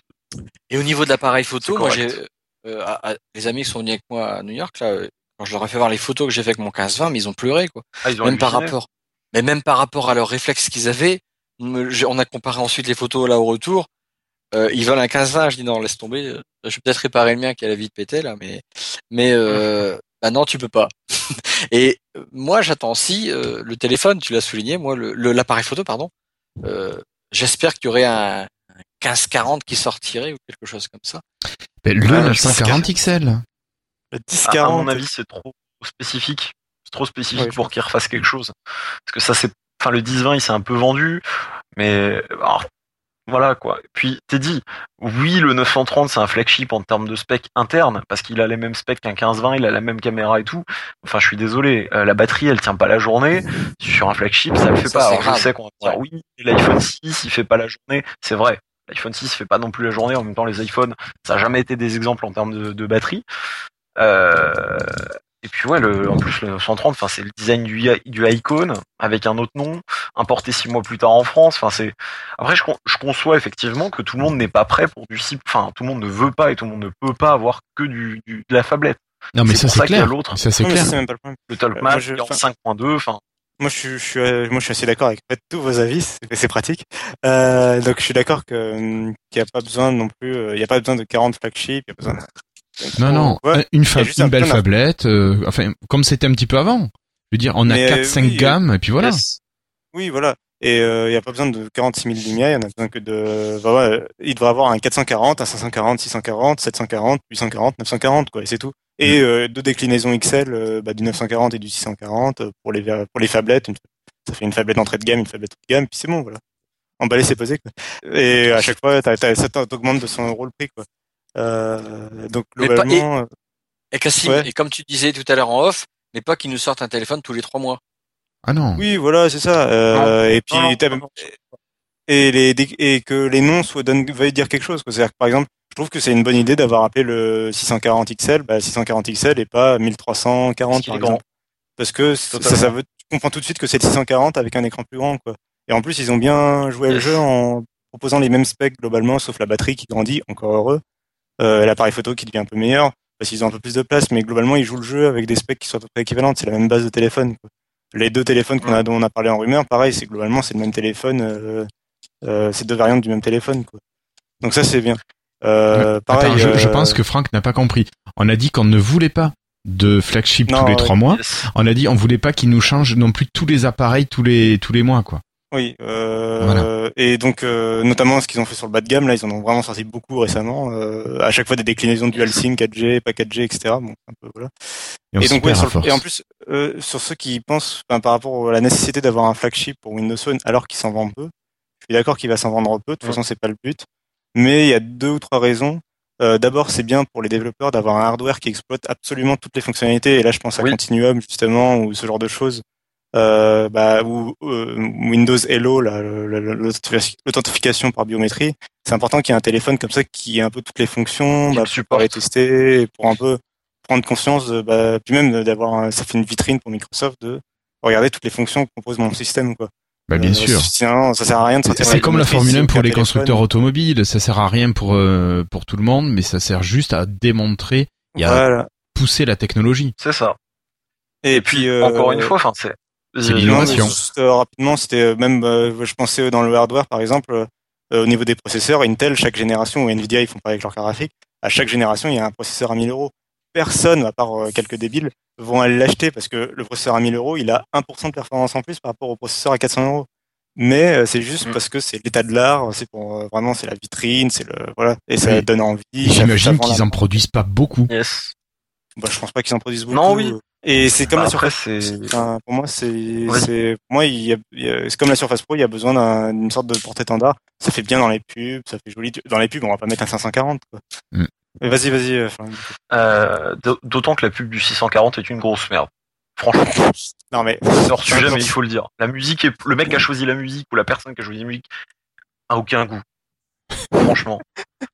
Et au niveau de l'appareil photo, moi j'ai à- à- les amis qui sont venus avec moi à New York là, euh, quand je leur ai fait voir les photos que j'ai fait avec mon 15-20, mais ils ont pleuré quoi. Ah, ils ont Même par rapport, mais même par rapport à leurs réflexes qu'ils avaient, on a comparé ensuite les photos là au retour. Euh, ils veulent un 15-20, je dis non, laisse tomber. euh, Je vais peut-être réparer le mien qui a la vie de péter là, mais mais euh, bah non, tu peux pas. Et euh, moi, j'attends aussi euh, le téléphone. Tu l'as souligné, moi, le l'appareil photo, pardon. Euh, J'espère qu'il y aurait un, un 15-40 qui sortirait ou quelque chose comme ça. Le Ouais, 940 XL. Le À- À, 1040. mon avis, c'est trop spécifique. C'est trop spécifique Ouais, pour qu'il refasse quelque chose. Parce que ça, c'est, enfin, le 10-20, il s'est un peu vendu, mais alors, voilà quoi. Puis t'es dit, oui, le 930, c'est un flagship en termes de spec interne, parce qu'il a les mêmes specs qu'un 15-20, il a la même caméra et tout. Enfin, je suis désolé, euh, la batterie, elle tient pas la journée. Sur un flagship, ça le fait Ça, pas. Alors, je sais qu'on va dire, oui, l'iPhone 6, il fait pas la journée. C'est vrai. L'iPhone 6 fait pas non plus la journée. En même temps, les iPhones, ça a jamais été des exemples en termes de, de batterie. Euh, et puis ouais, le, en plus le 930, enfin c'est le design du, du icône avec un autre nom, importé six mois plus tard en France. Enfin c'est après je, con- je conçois effectivement que tout le monde n'est pas prêt pour du cible. Enfin tout le monde ne veut pas et tout le monde ne peut pas avoir que du, du- de la fablette. Non, mais C'est ça, pour c'est ça qu'il y a clair. l'autre. Ça, c'est clair. ça, c'est même pas le problème. Le Euh, Talkman je- en enfin- 5.2. Enfin Moi, je suis, je suis, euh, moi, je suis assez d'accord avec en fait, tous vos avis. C'est pratique. Euh, donc, je suis d'accord que hum, qu'il n'y a pas besoin non plus. euh, Il n'y a pas besoin de 40 flagships. Il y a besoin. de- Non, non, Ouais. un- une, fa- Il y a juste une un belle fablette, euh, enfin, comme c'était un petit peu avant. Je veux dire, on a Mais, 4-5 oui, gammes, et puis voilà. yes. Oui, voilà. Et euh, il n'y a pas besoin de 46 000 lumières. Il y en a besoin que de. Bah ouais, il devrait avoir un 440, un 540, 640, 740, 840, 940, quoi. Et c'est tout. Et euh, deux déclinaisons XL euh, bah, du 940 et du 640 euh, pour les pour les phablettes. Une- ça fait une phablette d'entrée de gamme, une phablette de gamme, puis c'est bon, voilà. Emballé, c'est posé, quoi. Et à chaque fois, t'as, t'as, ça t'augmente de 100 euros le prix, quoi. Euh, donc Mais pas- globalement, euh, Et Cassim, Ouais. et comme tu disais tout à l'heure en off, mais pas qu'ils nous sortent un téléphone tous les trois mois. Ah non. oui, voilà, c'est ça. Euh, et puis et les et que les noms soient donnent veuillent dire quelque chose. C'est-à-dire que par exemple, je trouve que c'est une bonne idée d'avoir appelé le 640 XL, bah 640 XL et pas 1340 Parce qu'il par grand. exemple. Parce que ça, veut, tu comprends tout de suite que c'est le 640 avec un écran plus grand, quoi. Et en plus, ils ont bien joué le jeu en proposant les mêmes specs globalement, sauf la batterie qui grandit, encore heureux. Euh, l'appareil photo qui devient un peu meilleur parce qu'ils ont un peu plus de place, mais globalement, ils jouent le jeu avec des specs qui sont à peu près équivalentes. C'est la même base de téléphone. Quoi. Les deux téléphones qu'on a, dont on a parlé en rumeur, pareil, c'est globalement c'est le même téléphone. Euh, euh, c'est deux variantes du même téléphone. Quoi. Donc ça, c'est bien. Euh, pareil. Attends, je, je pense que Franck n'a pas compris. On a dit qu'on ne voulait pas de flagship Non, tous les trois mois. Yes. On a dit on voulait pas qu'ils nous changent non plus tous les appareils tous les tous les mois quoi. Oui, euh, Voilà. et donc euh, notamment ce qu'ils ont fait sur le bas de gamme, là ils en ont vraiment sorti beaucoup récemment. Euh, à chaque fois des déclinaisons dual SIM, 4G, pas 4G, etc. Bon, un peu voilà. Et, donc ouais, sur le- et en plus euh, sur ceux qui pensent enfin, par rapport à la nécessité d'avoir un flagship pour Windows Phone alors qu'il s'en vend peu, je suis d'accord qu'il va s'en vendre peu. De toute Ouais. façon c'est pas le but. Mais il y a deux ou trois raisons. Euh, D'abord, c'est bien pour les développeurs d'avoir un hardware qui exploite absolument toutes les fonctionnalités. Et là, je pense à Oui. Continuum justement ou ce genre de choses. Euh, bah, ou euh, Windows Hello, l'authentification par biométrie. C'est important qu'il y ait un téléphone comme ça qui ait un peu toutes les fonctions, bah, pour pouvoir les tester, et pour un peu prendre conscience, de, bah, puis même d'avoir, ça fait une vitrine pour Microsoft de regarder toutes les fonctions que propose mon système, quoi. Bah, bien Euh, sûr. Sinon, ça sert à rien de C'est comme la Formule si 1 pour les constructeurs automobiles. Ça sert à rien pour euh, pour tout le monde, mais ça sert juste à démontrer et à pousser la technologie. C'est ça. Et, Et puis, euh, encore une fois, enfin, c'est. C'est euh, l'innovation. juste, euh, rapidement, c'était euh, même, euh, je pensais dans le hardware, par exemple, euh, au niveau des processeurs, Intel, chaque génération, ou Nvidia, ils font pas avec leur carte graphique, à chaque génération, il y a un processeur à 1000 euros. Personne, à part euh, quelques débiles, vont aller l'acheter parce que le processeur à 1000 euros, il a 1% de performance en plus par rapport au processeur à 400 euros. Mais euh, c'est juste Mm. parce que c'est l'état de l'art, c'est pour euh, vraiment c'est la vitrine, c'est le voilà et ça Oui. donne envie. J'imagine qu'ils en produisent pas beaucoup. Yes. Bah, je pense pas qu'ils en produisent beaucoup. Non, oui. Et c'est comme Bah, la après, surface. Enfin, pour moi, c'est, moi, il c'est comme la Surface Pro, il y a besoin d'un- d'une sorte de porte-étendard. Ça fait bien dans les pubs, ça fait joli. Dans les pubs, on va pas mettre un 540, quoi. Mm. Mais vas-y, vas-y, euh, Euh, D'autant que la pub du 640 est une grosse merde. Franchement, non, mais, c'est hors sujet, mais il faut le dire. La musique est, le mec qui a choisi la musique ou la personne qui a choisi la musique a aucun goût. Franchement,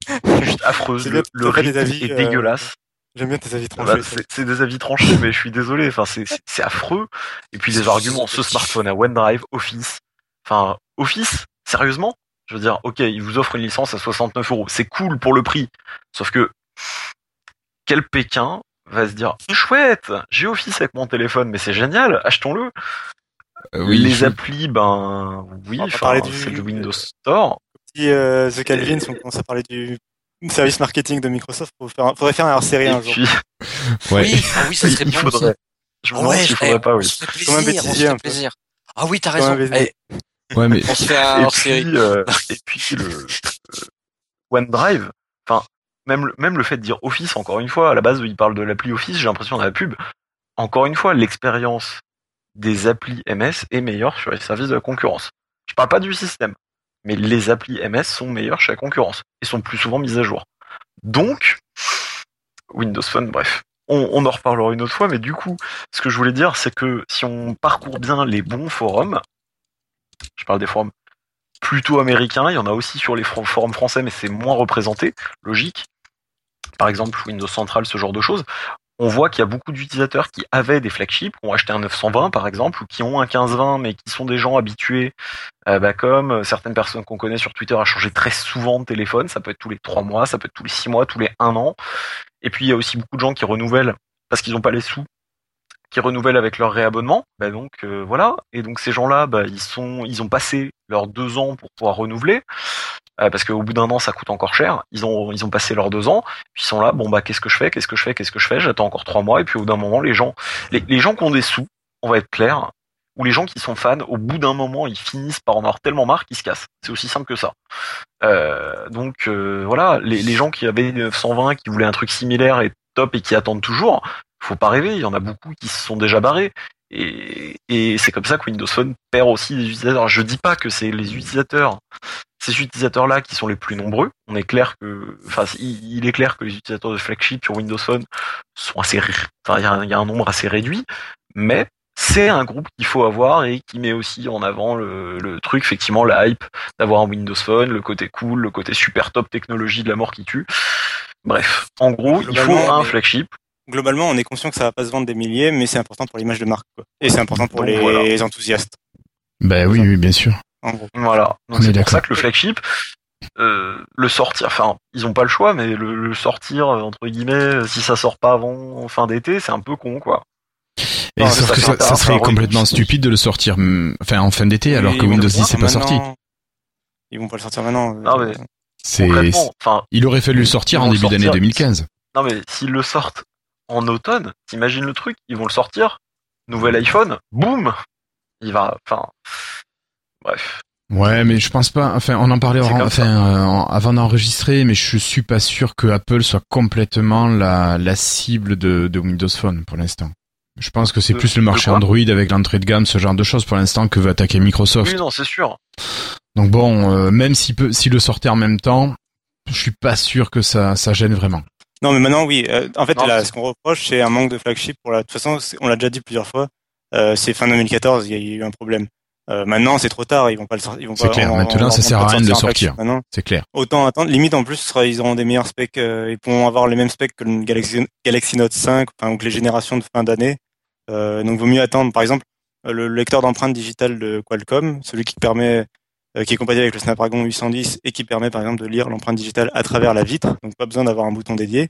c'est juste affreuse. C'est Le, le rythme avis, est euh, dégueulasse. J'aime bien tes avis tranchés. c'est c'est des avis tranchés, mais je suis désolé. Enfin, c'est c'est- c'est affreux. Et puis les arguments, ce smartphone à OneDrive, Office. Enfin, Office, sérieusement? Je veux dire, ok, ils vous offrent une licence à 69 euros. C'est cool pour le prix. Sauf que quel Pékin va se dire chouette, j'ai Office avec mon téléphone, mais c'est génial, achetons-le. Euh, oui, les je- applis, ben oui, enfin, parler du- c'est le Windows Store. Si, euh, The Calvin, on commence à parler du service marketing de Microsoft, faire, faudrait faire un hors-série Et un jour. puis, Ouais. Oui, ah oui, ça serait il bien faudrait. Je me Ah demande s'il faudrait pas, oui. un plaisir, on se fait plaisir. Ah oui, t'as raison. Eh, Ouais, mais on se fait un et hors série. puis, euh, et puis le OneDrive, enfin même le, même le fait de dire Office encore une fois, à la base il parle de l'appli Office, j'ai l'impression dans la pub. Encore une fois, l'expérience des applis MS est meilleure sur les services de la concurrence. Je parle pas du système, mais les applis MS sont meilleures chez la concurrence et sont plus souvent mises à jour. Donc Windows Phone, bref. On, en reparlera une autre fois, mais du coup, ce que je voulais dire, c'est que si on parcourt bien les bons forums, je parle des forums plutôt américains, il y en a aussi sur les for- forums français, mais c'est moins représenté, logique. Par exemple, Windows Central, ce genre de choses. On voit qu'il y a beaucoup d'utilisateurs qui avaient des flagships, qui ont acheté un 920 par exemple, ou qui ont un 1520, mais qui sont des gens habitués, euh, bah, comme euh, certaines personnes qu'on connaît sur Twitter à changer très souvent de téléphone. Ça peut être tous les trois mois, ça peut être tous les six mois, tous les un an. Et puis il y a aussi beaucoup de gens qui renouvellent parce qu'ils n'ont pas les sous, qui renouvellent avec leur réabonnement. Bah donc euh, voilà. Et donc ces gens-là, bah, ils sont, ils ont passé leurs deux ans pour pouvoir renouveler. Euh, parce qu'au bout d'un an, ça coûte encore cher. Ils ont, passé leurs deux ans, puis ils sont là. Bon bah, qu'est-ce que je fais? Qu'est-ce que je fais? Qu'est-ce que je fais? J'attends encore trois mois, et puis au bout d'un moment, les gens, les, les gens qui ont des sous, on va être clair, ou les gens qui sont fans, au bout d'un moment, ils finissent par en avoir tellement marre qu'ils se cassent. C'est aussi simple que ça. Euh, donc euh, voilà, les, les gens qui avaient 920, qui voulaient un truc similaire et top et qui attendent toujours, faut pas rêver, il y en a beaucoup qui se sont déjà barrés. Et, et c'est comme ça que Windows Phone perd aussi des utilisateurs. Je dis pas que c'est les utilisateurs, ces utilisateurs-là qui sont les plus nombreux. On est clair que, enfin, il, il est clair que les utilisateurs de flagship sur Windows Phone sont assez, enfin, il y, a un- il y a un nombre assez réduit, mais c'est un groupe qu'il faut avoir et qui met aussi en avant le, le truc, effectivement, la hype d'avoir un Windows Phone, le côté cool, le côté super top technologie de la mort qui tue. Bref, en gros, il faut un flagship. Globalement, on est conscient que ça va pas se vendre des milliers, mais c'est important pour l'image de marque, quoi. Et c'est important pour Donc, les voilà. enthousiastes, Ben oui, oui, bien sûr. en gros. Voilà. Donc c'est pour ça que le flagship, euh, le sortir, enfin, ils ont pas le choix, mais le, le sortir euh, entre guillemets, euh, si ça sort pas avant fin d'été, c'est un peu con, quoi. Et Non, sauf ça que ça, serait complètement stupide de le sortir, enfin en fin d'été, alors que Windows le 10 c'est pas sorti. Ils vont pas le sortir maintenant. Non, mais- C'est, Concrètement, enfin, il aurait fallu le sortir en début d'année sortir. 2015. non mais s'ils le sortent en automne, t'imagines le truc, ils vont le sortir, nouvel iPhone, boum, il va, enfin, bref. Ouais, mais je pense pas. Enfin, on en parlait en- enfin, euh, en- avant d'enregistrer, mais je suis pas sûr que Apple soit complètement la, la cible de, de Windows Phone pour l'instant. Je pense que c'est plus le marché Android avec l'entrée de gamme, ce genre de choses pour l'instant que veut attaquer Microsoft. Oui, non, c'est sûr. Donc bon, euh, même s'il peut, s'il le sortait en même temps, je suis pas sûr que ça, ça gêne vraiment. Non, mais maintenant, oui. Euh, en fait, Non, là, ce qu'on reproche, c'est un manque de flagship. Pour la... De toute façon, on l'a déjà dit plusieurs fois. Euh, c'est fin 2014, il y a eu un problème. Euh, maintenant, c'est trop tard. Ils vont pas le sortir. Ils vont C'est clair, maintenant, ça sert à rien de le sortir. C'est clair. autant attendre. Limite, en plus, ils auront des meilleurs specs. euh, ils pourront avoir les mêmes specs que le Galaxy, Galaxy Note 5, enfin, ou que les générations de fin d'année. Euh, donc, vaut mieux attendre. Par exemple, le lecteur d'empreintes digitales de Qualcomm, celui qui permet, qui est compatible avec le Snapdragon 810 et qui permet, par exemple, de lire l'empreinte digitale à travers la vitre. Donc, pas besoin d'avoir un bouton dédié.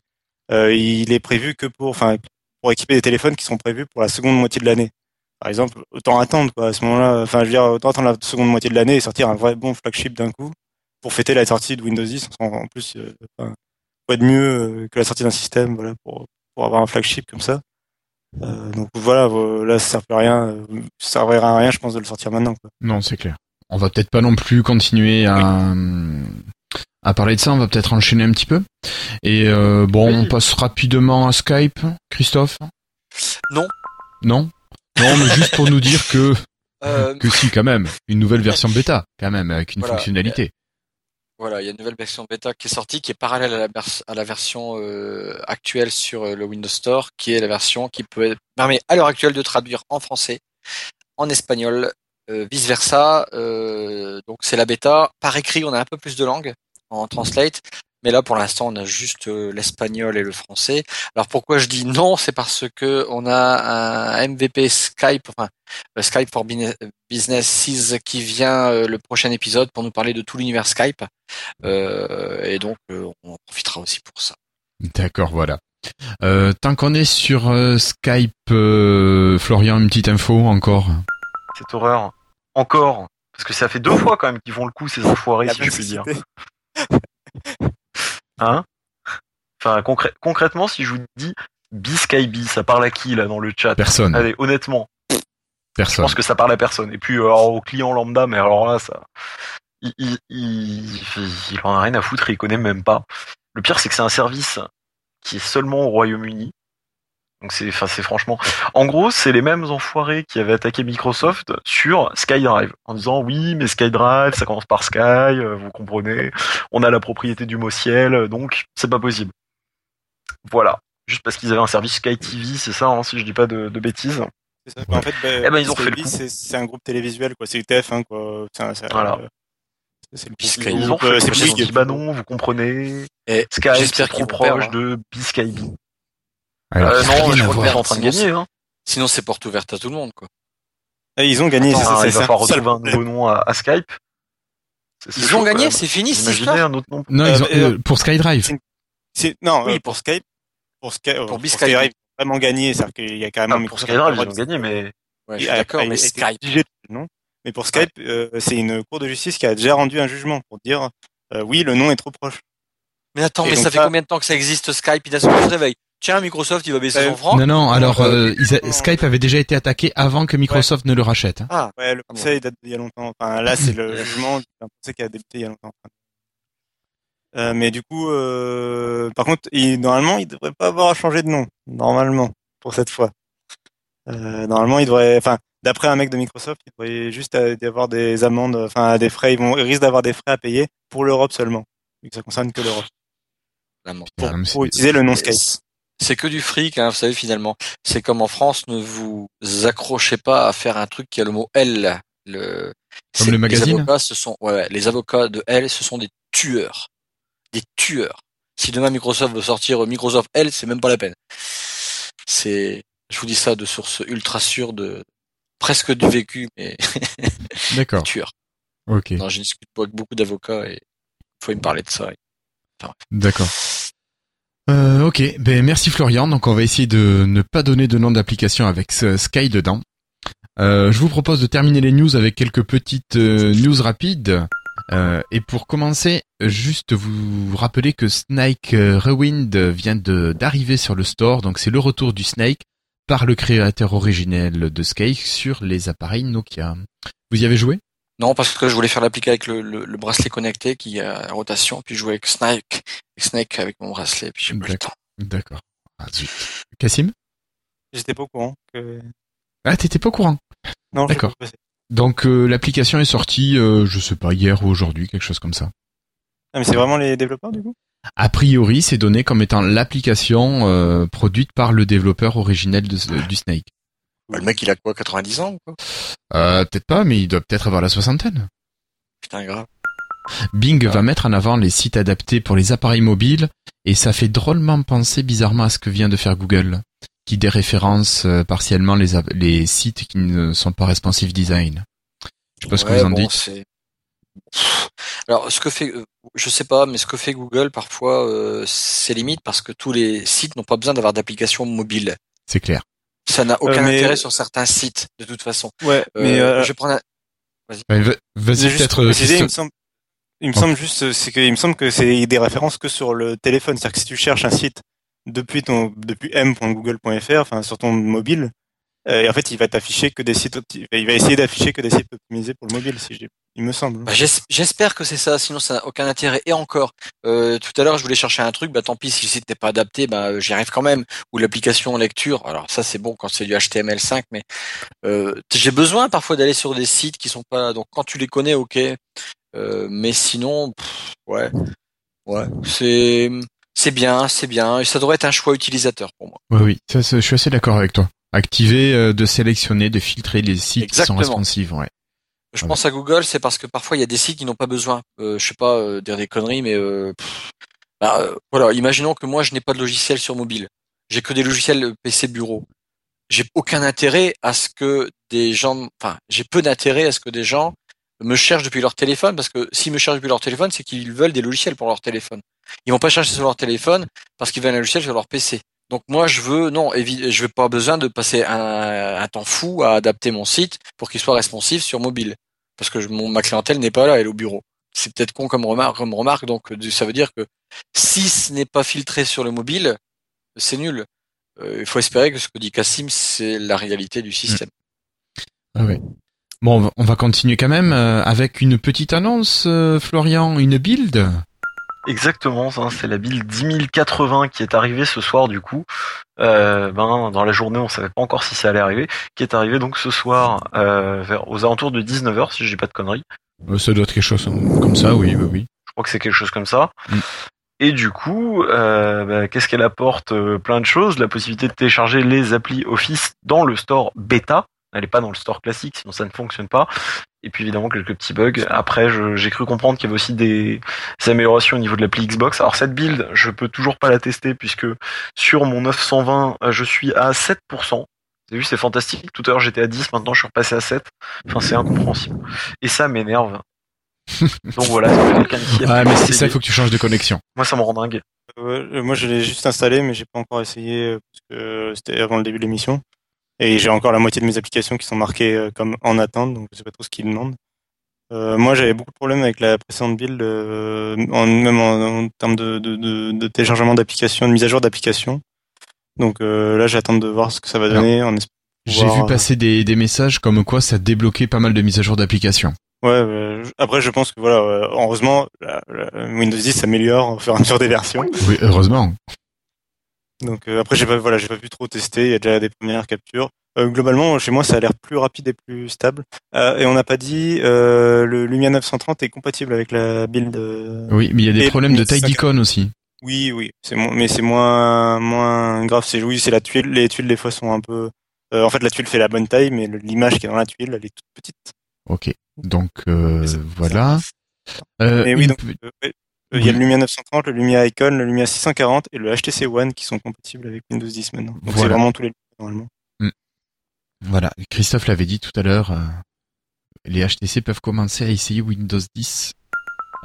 Euh, il est prévu que pour, enfin, pour équiper des téléphones qui sont prévus pour la seconde moitié de l'année. Par exemple, autant attendre, quoi, à ce moment-là. Enfin, je veux dire, autant attendre la seconde moitié de l'année et sortir un vrai bon flagship d'un coup pour fêter la sortie de Windows 10. En, plus, euh, enfin, quoi de mieux euh, que la sortie d'un système, voilà, pour, pour avoir un flagship comme ça. Euh, donc voilà, euh, là, ça sert plus à rien. euh, Ça servira à rien, je pense, de le sortir maintenant, quoi. Non, c'est clair. On va peut-être pas non plus continuer à, à parler de ça, on va peut-être enchaîner un petit peu. Et euh, bon, on passe rapidement à Skype, Christophe? Non. Non? Non, mais juste pour nous dire que, Euh, que si, quand même, une nouvelle version bêta, quand même, avec une Voilà. fonctionnalité. Voilà, il y a une nouvelle version bêta qui est sortie, qui est parallèle à la, vers- à la version euh, actuelle sur le Windows Store, qui est la version qui peut permet à l'heure actuelle de traduire en français, en espagnol, vice versa. donc c'est la bêta. Par écrit, on a un peu plus de langues en translate, mais là pour l'instant on a juste euh, l'espagnol et le français. Alors pourquoi je dis non, c'est parce que on a un MVP Skype, enfin euh, Skype for Businesses qui vient euh, le prochain épisode pour nous parler de tout l'univers Skype. Euh, et donc, euh, on en profitera aussi pour ça. D'accord, voilà. Euh, tant qu'on est sur euh, Skype, euh, Florian, une petite info encore? Cette horreur. Encore. Parce que ça fait deux fois quand même qu'ils font le coup, ces enfoirés, La si je puis dire. Hein? Enfin, concrè- concrètement, si je vous dis B-Skyby, ça parle à qui là dans le chat? Personne. Allez, honnêtement, je Personne. pense que ça parle à personne. Et puis euh, alors, au client lambda, mais alors là, ça, il, il, il, il en a rien à foutre, il connaît même pas. Le pire, c'est que c'est un service qui est seulement au Royaume-Uni. Donc c'est, enfin, c'est franchement. En gros, c'est les mêmes enfoirés qui avaient attaqué Microsoft sur SkyDrive en disant oui, mais SkyDrive, ça commence par Sky, euh, vous comprenez. On a la propriété du mot ciel, donc c'est pas possible. Voilà. Juste parce qu'ils avaient un service Sky TV, c'est ça, hein, si je dis pas de, de bêtises. C'est ça. En fait, bah, Eh ben, ils ont fait c'est c'est un groupe télévisuel, quoi. C'est TF1, quoi. C'est un- c'est, Voilà. euh, c'est le Sky, le Ils ont fait euh, c'est bah non, vous comprenez. Et Skype, j'espère trop proche de B-Skyby. Alors, Euh, non, je crois qu'ils sont en train de gagner. Hein. Sinon, c'est porte ouverte à tout le monde, quoi. Ils ont gagné, c'est ça. il c'est va ça. falloir retrouver un nouveau nom à, à Skype. C'est- c'est Ils ont gagné, c'est fini Imaginez histoire. un autre nom. Non, ils ont, Euh, euh, pour SkyDrive. c'est- C'est- Non, Oui. euh, pour Skype, pour, Sky, euh, pour B-Skype. Skype, ils ont vraiment gagné. C'est-à-dire qu'il y a carrément Ah, pour SkyDrive, ils ont gagné, mais Ouais, d'accord, mais Skype. non. Mais pour Skype, euh, c'est une cour de justice qui a déjà rendu un jugement pour dire euh, oui, le nom est trop proche. Mais attends, Et mais ça fait combien de temps que ça existe Skype? Il a se réveille. Tiens, Microsoft, il va baisser Euh, son franc. Non, non, alors euh, ils a- non. Skype avait déjà été attaqué avant que Microsoft ne le rachète. hein. Ah, Ouais, le Ah bon. procès date d'il y a longtemps. Enfin, là, c'est le jugement d'un procès qui a débuté il y a longtemps. Euh, mais du coup, euh, par contre, il, normalement, il devrait pas avoir à changer de nom. Normalement, pour cette fois. Euh, normalement, il devrait, enfin, d'après un mec de Microsoft, il devrait juste euh, y avoir des amendes, enfin, des frais. Ils vont, ils risquent d'avoir des frais à payer pour l'Europe seulement. vu que ça concerne que l'Europe. Pour, pour utiliser le nom Skype. C'est- que du fric, hein, vous savez, finalement. C'est comme en France, ne vous accrochez pas à faire un truc qui a le mot L. Le, Comme le magazine Les avocats, ce sont, ouais, les avocats de L, ce sont des tueurs. Des tueurs. Si demain Microsoft veut sortir Microsoft L, c'est même pas la peine. C'est, je vous dis ça de source ultra sûre de, presque du vécu, mais D'accord. tueurs. Ok. Non, je discute avec beaucoup d'avocats et faut me parler de ça. D'accord. Euh, ok, ben merci Florian. Donc on va essayer de ne pas donner de nom d'application avec Sky dedans. Euh, je vous propose de terminer les news avec quelques petites euh, news rapides. Euh, et pour commencer, juste vous rappeler que Snake Rewind vient d'arriver sur le store. Donc c'est le retour du Snake par le créateur originel de Sky sur les appareils Nokia. Vous y avez joué? Non, parce que je voulais faire l'appliquer avec le, le, le bracelet connecté qui a la rotation, puis jouer avec Snake, avec Snake avec mon bracelet, puis j'ai pas le D'accord. temps. D'accord. Ah, zut. Cassim J'étais pas au courant que. Ah, t'étais pas au courant? Non, D'accord. Donc euh, l'application est sortie, euh, je sais pas, hier ou aujourd'hui, quelque chose comme ça. Ah, mais c'est vraiment les développeurs du coup? A priori, c'est donné comme étant l'application euh, produite par le développeur originel de- du Snake. Bah, le mec, il a quoi, 90 ans ou quoi Euh, peut-être pas, mais il doit peut-être avoir la soixantaine. Putain, grave. Bing va mettre en avant les sites adaptés pour les appareils mobiles et ça fait drôlement penser bizarrement à ce que vient de faire Google, qui déréférence euh, partiellement les, sites qui ne sont pas responsive design. Je sais pas ce que vous en bon, dites. Alors, ce que fait, euh, je sais pas, mais ce que fait Google parfois, euh, c'est limite parce que tous les sites n'ont pas besoin d'avoir d'application mobile. C'est clair. Ça n'a aucun Euh, mais- intérêt sur certains sites, de toute façon. Ouais, Euh, mais euh, je vais prendre un... Vas-y juste peut-être. il me semble, il me Oh. semble juste, c'est que, il me semble que c'est des références que sur le téléphone. C'est-à-dire que si tu cherches un site depuis ton, depuis m.google.fr, enfin, sur ton mobile, euh, et en fait, il va t'afficher que des sites opti- il va essayer d'afficher que des sites optimisés pour le mobile, si j'ai, il me semble. Bah, j'es- J'espère que c'est ça, sinon ça n'a aucun intérêt. Et encore, euh, tout à l'heure je voulais chercher un truc, bah tant pis si le site n'est pas adapté, bah euh, j'y arrive quand même. Ou l'application en lecture, alors ça c'est bon quand c'est du HTML5, mais euh, j'ai besoin parfois d'aller sur des sites qui sont pas. Donc quand tu les connais, ok. Euh, mais sinon, pff, ouais, ouais, c'est c'est bien, c'est bien. Et ça devrait être un choix utilisateur pour moi. Oui, oui, ça, je suis assez d'accord avec toi. Activer, euh, de sélectionner, de filtrer les sites qui sont responsives, ouais. Je Ouais. pense à Google, c'est parce que parfois il y a des sites qui n'ont pas besoin. Euh, je sais pas euh, dire des conneries, mais euh, bah, euh, voilà. Imaginons que moi je n'ai pas de logiciel sur mobile. J'ai que des logiciels euh, PC bureau. J'ai aucun intérêt à ce que des gens, enfin, j'ai peu d'intérêt à ce que des gens me cherchent depuis leur téléphone, parce que s'ils me cherchent depuis leur téléphone, c'est qu'ils veulent des logiciels pour leur téléphone. Ils vont pas chercher sur leur téléphone parce qu'ils veulent un logiciel sur leur PC. Donc moi je veux non, je veux pas besoin de passer un, temps fou à adapter mon site pour qu'il soit responsif sur mobile parce que mon, ma clientèle n'est pas là, elle est au bureau. C'est peut-être con comme remarque, remarque, donc euh, ça veut dire que si ce n'est pas filtré sur le mobile, c'est nul. Euh, il faut espérer que ce que dit Cassim, c'est la réalité du système. Ah ouais. Bon, on va- on va continuer quand même euh, avec une petite annonce, Florian, une build. Exactement, ça, c'est la build 10080 qui est arrivée ce soir du coup. Euh, ben, dans la journée, on savait pas encore si ça allait arriver, qui est arrivée donc ce soir euh, vers, aux alentours de 19h si j'ai pas de conneries. Euh, Ça doit être quelque chose comme ça, oui, oui, oui. Je crois que c'est quelque chose comme ça. Mm. Et du coup, euh, bah, qu'est-ce qu'elle apporte Euh, Plein de choses? La possibilité de télécharger les applis Office dans le store bêta. Elle est pas dans le store classique, sinon ça ne fonctionne pas. Et puis évidemment quelques petits bugs. Après, je- j'ai cru comprendre qu'il y avait aussi des, des améliorations au niveau de l'appli Xbox. Alors cette build, je peux toujours pas la tester puisque sur mon 920, euh, je suis à 7%. Vous avez vu, c'est fantastique. Tout à l'heure j'étais à 10, maintenant je suis repassé à 7. Enfin, c'est incompréhensible. Et ça m'énerve. Donc voilà, c'est quelqu'un qui a Ah, mais c'est ça, il faut que tu changes de connexion. Moi, ça me rend dingue. Euh, moi, je l'ai juste installé, mais j'ai pas encore essayé euh, parce que c'était avant le début de l'émission. Et j'ai encore la moitié de mes applications qui sont marquées euh, comme en attente, donc je sais pas trop ce qu'ils demandent. Euh, moi, j'avais beaucoup de problèmes avec la précédente build, euh, en, même en, en termes de, de, de, de téléchargement d'applications, de mise à jour d'applications. Donc euh, là, j'attends de voir ce que ça va donner. En J'ai vu passer des, des messages comme quoi ça débloquait pas mal de mises à jour d'applications. Ouais, après, je pense que voilà, heureusement, Windows 10 s'améliore au fur et à mesure des versions. Oui, heureusement. Donc euh, après j'ai pas voilà j'ai pas pu trop tester, il y a déjà des premières captures. Euh, globalement chez moi ça a l'air plus rapide et plus stable. Euh, et on n'a pas dit euh, le Lumia 930 est compatible avec la build. euh, Oui, mais il y a des problèmes de le taille 5. d'icône aussi. Oui oui c'est mo- mais c'est moins moins grave. C'est oui c'est la tuile les tuiles des fois sont un peu. euh, en fait la tuile fait la bonne taille mais l'image qui est dans la tuile elle est toute petite. Ok. Donc euh, voilà. Euh, Et oui donc euh, Euh, il y a le Lumia 930, le Lumia Icon, le Lumia 640 et le HTC One qui sont compatibles avec Windows 10 maintenant. Donc c'est vraiment tous les normalement. Voilà, Christophe l'avait dit tout à l'heure, euh, les HTC peuvent commencer à essayer Windows 10.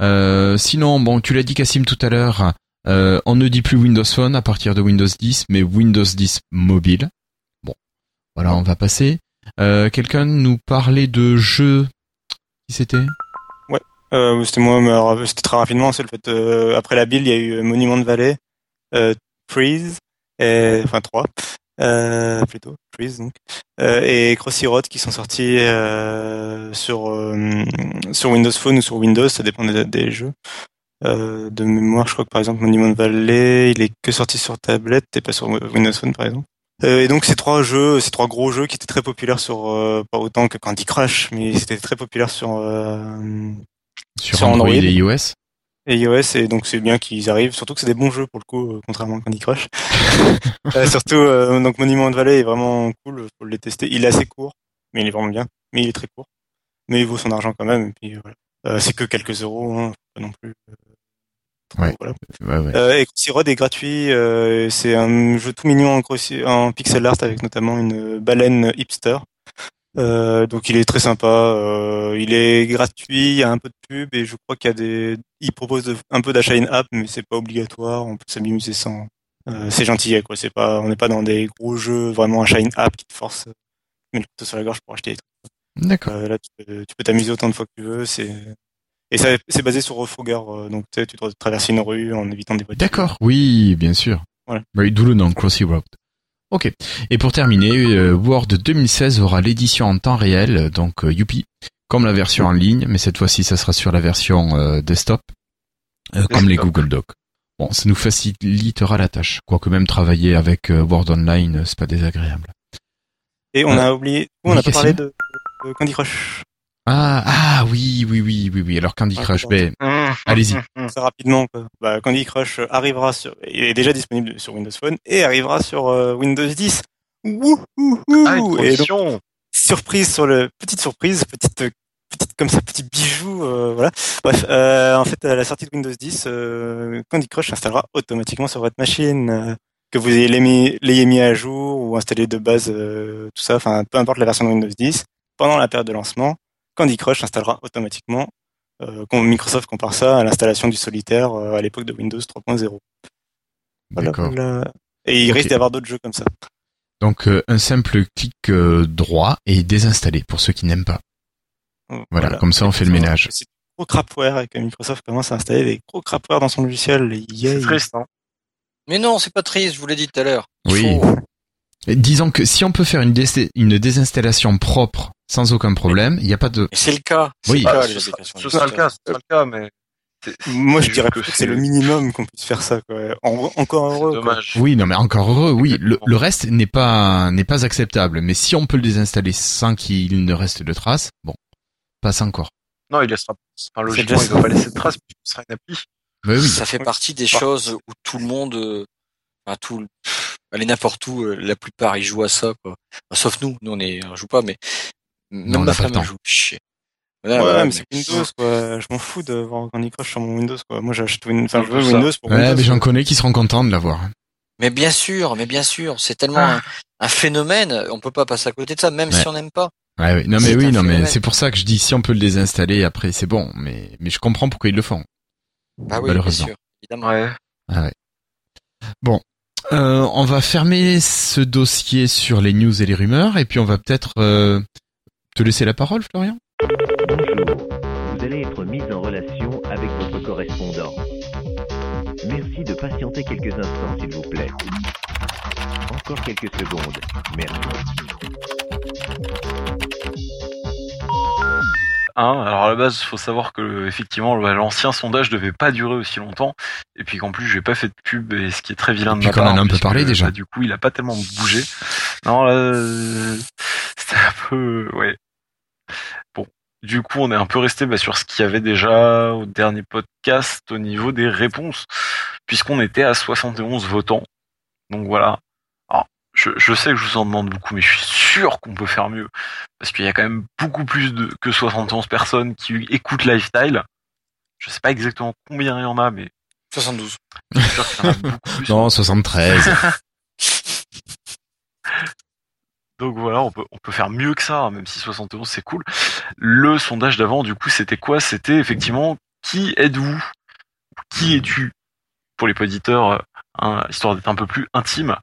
Euh, sinon, bon, tu l'as dit Cassim tout à l'heure, euh, on ne dit plus Windows Phone à partir de Windows 10, mais Windows 10 mobile. Bon, voilà, on va passer. Euh, Quelqu'un nous parlait de jeux. Qui c'était? Euh, c'était moi, c'était très rapidement. C'est le fait. euh, après la build, il y a eu Monument Valley, euh, Freeze, et, enfin trois, euh, plutôt Freeze donc, euh, et Crossy Road qui sont sortis euh, sur sur Windows Phone ou sur Windows, ça dépend des, des jeux. De mémoire, je crois que par exemple Monument Valley, il est que sorti sur tablette et pas sur Windows Phone par exemple. Et donc ces trois jeux, ces trois gros jeux qui étaient très populaires sur euh, pas autant que Candy Crush, mais c'était très populaire sur euh, sur, Sur Android, Android. et iOS et iOS, et donc c'est bien qu'ils arrivent. Surtout que c'est des bons jeux pour le coup, euh, contrairement à Candy Crush. Euh, surtout, euh, donc Monument de Valley est vraiment cool, faut le tester. Il est assez court, mais il est vraiment bien. Mais il est très court. Mais il vaut son argent quand même. Et puis voilà. Euh, c'est que quelques euros, hein, pas non plus. euh, trop, Ouais. voilà. Ouais, ouais. Euh, et Crossy Road est gratuit. euh, c'est un jeu tout mignon en, Crossy- en pixel art avec notamment une baleine hipster. Euh, donc il est très sympa. euh, il est gratuit. Il y a un peu de pub et je crois qu'il y a des. Il propose de- un peu d'achat in-app, mais c'est pas obligatoire. On peut s'amuser sans. Euh, c'est gentil, quoi. C'est pas. On n'est pas dans des gros jeux vraiment achat in-app qui te force. Mais le couteau sur la gorge pour acheter. des trucs. D'accord. Euh, là, tu peux t'amuser autant de fois que tu veux. C'est et ça, c'est basé sur Frogger, euh, donc tu sais, tu dois traverser une rue en évitant des voitures. D'accord, oui, bien sûr. Voilà. Oui, D'où le nom, Crossy Road? Ok. Et pour terminer, euh, Word 2016 aura l'édition en temps réel, donc euh, Youpi, comme la version en ligne, mais cette fois-ci, ça sera sur la version euh, desktop, euh, comme les. Google Docs. Bon, ça nous facilitera la tâche. Quoique même travailler avec Word Online, c'est pas désagréable. Et on Euh, a oublié, on n'a pas parlé de, de Candy Crush. Ah, ah, oui, oui, oui, oui, oui. Alors Candy Crush, c'est ben, Allez-y. Très rapidement, quoi. Bah, Candy Crush arrivera sur, il est déjà disponible sur Windows Phone et arrivera sur euh, Windows 10. Wouhou Ah, Et donc, surprise sur le, petite surprise, petite, euh, petite comme ça, petit bijou, euh, voilà. Bref, euh, en fait, à la sortie de Windows 10, euh, Candy Crush s'installera automatiquement sur votre machine, euh, que vous ayez mis, l'ayez mis à jour ou installé de base, euh, tout ça, enfin, peu importe la version de Windows 10. Pendant la période de lancement, Candy Crush s'installera automatiquement. Euh, quand Microsoft compare ça à l'installation du solitaire euh, à l'époque de Windows 3.0. Voilà. Et il Ok. risque d'y avoir d'autres jeux comme ça. Donc euh, un simple clic euh, droit et désinstaller pour ceux qui n'aiment pas. Voilà, comme ça on fait le ménage. C'est gros crapware et que Microsoft commence à installer des gros crapware dans son logiciel. C'est triste, hein. Mais non, c'est pas triste, je vous l'ai dit tout à l'heure. Oui. faut- Disons que si on peut faire une, dé- une désinstallation propre sans aucun problème, il n'y a pas de... C'est le cas. C'est Oui. le cas, Ah, les ce sera, applications ce sera le cas, ce sera le cas, mais. Moi, je dirais que c'est le minimum qu'on puisse faire ça. Quoi. En- encore heureux. quoi. dommage. Oui, non mais encore heureux, oui. Le, le reste n'est pas n'est pas acceptable. Mais si on peut le désinstaller sans qu'il ne reste de traces, bon, passe encore. Non, il laissera. Enfin, logiquement, déjà il va pas laisser de traces, puisque ce sera une appli. Mais oui. Ça fait partie des Bah. choses où tout le monde, euh, enfin tout, allez n'importe où, euh, la plupart ils jouent à ça quoi. Enfin, sauf nous, nous on est, on joue pas, mais même on pas joue. Chier. Ouais, Voilà, mais mais- c'est Windows, quoi. Je m'en fous de voir Candy Crush sur mon Windows, quoi. Moi, j'achète Win... enfin, je veux. Windows pour Ouais, Windows. mais j'en connais qui seront contents de l'avoir. Mais bien sûr, mais bien sûr, c'est tellement Ah. un, un phénomène, on peut pas passer à côté de ça, même Ouais. si on n'aime pas. Ouais, oui. Non mais C'est oui, non mais c'est pour ça que je dis si on peut le désinstaller après c'est bon. Mais mais je comprends pourquoi ils le font. Bah oui, bien Malheureusement. sûr, évidemment. Ouais. Ah ouais. Bon, euh, on va fermer ce dossier sur les news et les rumeurs et puis on va peut-être euh, te laisser la parole, Florian. Bonjour, vous allez être mis en relation avec votre correspondant. Merci de patienter quelques instants, s'il vous plaît. Encore quelques secondes. Merci. Hein, alors à la base, il faut savoir que effectivement, le- l'ancien sondage devait pas durer aussi longtemps, et puis qu'en plus, j'ai pas fait de pub, et ce qui est très vilain de puis ma part. en a un peu puisque, parlé déjà. bah, du coup, il a pas tellement bougé. Non, là, euh, c'était un peu, ouais. Bon, du coup, on est un peu resté bah, sur ce qu'il y avait déjà au dernier podcast au niveau des réponses, puisqu'on était à 71 votants. Donc voilà. Alors, je, je sais que je vous en demande beaucoup, mais je suis sûr qu'on peut faire mieux. Parce qu'il y a quand même beaucoup plus de, que 71 personnes qui écoutent Lifestyle. Je sais pas exactement combien il y en a, mais 72. je suis sûr qu'il y en a beaucoup plus. Non, 73. Donc voilà, on peut, on peut faire mieux que ça, hein, même si 71 c'est cool. Le sondage d'avant, du coup, c'était quoi? C'était effectivement qui êtes-vous? Qui es-tu? Pour les auditeurs, euh, hein, histoire d'être un peu plus intime.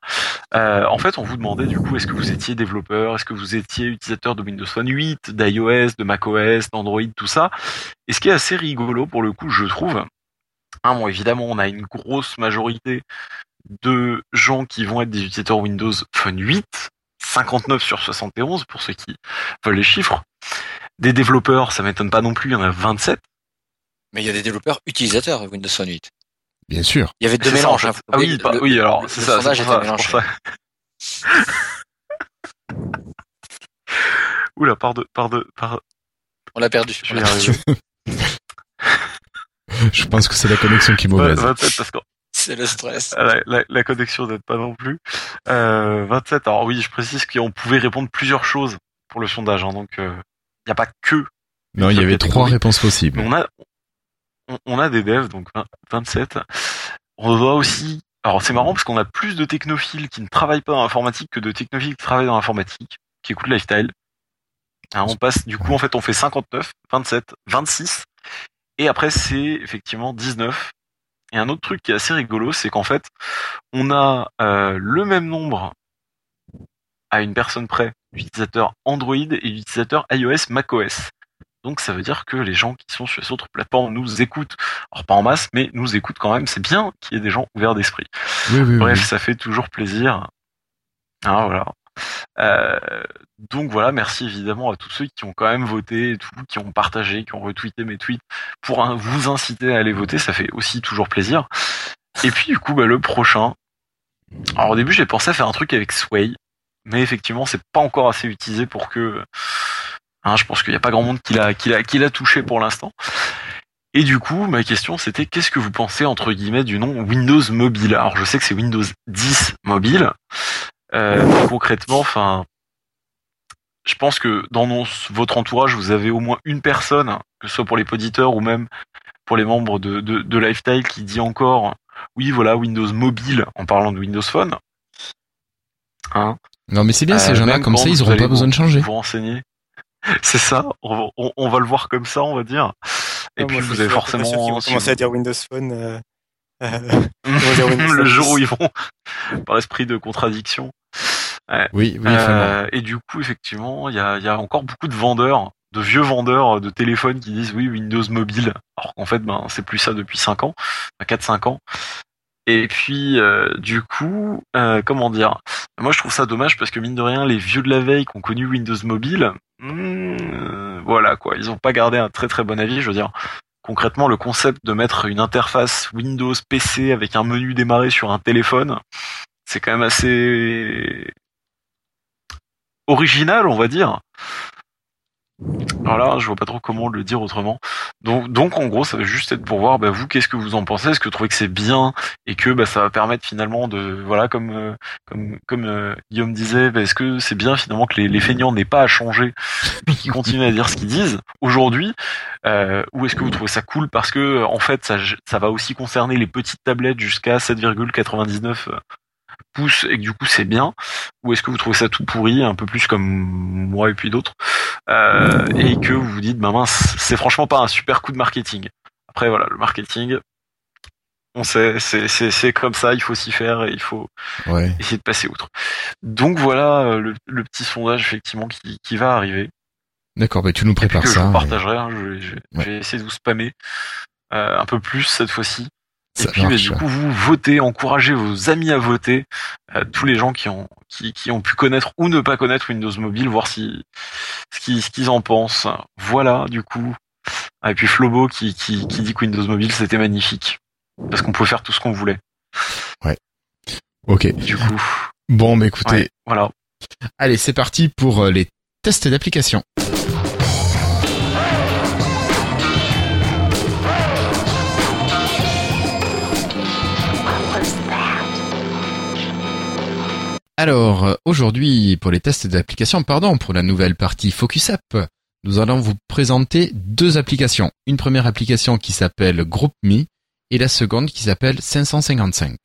Euh, en fait, on vous demandait du coup, est-ce que vous étiez développeur? Est-ce que vous étiez utilisateur de Windows Phone 8, d'iOS, de macOS, d'Android, tout ça? Et ce qui est assez rigolo pour le coup, je trouve. Hein, bon, évidemment, on a une grosse majorité de gens qui vont être des utilisateurs Windows Phone 8, 59 sur 71 pour ceux qui veulent les chiffres. Des développeurs, ça m'étonne pas non plus, il y en a 27. Mais il y a des développeurs utilisateurs de Windows Phone 8. Bien sûr. Il y avait deux ça, mélanges. en hein, fait. Ah oui, bah, le- oui, alors le- c'est le ça, c'est sondage pour était ça, mélangé. Oula, par de, par de, par, On l'a perdu. je arriver. Je pense que c'est la connexion qui est mauvaise. 27 parce que C'est le stress. la, la, la connexion n'aide pas non plus. Euh, 27. Alors oui, je précise qu'on pouvait répondre plusieurs choses pour le sondage, hein, donc il n'y a pas que. Non, il y avait trois réponses possibles. Mais on a, on, on a des devs, donc 20 27. On doit aussi. Alors c'est marrant parce qu'on a plus de technophiles qui ne travaillent pas dans l'informatique que de technophiles qui travaillent dans l'informatique, qui écoutent Lifestyle. Hein, on passe, du coup, en fait, on fait 59, 27, 26, et après c'est effectivement 19. Et un autre truc qui est assez rigolo, c'est qu'en fait, on a euh, le même nombre à une personne près d'utilisateurs Android et d'utilisateurs iOS macOS. Donc ça veut dire que les gens qui sont sur les autres plateformes nous écoutent. Alors pas en masse, mais nous écoutent quand même. C'est bien qu'il y ait des gens ouverts d'esprit. Oui, oui, Bref, oui. ça fait toujours plaisir. Ah, voilà. Euh, donc voilà, merci évidemment à tous ceux qui ont quand même voté qui ont partagé, qui ont retweeté mes tweets pour vous inciter à aller voter, ça fait aussi toujours plaisir. Et puis du coup, bah, le prochain. Alors au début, j'ai pensé à faire un truc avec Sway, mais effectivement, c'est pas encore assez utilisé pour que. hein, je pense qu'il n'y a pas grand monde qui l'a qui l'a qui l'a touché pour l'instant. Et du coup, ma question c'était qu'est-ce que vous pensez entre guillemets du nom Windows Mobile? Alors je sais que c'est Windows 10 mobile. Euh, concrètement, enfin, je pense que dans nos- votre entourage, vous avez au moins une personne, que ce soit pour les auditeurs ou même pour les membres de, de, de Lifestyle, qui dit encore oui, voilà, Windows Mobile en parlant de Windows Phone. Hein Non, mais c'est bien, ces Euh, gens-là, comme ça, ils vous auront allez pas besoin de changer. Vous renseigner. C'est ça, on, va- on, on va le voir comme ça, on va dire. Et puis moi, vous avez forcément vont si commencer vous- à dire Windows Phone. euh, euh, le 10. jour où ils vont, par esprit de contradiction. Oui, oui, Euh, et du coup, effectivement, il y a, y a encore beaucoup de vendeurs, de vieux vendeurs de téléphones qui disent oui Windows Mobile, alors qu'en fait, ben c'est plus ça depuis 5 ans, 4-5 ans. Et puis, euh, du coup, euh, comment dire? Moi, je trouve ça dommage parce que mine de rien, les vieux de la veille qui ont connu Windows Mobile, hmm, euh, voilà quoi, ils ont pas gardé un très très bon avis. Je veux dire, concrètement, le concept de mettre une interface Windows PC avec un menu démarré sur un téléphone, c'est quand même assez original, on va dire. Alors là, je vois pas trop comment le dire autrement. Donc, en gros, ça va juste être pour voir, bah, vous, qu'est-ce que vous en pensez? Est-ce que vous trouvez que c'est bien et que bah, ça va permettre finalement de, voilà, comme euh, comme comme euh, Guillaume disait, bah, est-ce que c'est bien finalement que les, les feignants n'aient pas à changer et qu'ils continuent à dire ce qu'ils disent aujourd'hui euh, Ou est-ce que vous trouvez ça cool parce que en fait, ça ça va aussi concerner les petites tablettes jusqu'à 7,99 pouces et que du coup c'est bien ou est-ce que vous trouvez ça tout pourri un peu plus comme moi et puis d'autres? Euh, et que vous vous dites bah mince c'est franchement pas un super coup de marketing après voilà le marketing on sait c'est comme ça il faut s'y faire et il faut ouais. essayer de passer outre donc voilà euh, le, le petit sondage effectivement qui, qui va arriver D'accord, bah, tu nous prépares que je ça. vous et partagerai hein, je, vais- je, Ouais. je vais essayer de vous spammer euh, un peu plus cette fois-ci et puis bah, du coup vous votez, encouragez vos amis à voter, euh, tous les gens qui ont qui, qui ont pu connaître ou ne pas connaître Windows Mobile, voir si ce qu'ils ce qu'ils en pensent. Voilà du coup. Ah, Et puis Flobo qui, qui, qui dit que Windows Mobile c'était magnifique parce qu'on pouvait faire tout ce qu'on voulait. Ok. Du coup, Bon, bah écoutez, ouais, voilà. allez, c'est parti pour euh, les tests d'application. Alors, aujourd'hui, pour les tests d'application, pardon, pour la nouvelle partie Focus App, nous allons vous présenter deux applications. Une première application qui s'appelle GroupMe et la seconde qui s'appelle 555.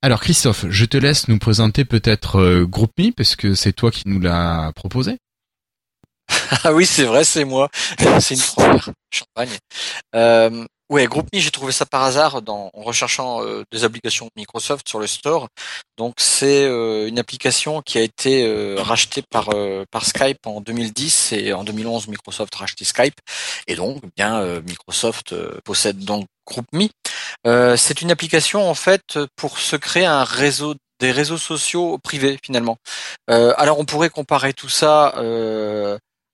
Alors Christophe, je te laisse nous présenter peut-être euh, GroupMe parce que c'est toi qui nous l'as proposé. Ah oui, c'est vrai, c'est moi. C'est une première. Champagne. Ouais, GroupMe, j'ai trouvé ça par hasard dans, en recherchant euh, des applications Microsoft sur le store. Donc c'est euh, une application qui a été euh, rachetée par euh, par Skype en 2010 et en 2011 Microsoft a racheté Skype et donc eh bien euh, Microsoft euh, possède donc GroupMe. C'est une application en fait pour se créer un réseau des réseaux sociaux privés finalement. Alors on pourrait comparer tout ça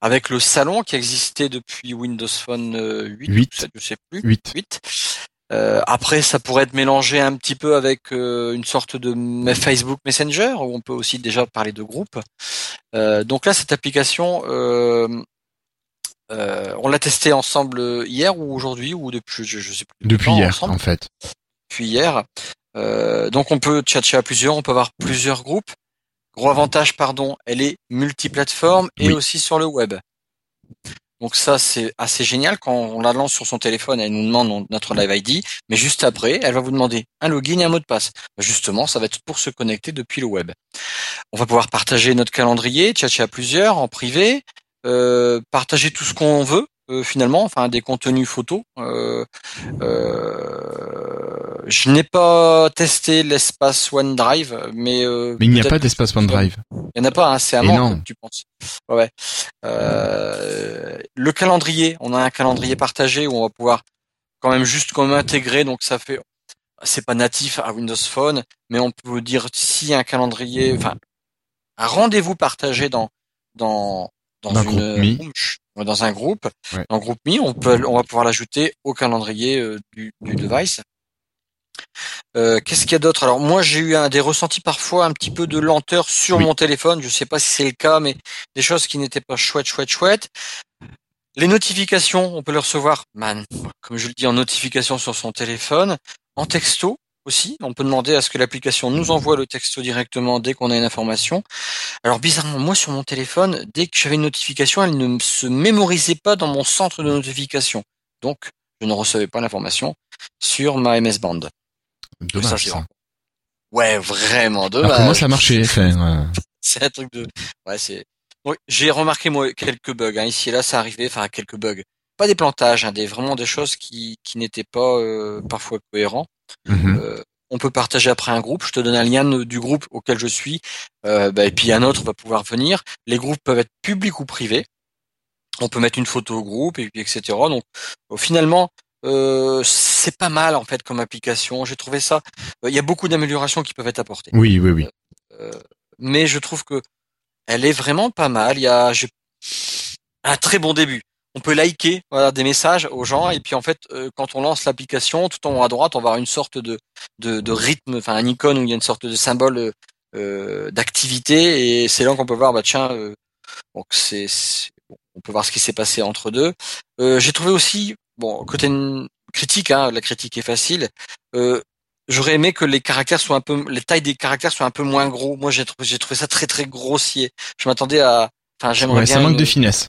avec le salon qui existait depuis Windows Phone euh, 8, Huit. ou 7, je sais plus. 8. 8. Euh, après, ça pourrait être mélangé un petit peu avec euh, une sorte de Facebook Messenger, où on peut aussi déjà parler de groupe. Euh, donc là, cette application, euh, Euh, on l'a testé ensemble hier ou aujourd'hui ou depuis, je, je sais plus. Depuis hier, ensemble. en fait. Depuis hier. Euh, donc on peut tchatcher à plusieurs, on peut avoir plusieurs groupes. Gros avantage, pardon, elle est multiplateforme et Oui. aussi sur le web. Donc ça, c'est assez génial. Quand on la lance sur son téléphone, elle nous demande notre Live ID, mais juste après, elle va vous demander un login et un mot de passe. Justement, ça va être pour se connecter depuis le web. On va pouvoir partager notre calendrier, tchatcher à plusieurs en privé, euh, partager tout ce qu'on veut euh, finalement, enfin des contenus photos. Euh, euh, je n'ai pas testé l'espace OneDrive, mais euh, Mais il n'y a pas d'espace OneDrive. il n'y en a pas, hein, c'est à manque, tu penses. Ouais. Euh, le calendrier, on a un calendrier partagé où on va pouvoir quand même juste comme intégrer, donc ça fait, c'est pas natif à Windows Phone, mais on peut dire si un calendrier, enfin, un rendez-vous partagé dans dans dans une groupe dans un groupe, Ouais. dans groupe Mi, on peut, on va pouvoir l'ajouter au calendrier euh, du, du device. Euh, Qu'est-ce qu'il y a d'autre? Alors moi j'ai eu un, des ressentis parfois un petit peu de lenteur sur Oui. mon téléphone. Je sais pas si c'est le cas, mais des choses qui n'étaient pas chouettes, chouettes, chouettes. Les notifications, on peut les recevoir, man, comme je le dis, en notification sur son téléphone, en texto aussi. On peut demander à ce que l'application nous envoie le texto directement dès qu'on a une information. Alors bizarrement, moi sur mon téléphone, dès que j'avais une notification, elle ne se mémorisait pas dans mon centre de notification. Donc, je ne recevais pas l'information sur ma MS Band. Ça, Dommage, ça. vraiment- Ouais, vraiment Alors dommage. ça marchait. Enfin, euh, C'est un truc de. Ouais, c'est. Oui, j'ai remarqué moi quelques bugs. Hein. Ici et là, ça arrivait. Enfin, quelques bugs. Pas des plantages, hein, des vraiment des choses qui qui n'étaient pas euh, parfois cohérents. mhm. Euh, on peut partager après un groupe. Je te donne un lien de- du groupe auquel je suis, euh, bah, et puis un autre va pouvoir venir. Les groupes peuvent être publics ou privés. On peut mettre une photo au groupe et puis etc. Donc euh, finalement, euh, c'est pas mal en fait comme application. J'ai trouvé ça. euh, Il y a beaucoup d'améliorations qui peuvent être apportées Oui, oui, oui. mais je trouve que elle est vraiment pas mal. Il y a un très bon début. On peut liker voilà, des messages aux gens et puis en fait euh, quand on lance l'application, tout en haut à droite, on va avoir une sorte de, de, de rythme, enfin un icône où il y a une sorte de symbole euh, d'activité et c'est là qu'on peut voir bah tiens euh, donc c'est on peut voir ce qui s'est passé entre deux. Euh, J'ai trouvé aussi bon côté critique, hein, la critique est facile. Euh, J'aurais aimé que les caractères soient un peu, les tailles des caractères soient un peu moins gros. Moi, j'ai trouvé, j'ai trouvé ça très très grossier. Je m'attendais à, enfin, j'aimerais Ouais, bien. ça manque une- de finesse,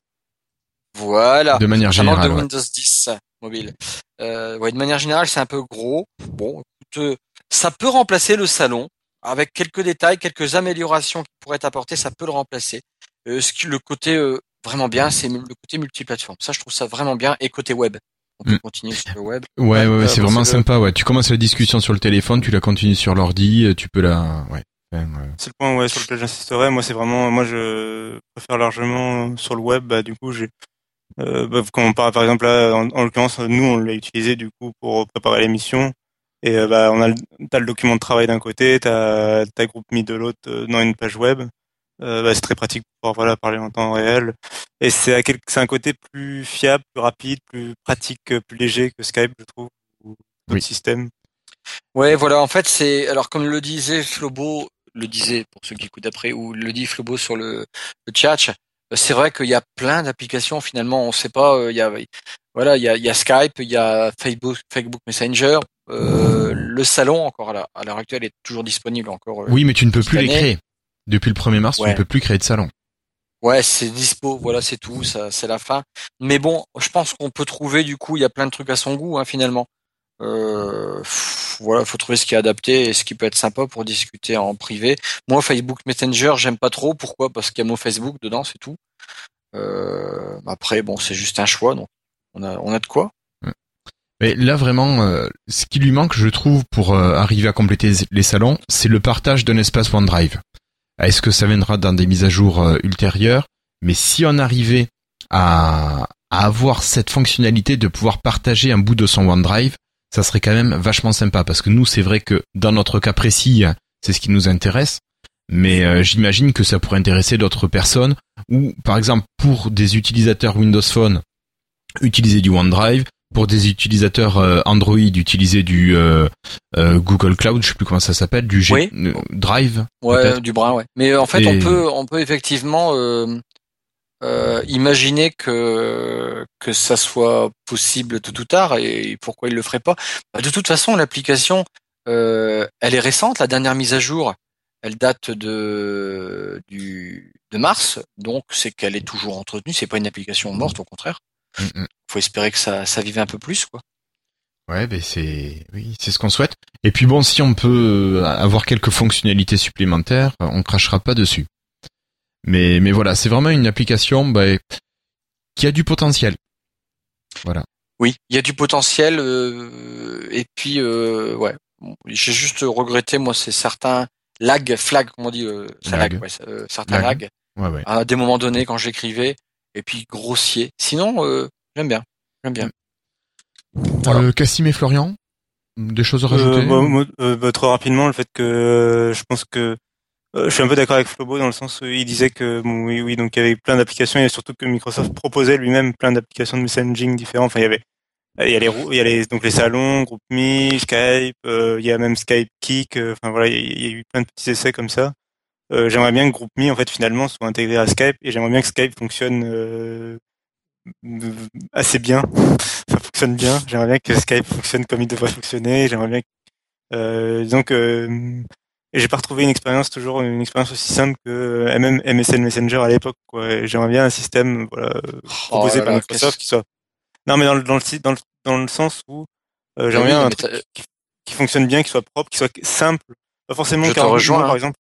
Voilà. de manière Ça manque générale. de ouais. Windows 10 mobile. Euh, ouais, de manière générale, c'est un peu gros. Bon, écoute, euh, ça peut remplacer le salon avec quelques détails, quelques améliorations qui pourraient être apportées. Ça peut le remplacer. Euh, ce qui, le côté euh, vraiment bien, c'est le côté multiplateforme. Ça, je trouve ça vraiment bien. Et côté web, on peut Mm. continuer sur le web. Ouais, ouais, ouais, Euh, c'est vraiment le- sympa. Ouais, tu commences la discussion sur le téléphone, tu la continues sur l'ordi, euh, tu peux la. Ouais. Euh, C'est le point ouais, sur lequel j'insisterai. Moi, c'est vraiment, moi, je préfère largement sur le web. Bah, du coup, j'ai, euh, bah, quand on parle, par exemple, là, en, en l'occurrence, nous, on l'a utilisé du coup pour préparer l'émission. Et euh, bah, on a, le- t'as le document de travail d'un côté, t'as ta groupe mis de l'autre dans une page web. Euh, bah, c'est très pratique pour pouvoir voilà parler en temps réel. Et c'est à quel, c'est un côté plus fiable, plus rapide, plus pratique, euh, plus léger que Skype, je trouve, ou d'autres Oui. systèmes? Ouais, voilà. En fait, c'est alors comme le disait Flobo, le disait pour ceux qui écoutent après, ou le dit Flobo sur le, le chat. C'est vrai qu'il y a plein d'applications. Finalement, on sait pas. euh, Il y a voilà, il y a, il y a Skype, il y a Facebook, Facebook Messenger. euh, le salon encore à l'heure actuelle est toujours disponible encore. euh, Oui, mais tu ne peux plus créer. Depuis le 1er mars, tu Ouais. ne peux plus créer de salon. Ouais, c'est dispo, voilà, c'est tout, ça, c'est la fin. Mais bon, je pense qu'on peut trouver, du coup, il y a plein de trucs à son goût, hein, finalement. Euh, pff, voilà, faut trouver ce qui est adapté et ce qui peut être sympa pour discuter en privé. Moi, Facebook Messenger, j'aime pas trop. Pourquoi? Parce qu'il y a mon Facebook dedans, c'est tout. Euh, après, bon, c'est juste un choix, donc on a, on a de quoi. Mais là vraiment, euh, ce qui lui manque, je trouve, pour euh, arriver à compléter les salons, c'est le partage d'un espace OneDrive. Est-ce que ça viendra dans des mises à jour euh, ultérieures Mais si on arrivait à, avoir cette fonctionnalité de pouvoir partager un bout de son OneDrive, ça serait quand même vachement sympa. Parce que nous, c'est vrai que dans notre cas précis, c'est ce qui nous intéresse. Mais euh, j'imagine que ça pourrait intéresser d'autres personnes. Ou, par exemple, pour des utilisateurs Windows Phone, utiliser du OneDrive, pour des utilisateurs euh, Android, utiliser du euh, euh, Google Cloud, je sais plus comment ça s'appelle, du G Oui. Drive. Ouais, du brin, ouais. Mais en fait, Et- on peut, on peut effectivement euh, imaginez que que ça soit possible tôt ou tard et pourquoi il le ferait pas Bah, De toute façon, l'application, euh, elle est récente. La dernière mise à jour, elle date de du de mars, donc c'est qu'elle est toujours entretenue. C'est pas une application morte, au contraire. Mm, mm. Faut espérer que ça ça vive un peu plus, quoi. Ouais, ben c'est oui, c'est ce qu'on souhaite. Et puis bon, si on peut euh, avoir quelques fonctionnalités supplémentaires, on crachera pas dessus. Mais mais voilà, c'est vraiment une application ben, qui a du potentiel. Voilà. Oui, il y a du potentiel euh, et puis euh, ouais, j'ai juste regretté moi c'est certains lag flag comme on dit euh, ça Lag. lag, ouais, ça- euh, certains Lag. lag Ouais, ouais. à des moments donnés quand j'écrivais et puis grossier. Sinon euh, j'aime bien, j'aime bien. Voilà. Euh, Cassim et Florian, des choses à rajouter Euh, bah, moi, euh, bah, trop rapidement, le fait que euh, je pense que euh, je suis un peu d'accord avec Flobo dans le sens où il disait que bon, oui, oui, donc il y avait plein d'applications et surtout que Microsoft proposait lui-même plein d'applications de messaging différents. Enfin, il y avait il y a les rou- il y a les donc les salons, GroupMe, Skype, euh, il y a même Skype Kick. euh, Enfin voilà, il y, a- il y a eu plein de petits essais comme ça. Euh, j'aimerais bien que GroupMe en fait finalement soit intégré à Skype et j'aimerais bien que Skype fonctionne euh, assez bien. Ça fonctionne bien. J'aimerais bien que Skype fonctionne comme il devrait fonctionner. J'aimerais bien que, euh, disons que euh, j'ai pas retrouvé une expérience toujours une expérience aussi simple que euh, même MSN Messenger à l'époque. J'aimerais bien un système voilà euh, proposé Oh là par là, Microsoft qui soit non mais dans le dans le dans le dans le sens où euh, j'aimerais bien un truc qui, qui fonctionne bien, qui soit propre, qui soit simple, pas forcément Je te rejoins, par hein. exemple.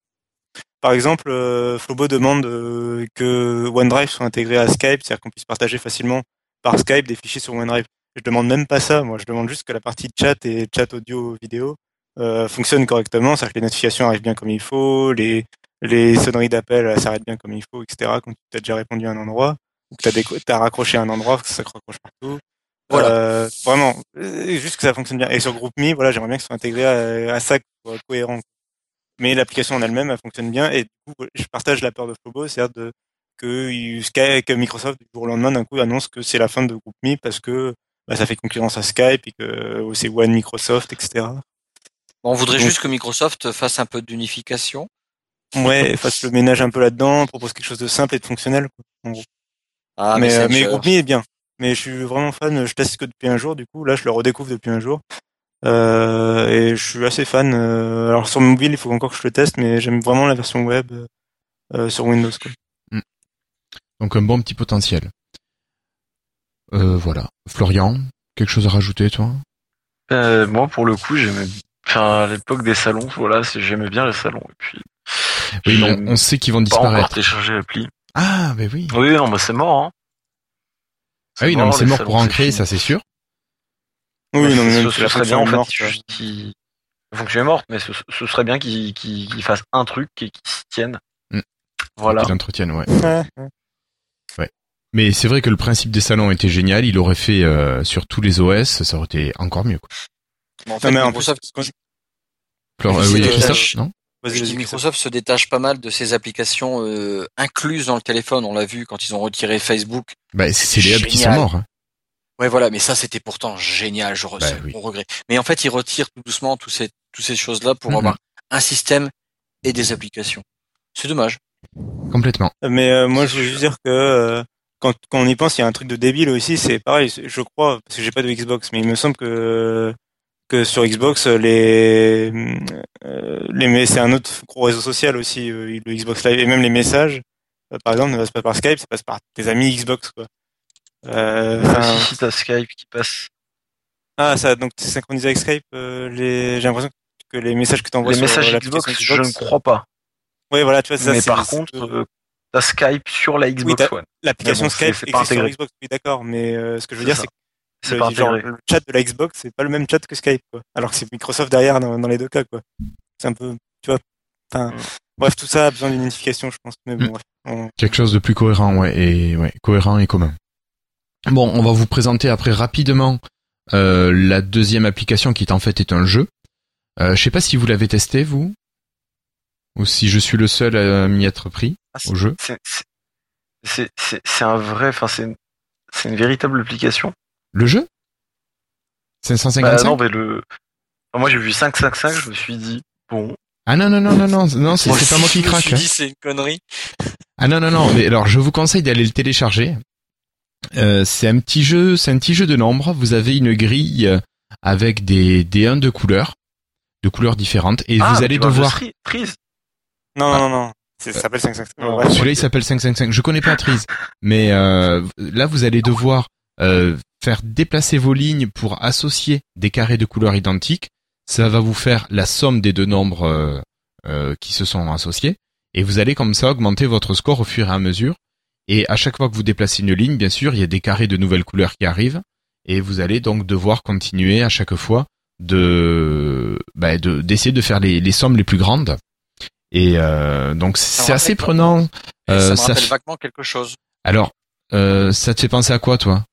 Par exemple, euh, Flobo demande euh, que OneDrive soit intégré à Skype, c'est-à-dire qu'on puisse partager facilement par Skype des fichiers sur OneDrive. Je demande même pas ça, moi je demande juste que la partie chat et chat audio vidéo euh, fonctionne correctement, c'est-à-dire que les notifications arrivent bien comme il faut, les les sonneries d'appel euh, s'arrêtent bien comme il faut, etc. Quand tu as déjà répondu à un endroit, ou que tu as, raccroché à un endroit, que ça raccroche partout. Voilà. Euh, vraiment, euh, juste que ça fonctionne bien. Et sur GroupMe, voilà, j'aimerais bien que ce soit intégré à, à ça, cohérent. Mais l'application en elle-même, elle fonctionne bien. Et du coup, je partage la peur de Flobo, c'est-à-dire de, que, que Microsoft, du jour au lendemain, d'un coup, annonce que c'est la fin de GroupMe parce que bah, ça fait concurrence à Skype et que euh, c'est One Microsoft, etc. On voudrait Donc- juste que Microsoft fasse un peu d'unification. Ouais, fasse le ménage un peu là-dedans, propose quelque chose de simple et de fonctionnel. quoi. Ah, mais, euh, mais. GroupMe est bien. Mais je suis vraiment fan, je teste que depuis un jour, du coup, là, je le redécouvre depuis un jour. Euh, et je suis assez fan. euh, alors sur mobile, il faut encore que je le teste, mais j'aime vraiment la version web euh, euh, sur Windows. Quoi. Donc un bon petit potentiel. Euh, voilà. Florian, quelque chose à rajouter, toi? Euh, moi, pour le coup, j'aimais. Enfin, à l'époque des salons, voilà, j'aimais bien les salons. Et puis, Oui, mais on, sait qu'ils vont pas encore disparaître. télécharger l'appli. Ah, ben oui. Oui, non, bah c'est mort. Hein. Ah oui, non, mais c'est mort pour en créer, ça c'est sûr. Oui, Mais non, mais ce, serait bien en fait fonction est morte, mais ce, ce serait bien qu'il qu'il- qu'il fasse un truc et qu'il s'y tienne. Mm. Voilà. Qu'ils l'entretiennent, ouais. ouais, ouais. Mais c'est vrai que le principe des salons était génial. Il aurait fait euh, sur tous les OS, ça aurait été encore mieux. Quoi. Mais en fait, Non, mais en Microsoft, plus, Flor- Mais euh, oui, c'est- Christophe, non Vas-y, je vas-y, dis, Christophe. Microsoft se détache pas mal de ses applications euh, incluses dans le téléphone. On l'a vu quand ils ont retiré Facebook. Bah, c'est c'est les hubs qui sont morts. hein. Ouais, voilà. Mais ça, c'était pourtant génial. Je re- Bah, c'est oui. mon regret. Mais en fait, ils retirent tout doucement ces, toutes ces choses-là pour Mhm. avoir un système et des applications. C'est dommage. Complètement. Mais euh, moi, je veux juste dire que euh, quand, quand on y pense, il y a un truc de débile aussi. C'est pareil, je crois, parce que j'ai pas de Xbox, mais il me semble que que sur Xbox, les euh, les c'est un autre gros réseau social aussi, euh, le Xbox Live et même les messages, euh, par exemple, ne passent pas par Skype, ça passe par tes amis Xbox, quoi. Euh, Ah, si, si, t'as Skype qui passe. ah, ça, donc c'est synchronisé avec Skype. euh, les, j'ai l'impression que les messages que tu envoies Les sur messages l'application Xbox, je ne crois pas. Ouais, voilà, tu vois, ça, mais par contre, euh, t'as Skype sur la Xbox One. l'application bon, Skype c'est pas existe sur intégré. Xbox, oui, d'accord, mais euh, ce que je veux dire, c'est que le, pas genre, le chat de la Xbox, c'est pas le même chat que Skype, quoi. Alors que c'est Microsoft derrière dans, dans les deux cas, quoi. C'est un peu, tu vois. Enfin, Mm. bref, tout ça a besoin d'une unification, je pense. Mais bon, Mm. bref. On- Quelque chose de plus cohérent, ouais, et ouais, cohérent et commun. Bon, on va vous présenter après rapidement euh, la deuxième application qui est en fait est un jeu. Euh, je sais pas si vous l'avez testé vous, ou si je suis le seul à m'y être pris Ah, au jeu. c'est- un vrai, enfin c'est une, c'est une véritable application. Le jeu? Bah, 555 non, mais le. enfin, moi j'ai vu 555, je me suis dit bon. Ah non non non non non non, c'est pas moi qui je me craque. suis hein. dit, c'est une connerie. Ah non non non, mais alors je vous conseille d'aller le télécharger. Euh, c'est un petit jeu, c'est un petit jeu de nombres. Vous avez une grille avec des des 1 de couleurs, de couleurs différentes, et Ah, vous allez devoir. Stri- Trees. Non, non, non, non. C'est- Ça s'appelle 555. Euh, Ouais, Celui-là il s'appelle 555. Je connais pas Trees, mais euh, là vous allez devoir euh, faire déplacer vos lignes pour associer des carrés de couleurs identiques. Ça va vous faire la somme des deux nombres euh, euh, qui se sont associés, et vous allez comme ça augmenter votre score au fur et à mesure. Et à chaque fois que vous déplacez une ligne, bien sûr, il y a des carrés de nouvelles couleurs qui arrivent, et vous allez donc devoir continuer à chaque fois de bah, de- d'essayer de faire les, les sommes les plus grandes. Et euh, donc c'est assez prenant. Euh, ça me rappelle vaguement quelque chose. Alors, euh, ça te fait penser à quoi, toi?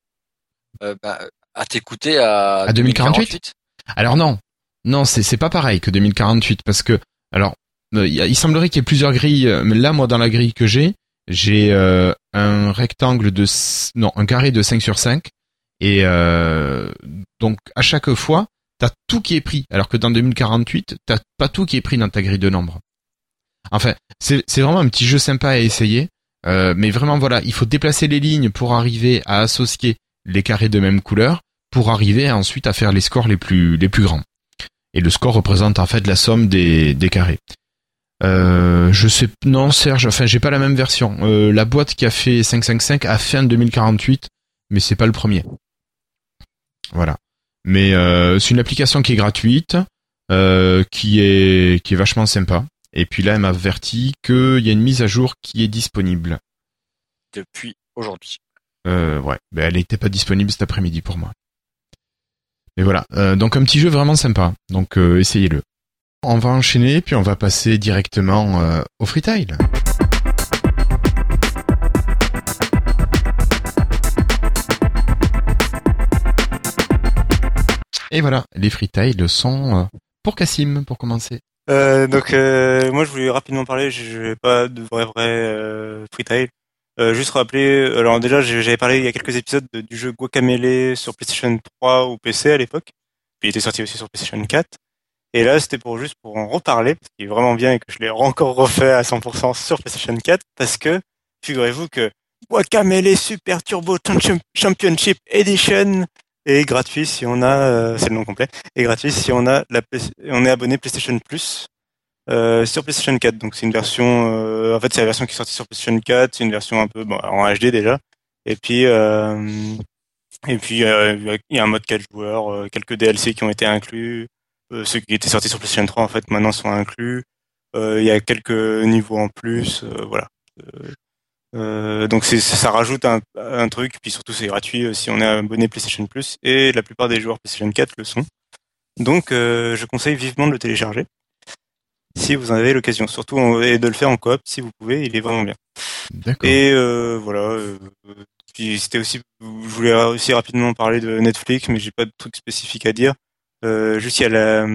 Euh, bah, à t'écouter à, À 2048? Alors non, non, c'est c'est pas pareil que 2048 parce que alors euh, il semblerait qu'il y ait plusieurs grilles. euh, Mais là, moi, dans la grille que j'ai, j'ai euh, un rectangle de non un carré de 5 sur 5 et euh, donc à chaque fois t'as tout qui est pris alors que dans 2048 t'as pas tout qui est pris dans ta grille de nombres. Enfin, c'est c'est vraiment un petit jeu sympa à essayer. Euh, mais vraiment voilà, il faut déplacer les lignes pour arriver à associer les carrés de même couleur pour arriver ensuite à faire les scores les plus les plus grands. Et le score représente en fait la somme des, des carrés. Euh, je sais non Serge, enfin j'ai pas la même version. Euh, la boîte qui a fait 555 a fait en 2048, mais c'est pas le premier. Voilà. Mais euh, c'est une application qui est gratuite, euh, qui est qui est vachement sympa. Et puis là, elle m'a averti qu'il y a une mise à jour qui est disponible. depuis aujourd'hui. Euh, ouais, ben, elle n'était pas disponible cet après-midi pour moi. Mais voilà, euh, donc un petit jeu vraiment sympa. Donc euh, essayez-le. On va enchaîner, puis on va passer directement euh, au freetile. Et voilà, les freetiles sont euh, pour Cassim, pour commencer. Euh, donc moi je voulais rapidement parler, je n'ai pas de vrai vrai. Euh, juste rappeler, alors déjà j'avais parlé il y a quelques épisodes de- du jeu Guacamelee sur PlayStation 3 ou PC à l'époque. Puis il était sorti aussi sur PlayStation 4. Et là c'était pour juste pour en reparler, parce qu'il est vraiment bien et que je l'ai encore refait à 100% sur PlayStation 4, parce que figurez-vous que Guacamelee Super Turbo Champion- Championship Edition est gratuit si on a, euh, c'est le nom complet, est gratuit si on a la, on est abonné PlayStation Plus euh, sur PlayStation 4. Donc c'est une version, euh, en fait c'est la version qui est sortie sur PlayStation 4, c'est une version un peu bon, en HD déjà. Et puis euh, et puis euh, il y a un mode 4 joueurs, quelques DLC qui ont été inclus, ceux qui étaient sortis sur PlayStation 3 en fait maintenant sont inclus. Euh, Il y a quelques niveaux en plus, euh, voilà. Euh, euh, donc c'est ça rajoute un, un truc, puis surtout c'est gratuit euh, si on est abonné PlayStation Plus et la plupart des joueurs PlayStation 4 le sont. Donc euh, je conseille vivement de le télécharger si vous en avez l'occasion, surtout et de le faire en coop si vous pouvez, il est vraiment bien. D'accord. Et euh, voilà. euh, puis c'était aussi, je voulais aussi rapidement parler de Netflix, mais j'ai pas de truc spécifique à dire. Euh, juste il y a la,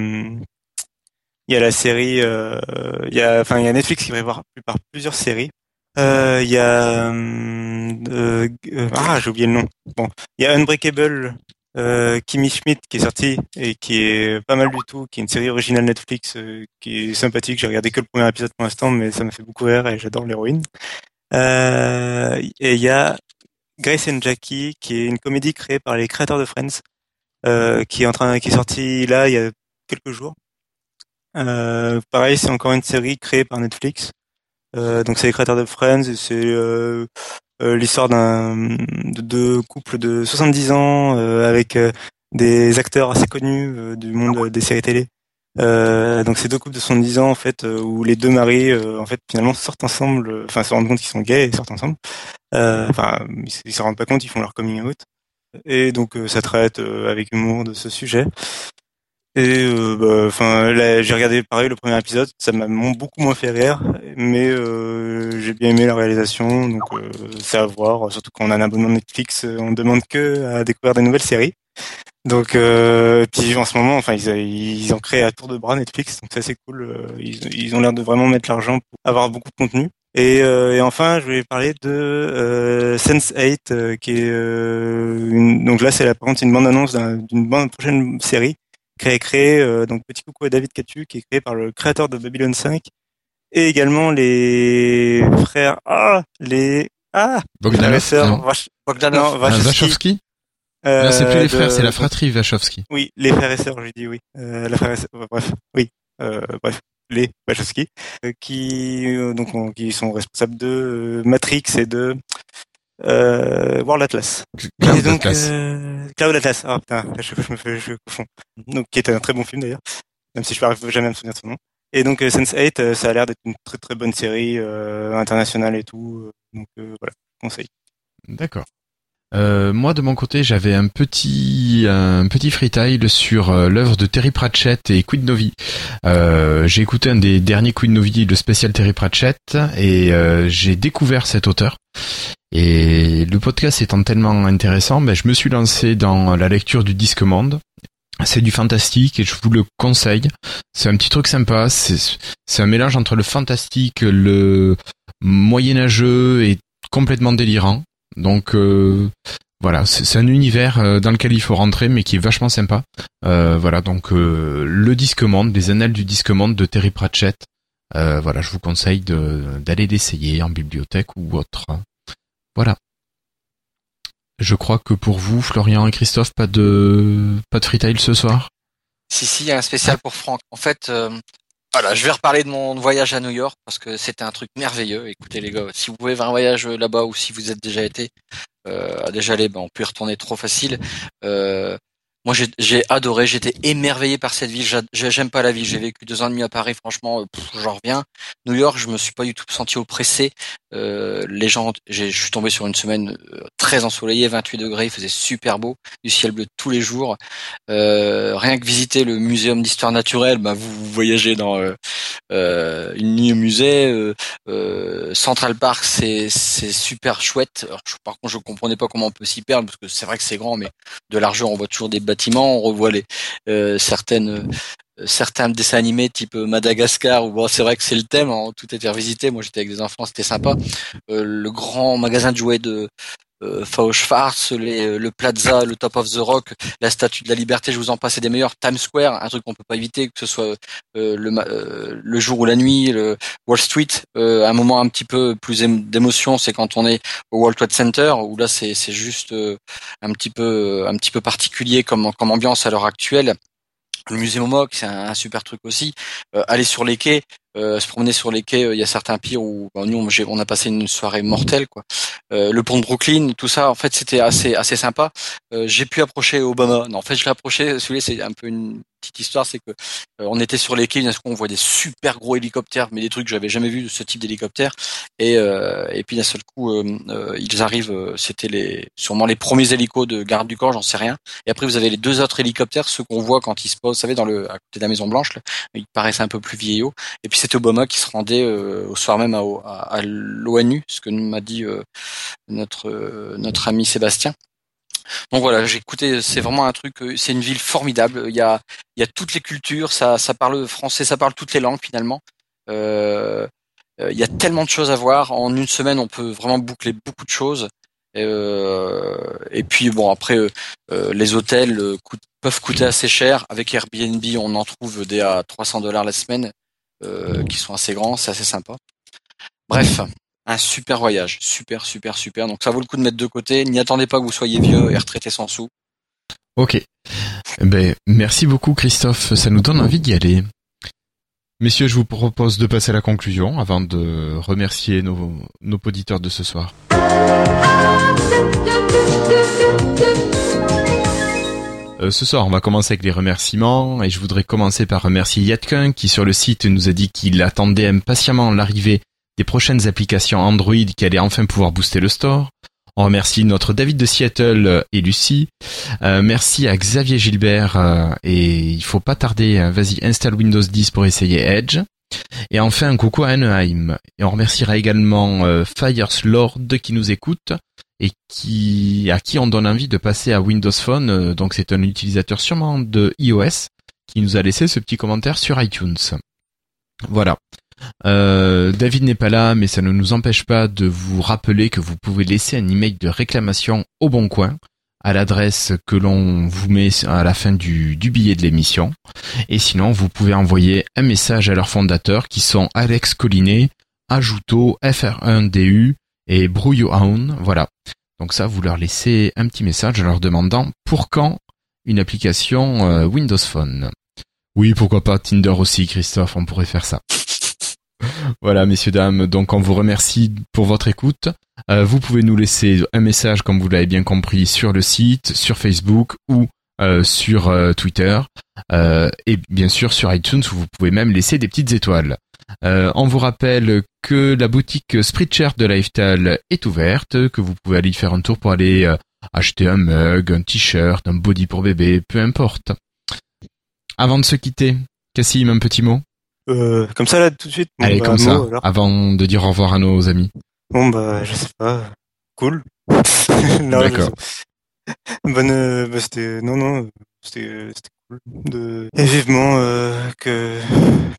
la série, euh, il y a, enfin il y a Netflix qui prépare par plusieurs séries. Euh, Il y a, euh, euh, ah j'ai oublié le nom. Bon, il y a Unbreakable. Euh, Kimmy Schmidt qui est sorti et qui est pas mal du tout, qui est une série originale Netflix euh, qui est sympathique. J'ai regardé que le premier épisode pour l'instant, mais ça m'a fait beaucoup rire et j'adore l'héroïne. Euh, et il y a Grace and Jackie, qui est une comédie créée par les créateurs de Friends, euh, qui est en train, qui est sortie là il y a quelques jours. Euh, pareil, c'est encore une série créée par Netflix. Euh, donc c'est les créateurs de Friends c'est euh, l'histoire d'un de deux couples de 70 ans avec des acteurs assez connus du monde des séries télé. Euh, donc c'est deux couples de 70 ans en fait où les deux maris euh, en fait finalement sortent ensemble, enfin se rendent compte qu'ils sont gays et sortent ensemble. Enfin ils, ils se rendent pas compte, ils font leur coming out. Et donc euh, ça traite euh, avec humour de ce sujet. Et euh, bah, enfin j'ai regardé pareil le premier épisode, ça m'a beaucoup moins fait rire, mais j'ai bien aimé la réalisation, donc c'est à voir. Surtout quand on a un abonnement Netflix, on demande que à découvrir des nouvelles séries. Donc, euh, puis en ce moment, enfin, ils, ils ont créé à tour de bras Netflix, donc c'est assez cool. ils ont l'air de vraiment mettre l'argent pour avoir beaucoup de contenu. Et, euh, et enfin, je voulais parler de euh, Sense8, euh, qui est une, donc là, c'est la par contre c'est une bande annonce d'un- d'une prochaine série créée créée. donc petit coucou à David Catu, qui est créé par le créateur de Babylon 5 et également les frères ah les ah Bogdanov, la sœur non. Vach- Bogdanov. non, Ah, Wachowski. C'est plus les frères, c'est la fratrie Wachowski. Oui, les frères et sœurs, je dis oui. La frère et sœur, bref, oui. Bref, les Wachowski, euh, qui euh, donc on- qui sont responsables de euh, Matrix et de euh, World Atlas. Cloud et donc Atlas. euh, Cloud Atlas. Ah putain, je me fais je confonds. Donc qui était un très bon film d'ailleurs, même si je n'arrive jamais à me souvenir de son nom. Et donc euh, Sense8, euh, ça a l'air d'être une très très bonne série euh, internationale et tout. donc euh, voilà, conseil. D'accord. Euh, moi de mon côté j'avais un petit un petit sur euh, l'œuvre de Terry Pratchett et Quid Novi. Euh, j'ai écouté un des derniers Quid Novi, le spécial Terry Pratchett, et euh, j'ai découvert cet auteur. Et le podcast étant tellement intéressant, ben, je me suis lancé dans la lecture du Disque Monde. C'est du fantastique et je vous le conseille. C'est un petit truc sympa. C'est un mélange entre le fantastique, le moyenâgeux et complètement délirant. Donc euh, voilà, c'est un univers euh, dans lequel il faut rentrer, mais qui est vachement sympa. Euh, voilà, donc euh, le Disque Monde, les annales du Disque Monde de Terry Pratchett. Euh, voilà, je vous conseille d'aller l'essayer en bibliothèque ou autre. Voilà. Je crois que pour vous, Florian et Christophe, pas de pas de freetail ce soir? Si, si, il y a un spécial pour Franck. En fait, euh, voilà, je vais reparler de mon voyage à New York parce que c'était un truc merveilleux. Écoutez les gars, si vous pouvez faire un voyage là-bas ou si vous êtes déjà été, euh, déjà allé, ben, on peut y retourner trop facile. Euh, moi, j'ai- adoré, j'étais émerveillé par cette ville. J'a- J'aime pas la ville. J'ai vécu deux ans et demi à Paris. Franchement, euh, j'en reviens. New York, je me suis pas du tout senti oppressé. Euh, les gens, je suis tombé sur une semaine euh, très ensoleillée, 28 degrés, il faisait super beau, du ciel bleu tous les jours. Rien que visiter le muséum d'histoire naturelle, bah, vous, voyagez dans une nuit au musée. Central Park, c'est super chouette. Par contre, je comprenais pas comment on peut s'y perdre parce que c'est vrai que c'est grand, mais de largeur, on voit toujours des on revoit les euh, certaines euh, certains dessins animés type Madagascar où c'est vrai que c'est le thème hein, tout était revisité. Moi j'étais avec des enfants c'était sympa. Euh, le grand magasin de jouets de euh, euh, le Plaza, le Top of the Rock, la Statue de la Liberté, je vous en passe, des meilleurs. Times Square, un truc qu'on peut pas éviter, que ce soit euh, le, euh, le jour ou la nuit, le Wall Street. Un moment un petit peu plus ém- d'émotion, c'est quand on est au World Trade Center, où là c'est juste un petit peu un petit peu particulier comme comme ambiance à l'heure actuelle. Le musée Momoc, c'est un, super truc aussi. Aller sur les quais, euh, se promener sur les quais, euh, il y a certains pires où bah, nous on, a passé une soirée mortelle quoi. Euh, le pont de Brooklyn, tout ça, en fait c'était assez assez sympa. J'ai pu approcher Obama. Non, en fait je l'ai approché. Celui c'est un peu une petite histoire, c'est que euh, on était sur les quais, on voit des super gros hélicoptères, mais des trucs que j'avais jamais vu de ce type d'hélicoptère. Et euh, puis d'un seul coup euh, ils arrivent, c'était sûrement les premiers hélicos de garde du corps, j'en sais rien. Et après vous avez les deux autres hélicoptères, ceux qu'on voit quand ils se posent, vous savez dans le à côté de la Maison Blanche, ils paraissent un peu plus vieillots. Et puis c'était Obama qui se rendait au soir même à, à, l'ONU, ce que m'a dit notre notre ami Sébastien. Donc voilà, j'ai écouté, c'est vraiment un truc, euh, c'est une ville formidable. Il y a il y a toutes les cultures, ça ça parle français, ça parle toutes les langues finalement. Euh, euh, il y a tellement de choses à voir. En une semaine, on peut vraiment boucler beaucoup de choses. Euh, et puis bon, après, euh, euh, les hôtels peuvent coûter assez cher. Avec Airbnb, on en trouve des à 300 dollars la semaine, qui sont assez grands, c'est assez sympa. Bref, un super voyage, super, super, super. Donc ça vaut le coup de mettre de côté. N'y attendez pas que vous soyez vieux et retraité sans sous. Ok. Ben, merci beaucoup Christophe, ça nous donne envie d'y aller. Messieurs, je vous propose de passer à la conclusion avant de remercier nos, nos auditeurs de ce soir. Euh, ce soir, on va commencer avec les remerciements et je voudrais commencer par remercier Yatkin qui sur le site nous a dit qu'il attendait impatiemment l'arrivée des prochaines applications Android qui allaient enfin pouvoir booster le store. On remercie notre David de Seattle et Lucie. Euh, merci à Xavier Gilbert euh, et il faut pas tarder, hein, vas-y installe Windows 10 pour essayer Edge. Et enfin un coucou à Anaheim. Et on remerciera également euh, Fireslord qui nous écoute et qui à qui on donne envie de passer à Windows Phone. Euh, donc c'est un utilisateur sûrement de iOS qui nous a laissé ce petit commentaire sur iTunes. Voilà. Euh, David n'est pas là, mais ça ne nous empêche pas de vous rappeler que vous pouvez laisser un email de réclamation au Bon Coin à l'adresse que l'on vous met à la fin du, billet de l'émission. Et sinon, vous pouvez envoyer un message à leurs fondateurs qui sont Alex Collinet, Ajuto, FR1DU et Brouillon. Voilà. Donc ça, vous leur laissez un petit message en leur demandant pour quand une application euh, Windows Phone. Oui, pourquoi pas Tinder aussi, Christophe, on pourrait faire ça. voilà, messieurs, dames, donc on vous remercie pour votre écoute. Euh, vous pouvez nous laisser un message, comme vous l'avez bien compris, sur le site, sur Facebook ou euh, sur Twitter, et bien sûr sur iTunes, où vous pouvez même laisser des petites étoiles. on vous rappelle que la boutique Spreadshirt de Lifestyle est ouverte, que vous pouvez aller y faire un tour pour aller acheter un mug, un t-shirt, un body pour bébé, peu importe. Avant de se quitter, Cassim, un petit mot? Euh, Comme ça, là, tout de suite Allez, bah, comme ça, mot, alors. avant de dire au revoir à nos amis. Bon, bah, je sais pas. Cool. D'accord. Bonne, euh, bah, c'était, non, non, c'était, c'était cool. De... Et vivement, euh, que,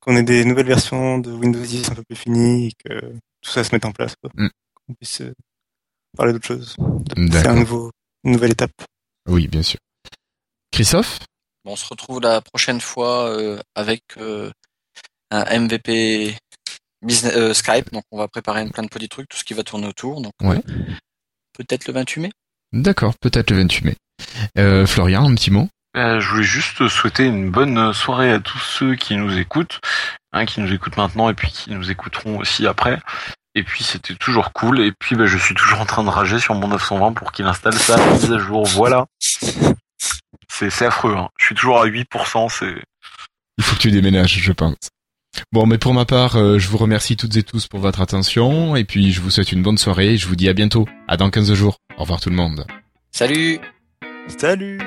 qu'on ait des nouvelles versions de Windows 10 un peu plus finies et que tout ça se mette en place, quoi. Mm. Qu'on puisse euh, parler d'autre chose. C'est un nouveau, une nouvelle étape. Oui, bien sûr. Christophe? Bon, on se retrouve la prochaine fois euh, avec euh, un MVP business, euh, Skype. Donc, on va préparer une plein de petits trucs, tout ce qui va tourner autour. Donc, Ouais. euh, peut-être le 28 mai. D'accord, peut-être le 28 mai. Euh, Florian, un petit mot? Euh, je voulais juste souhaiter une bonne soirée à tous ceux qui nous écoutent, hein, qui nous écoutent maintenant et puis qui nous écouteront aussi après. Et puis c'était toujours cool. Et puis bah, je suis toujours en train de rager sur mon 920 pour qu'il installe sa mise à jour. Voilà. C'est c'est affreux. Hein. Je suis toujours à 8%. C'est Il faut que tu déménages, je pense. Bon, mais pour ma part, euh, je vous remercie toutes et tous pour votre attention, et puis je vous souhaite une bonne soirée, et je vous dis à bientôt. À dans 15 jours. Au revoir tout le monde. Salut Salut!